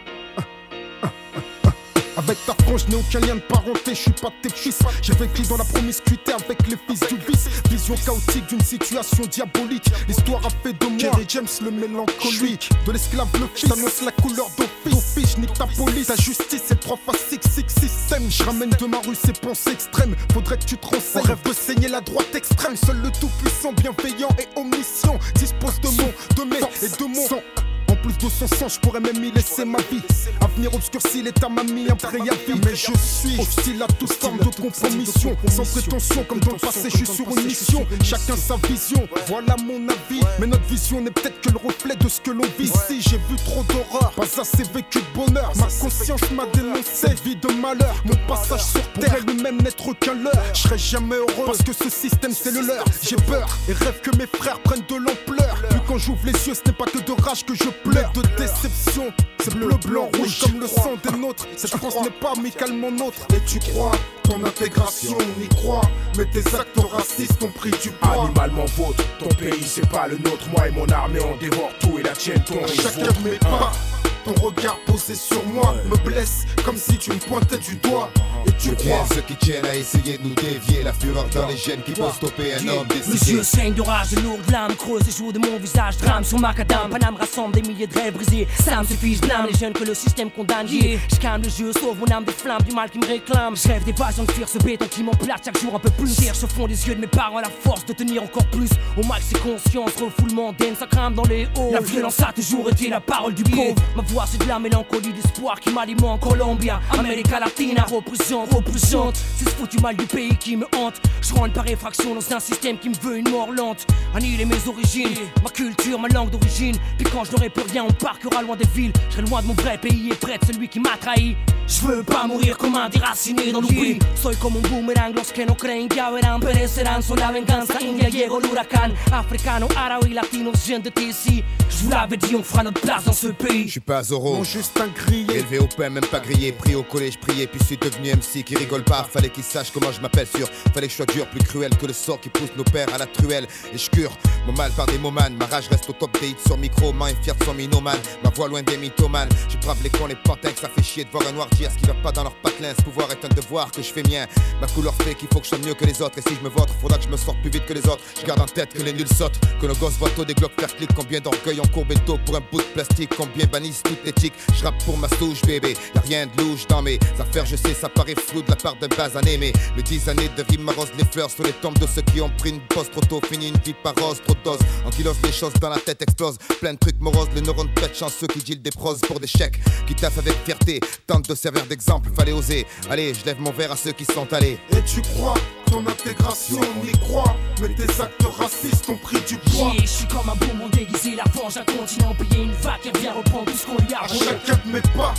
Avec ta frange, je n'ai aucun lien de parenté, je suis pas tes fils. J'ai vécu dans la promiscuité avec les fils du vice. Vision chaotique d'une situation diabolique. L'histoire a fait de moi Kerry James le mélancolique. De l'esclave le fils, t'annonce la couleur d'office. Nique ta police. Ta justice, c'est 3 fois 6, 6 système. Je ramène de ma rue ces pensées extrêmes. Faudrait que tu te renseignes. Rêve de saigner la droite extrême. Seul le tout-puissant, bienveillant et omniscient dispose de mon, de mes et de mon sang. Plus de son sang, je pourrais même y laisser ma vie. Avenir obscurci, l'état m'a mis un préavis. Mais je suis hostile à toute forme de compromission. Sans prétention, comme dans le passé, je suis sur une mission. Chacun sa vision, voilà mon avis. Mais notre vision n'est peut-être que le reflet de ce que l'on vit ici. J'ai vu trop d'horreur, pas assez vécu de bonheur. Ma conscience m'a dénoncé, vie de malheur. Mon passage sur terre lui-même n'être qu'un leurre. Je serai jamais heureux parce que ce système c'est le leur. J'ai peur et rêve que mes frères prennent de l'ampleur. Plus quand j'ouvre les yeux, ce n'est pas que de rage que je pleure, de déception. C'est bleu, blanc, rouge comme le sang des nôtres. Cette France n'est pas amicalement nôtre. Et tu crois ton intégration, on y croit. Mais tes actes racistes ont pris du poids. Animalement vôtre, ton pays c'est pas le nôtre. Moi et mon armée on dévore tout et la tienne ton Chacun mes pas, ton regard posé sur moi me blesse comme si tu me pointais du doigt. Et tu crois ceux qui tiennent à essayer de nous dévier La fureur dans les gènes qui peut stopper un homme Mes décidé yeux saignent de rage, de lourdes larmes creuses et jouent de mon visage. Drame sur macadam, Paname rassemble des milliers de rêves brisés. Ça me suffit, je blâme les jeunes que le système condamne. Yeah. Je calme le jeu, sauve mon âme des flammes du mal qui me réclame. Je rêve d'évasion, de fuir ce béton qui m'emplate chaque jour un peu plus. Cherche au fond des yeux de mes parents la force de tenir encore plus. Au max, c'est conscience, refoulement d'aine, ça crame dans les hauts. La violence a toujours été la parole du pauvre. Ma voix, c'est de la mélancolie d'espoir qui m'alimente. Colombia, América Latina, représente, représente. C'est ce foutu mal du pays qui me hante. Je rentre par effraction dans un système qui me veut une mort lente. Annihiler mes origines, ma culture, ma langue d'origine. Puis quand je n'aurai plus rien, on parquera loin des villes. Je serai loin de mon vrai pays et près de celui qui m'a trahi. Je veux pas mourir comme un déraciné dans l'oubli. Soy como un boomerang, los que no creen que verán perecerán. Son la venganza, India llegó el huracán. Africano, árabe y latinos viennent de ici. Je vous l'avais dit, on fera notre place dans ce pays. Pas Zoro Non, juste un grillé. Élevé au pain, même pas grillé, pris au collège, prié, puis je suis devenu MC qui rigole pas. Fallait qu'il sache comment je m'appelle sûr. Fallait que je sois dur, plus cruel que le sort qui pousse nos pères à la truelle. Et je cure mon mal par des momanes. Ma rage reste au top des hits sur micro, main et de son minomane. Ma voix loin des mythomanes. Je brave les cons, les pantins, que ça fait chier de voir un noir dire ce qui va pas dans leur patelin. Ce pouvoir est un devoir que je fais mien. Ma couleur fait qu'il faut que je sois mieux que les autres. Et si je me vote, faudra que je me sorte plus vite que les autres. Je garde en tête que les nuls sautent, que nos gosses voient tôt des glocks faire clic. Combien d'orgueil en courbe dos pour un bout de plastique. Combien bannissent toute éthique. Je rappe pour ma souche, bébé. Y'a rien de louche dans mes affaires, je sais, ça paraît flou de la part d'un basané. Mais mes dix années de rime m'arrosent les fleurs sur les tombes de ceux qui ont pris une pause trop tôt. Fini une vie par rose, trop. En kilos, les choses dans la tête explosent. Plein de trucs moroses, les neurones pètent chanceux qui dealent des proses pour des chèques. Qui taffent avec fierté, tentent de servir d'exemple, fallait oser. Allez, je lève mon verre à ceux qui sont allés. Et tu crois ton intégration, on y croit. Mais tes actes racistes ont pris du poids. Yeah, je suis comme un bonbon déguisé, la fange, un continent payé une vague qui revient reprendre tout ce qu'on lui a À chacun de mes pas,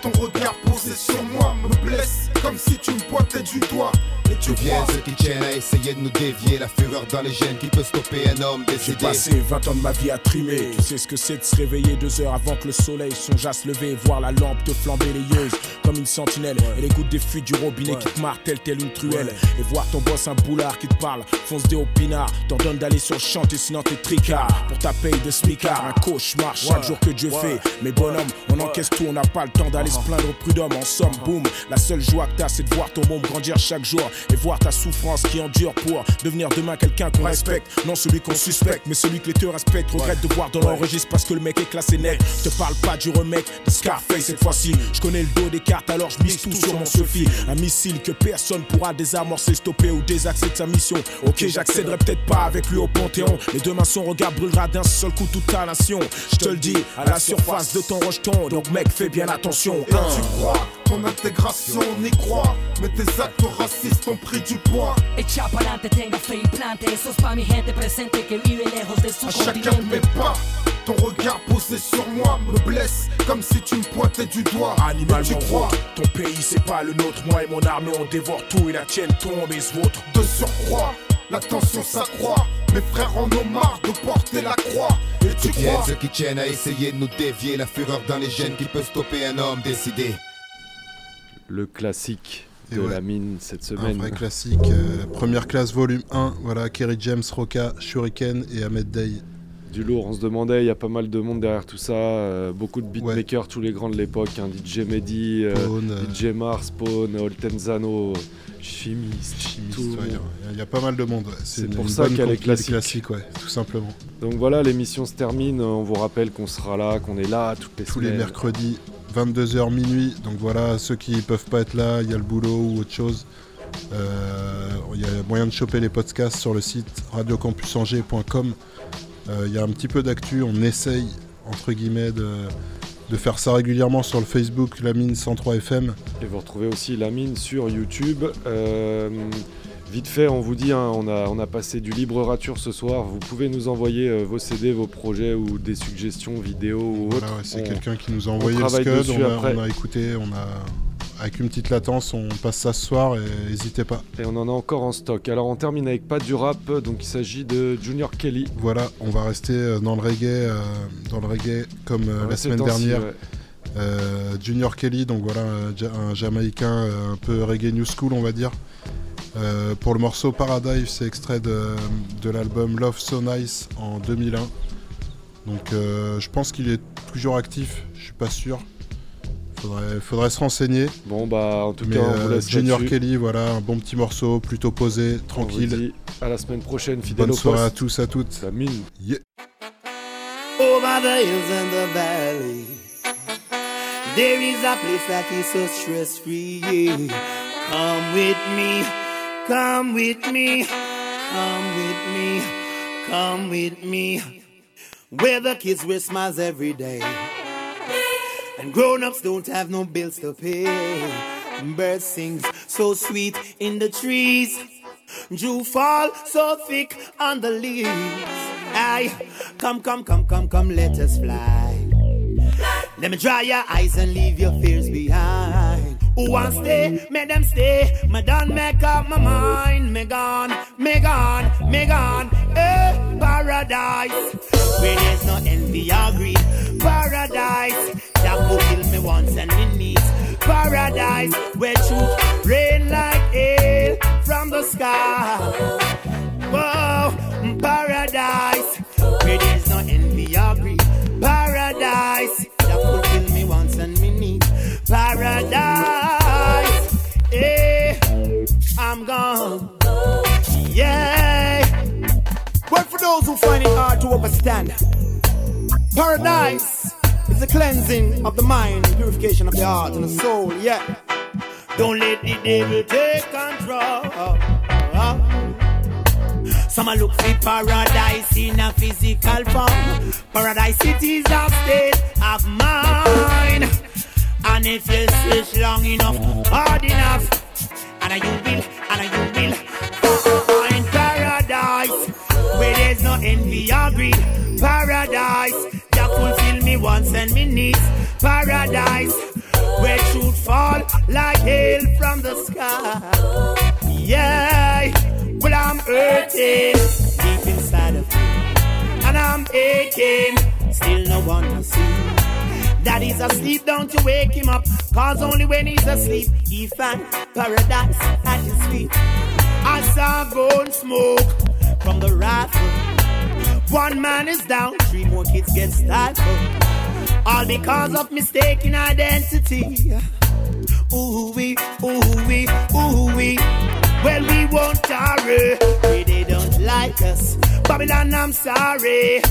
ton regard posé sur moi me blesse comme si tu me pointais du doigt. Et tu Viens ceux qui tiennent à essayer de nous dévier. La fureur dans les gènes qui peut stopper un homme J'ai décédé. passé 20 ans de ma vie à trimer. Tu sais ce que c'est de se réveiller deux heures avant que le soleil songe à se lever. Voir la lampe te flamber les yeux comme une sentinelle. Et les gouttes des fuites du robinet qui te martèlent telle une truelle. Et voir ton boss un boulard qui te parle. Fonce des au pinard. T'ordonne d'aller sur le chantier sinon t'es tricard. Pour ta paye de smicard. Un cauchemar chaque jour que Dieu fait. Mais bonhomme, on encaisse tout. On n'a pas le temps d'aller se plaindre au prud'homme. En somme, boum. La seule joie que t'as, c'est de voir ton môme grandir chaque jour. Et voir ta souffrance qui endure pour devenir demain quelqu'un qu'on respecte. Non celui qu'on suspecte, mais celui que les te respectent. Regrette de voir dans l'enregistre parce que le mec est classé net. Je te parle pas du remake de Scarface cette fois-ci. Je connais le dos des cartes alors je mise tout sur mon Sophie. Un missile que personne pourra désamorcer, stopper ou désaxer de sa mission. Ok, j'accéderai peut-être pas avec lui au Panthéon. Mais demain son regard brûlera d'un seul coup toute ta nation. Je te le dis, à la surface de ton rejeton. Donc mec, fais bien attention. Et tu crois ton intégration, on y croit. Mais tes actes racistes ont pris du poids. Echa pa'lante, tenga fe y plante. Eso es pa' mi gente presente que vive lejos de su À chacun de mes pas, ton regard posé sur moi me blesse comme si tu me pointais du doigt. Animalement tu crois ton pays c'est pas le nôtre. Moi et mon armée on dévore tout et la tienne tombe et se vôtre. de surcroît, la tension s'accroît. Mes frères en ont marre de porter la croix. Et tu tiens ceux qui tiennent à essayer de nous dévier la fureur dans les gènes qui peut stopper un homme décidé. Le classique de ouais, la mine cette Un semaine. vrai classique. euh, première classe, volume 1. Voilà, Kerry James, Roca, Shuriken et Ahmed Day. Du lourd, on se demandait, il y a pas mal de monde derrière tout ça, euh, beaucoup de beatmakers, tous les grands de l'époque, hein, DJ Mehdi, euh, Spawn, DJ Mars, Spawn, Oltenzano, Chimiste, tout. ouais, Il y a- il y, a pas mal de monde. C'est pour une ça qu'elle est classique. classique, ouais, tout simplement. Donc voilà, l'émission se termine, on vous rappelle qu'on sera là, qu'on est là toutes les Tous les mercredis, 22h minuit. Donc voilà, ceux qui peuvent pas être là, il y a le boulot ou autre chose. Euh, Il y a moyen de choper les podcasts sur le site radiocampusangers.com. Euh, Il y a un petit peu d'actu, on essaye entre guillemets de, faire ça régulièrement sur le Facebook La Mine 103 FM. Et vous retrouvez aussi la mine sur YouTube. Euh, vite fait, on vous dit, hein, on, a, on a passé du libre rature ce soir. Vous pouvez nous envoyer euh, vos CD, vos projets ou des suggestions vidéo ou Voilà, autres. ouais, c'est quelqu'un qui nous a envoyé le scud, on a, après. on a écouté, on a avec une petite latence, on passe ça ce soir et n'hésitez pas. Et on en a encore en stock. Alors on termine avec pas du rap, donc il s'agit de Junior Kelly. Voilà, on va rester euh, dans le reggae, euh, dans le reggae comme euh, Ouais, la semaine dernière. ouais. Euh, Junior Kelly, donc voilà, un, Ja- un Jamaïcain un peu reggae new school, on va dire. Euh, pour le morceau Paradise, c'est extrait de, de l'album Love So Nice en 2001. Donc euh, je pense qu'il est toujours actif, je suis pas sûr. Faudrait, faudrait se renseigner. Bon bah en tout Mais cas on vous euh, laisse Junior. Kelly, voilà, un bon petit morceau, plutôt posé, On vous tranquille. dit à la semaine prochaine, fidèle Bonne au soirée à tous, à toutes. La mine. Yeah. Over the hills and the valley, there is a place that is so stress free. Come with me, come with me, come with me, come with me. Where the kids wear smiles every day, and grown ups don't have no bills to pay. Birds sing so sweet in the trees. Dew fall so thick on the leaves. Aye, come, come, come, come, come, let us fly. Let me dry your eyes and leave your fears behind. Who want stay? Make them stay. Me done make up my mind. Me gone, me gone, me gone. Eh, paradise. Where there's no envy or greed. Paradise. That fulfill me wants and me needs. Paradise. Where truth rain like hail from the sky. Those who find it hard to understand, paradise is the cleansing of the mind, purification of the heart and the soul. Yeah. Don't let the devil take control. Some a look for paradise in a physical form. Paradise it is a state of mind. And if you search long enough, hard enough, and you will, and you will find paradise where there's no envy or greed. Paradise that fulfill me wants and me needs. Paradise where truth fall like hail from the sky. Yeah, well I'm hurting deep inside of me, and I'm aching. Still no one to see. Daddy's asleep, don't you wake him up. Cause only when he's asleep, he find paradise at his feet. I saw gold smoke from the rifle. One man is down, three more kids get stifled. All because of mistaken identity. Ooh wee, ooh wee, ooh wee. Well, we won't tarry. They don't like us. Babylon, I'm sorry.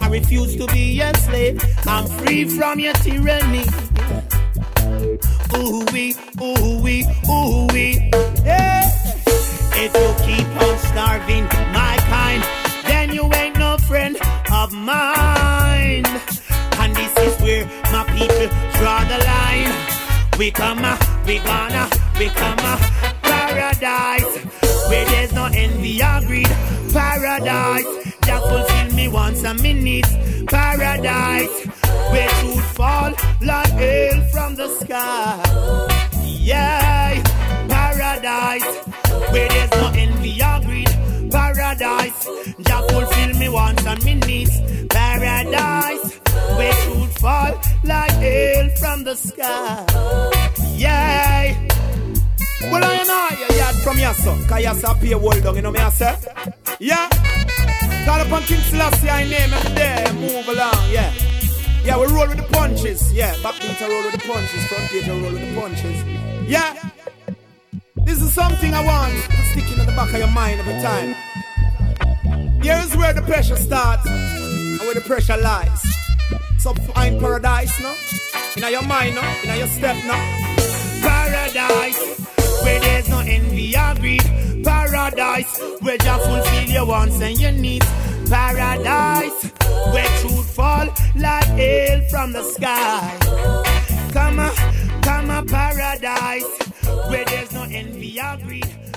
I refuse to be enslaved. I'm free from your tyranny. Ooh wee, ooh wee, ooh wee. Yeah. If you keep on starving my kind, then you ain't no friend of mine. And this is where my people draw the line. We come, we gonna, we come, paradise. Where there's no envy or greed. Paradise. That fulfill me and me needs. Paradise. Where truth fall like hail from the sky. Yeah. Paradise. Where there's no envy or greed. Paradise. That fulfill me wants and me needs. Paradise where truth fall like hail from the sky. Yeah. Well, I know you yard from your son, cause you say pay hold down, you know me I say? Yeah. Call upon King Selassie, I name him there, move along, yeah. Yeah, we roll with the punches, yeah. Backbeat I roll with the punches, front page I roll with the punches. Yeah. This is something I want to stick in the back of your mind every time. Here is where the pressure starts and where the pressure lies. So find paradise now. In your mind now, in your step now. Paradise where there's no envy or greed. Paradise where just fulfill your wants and your needs. Paradise where truth fall like hail from the sky. Come come paradise where there's no envy or greed.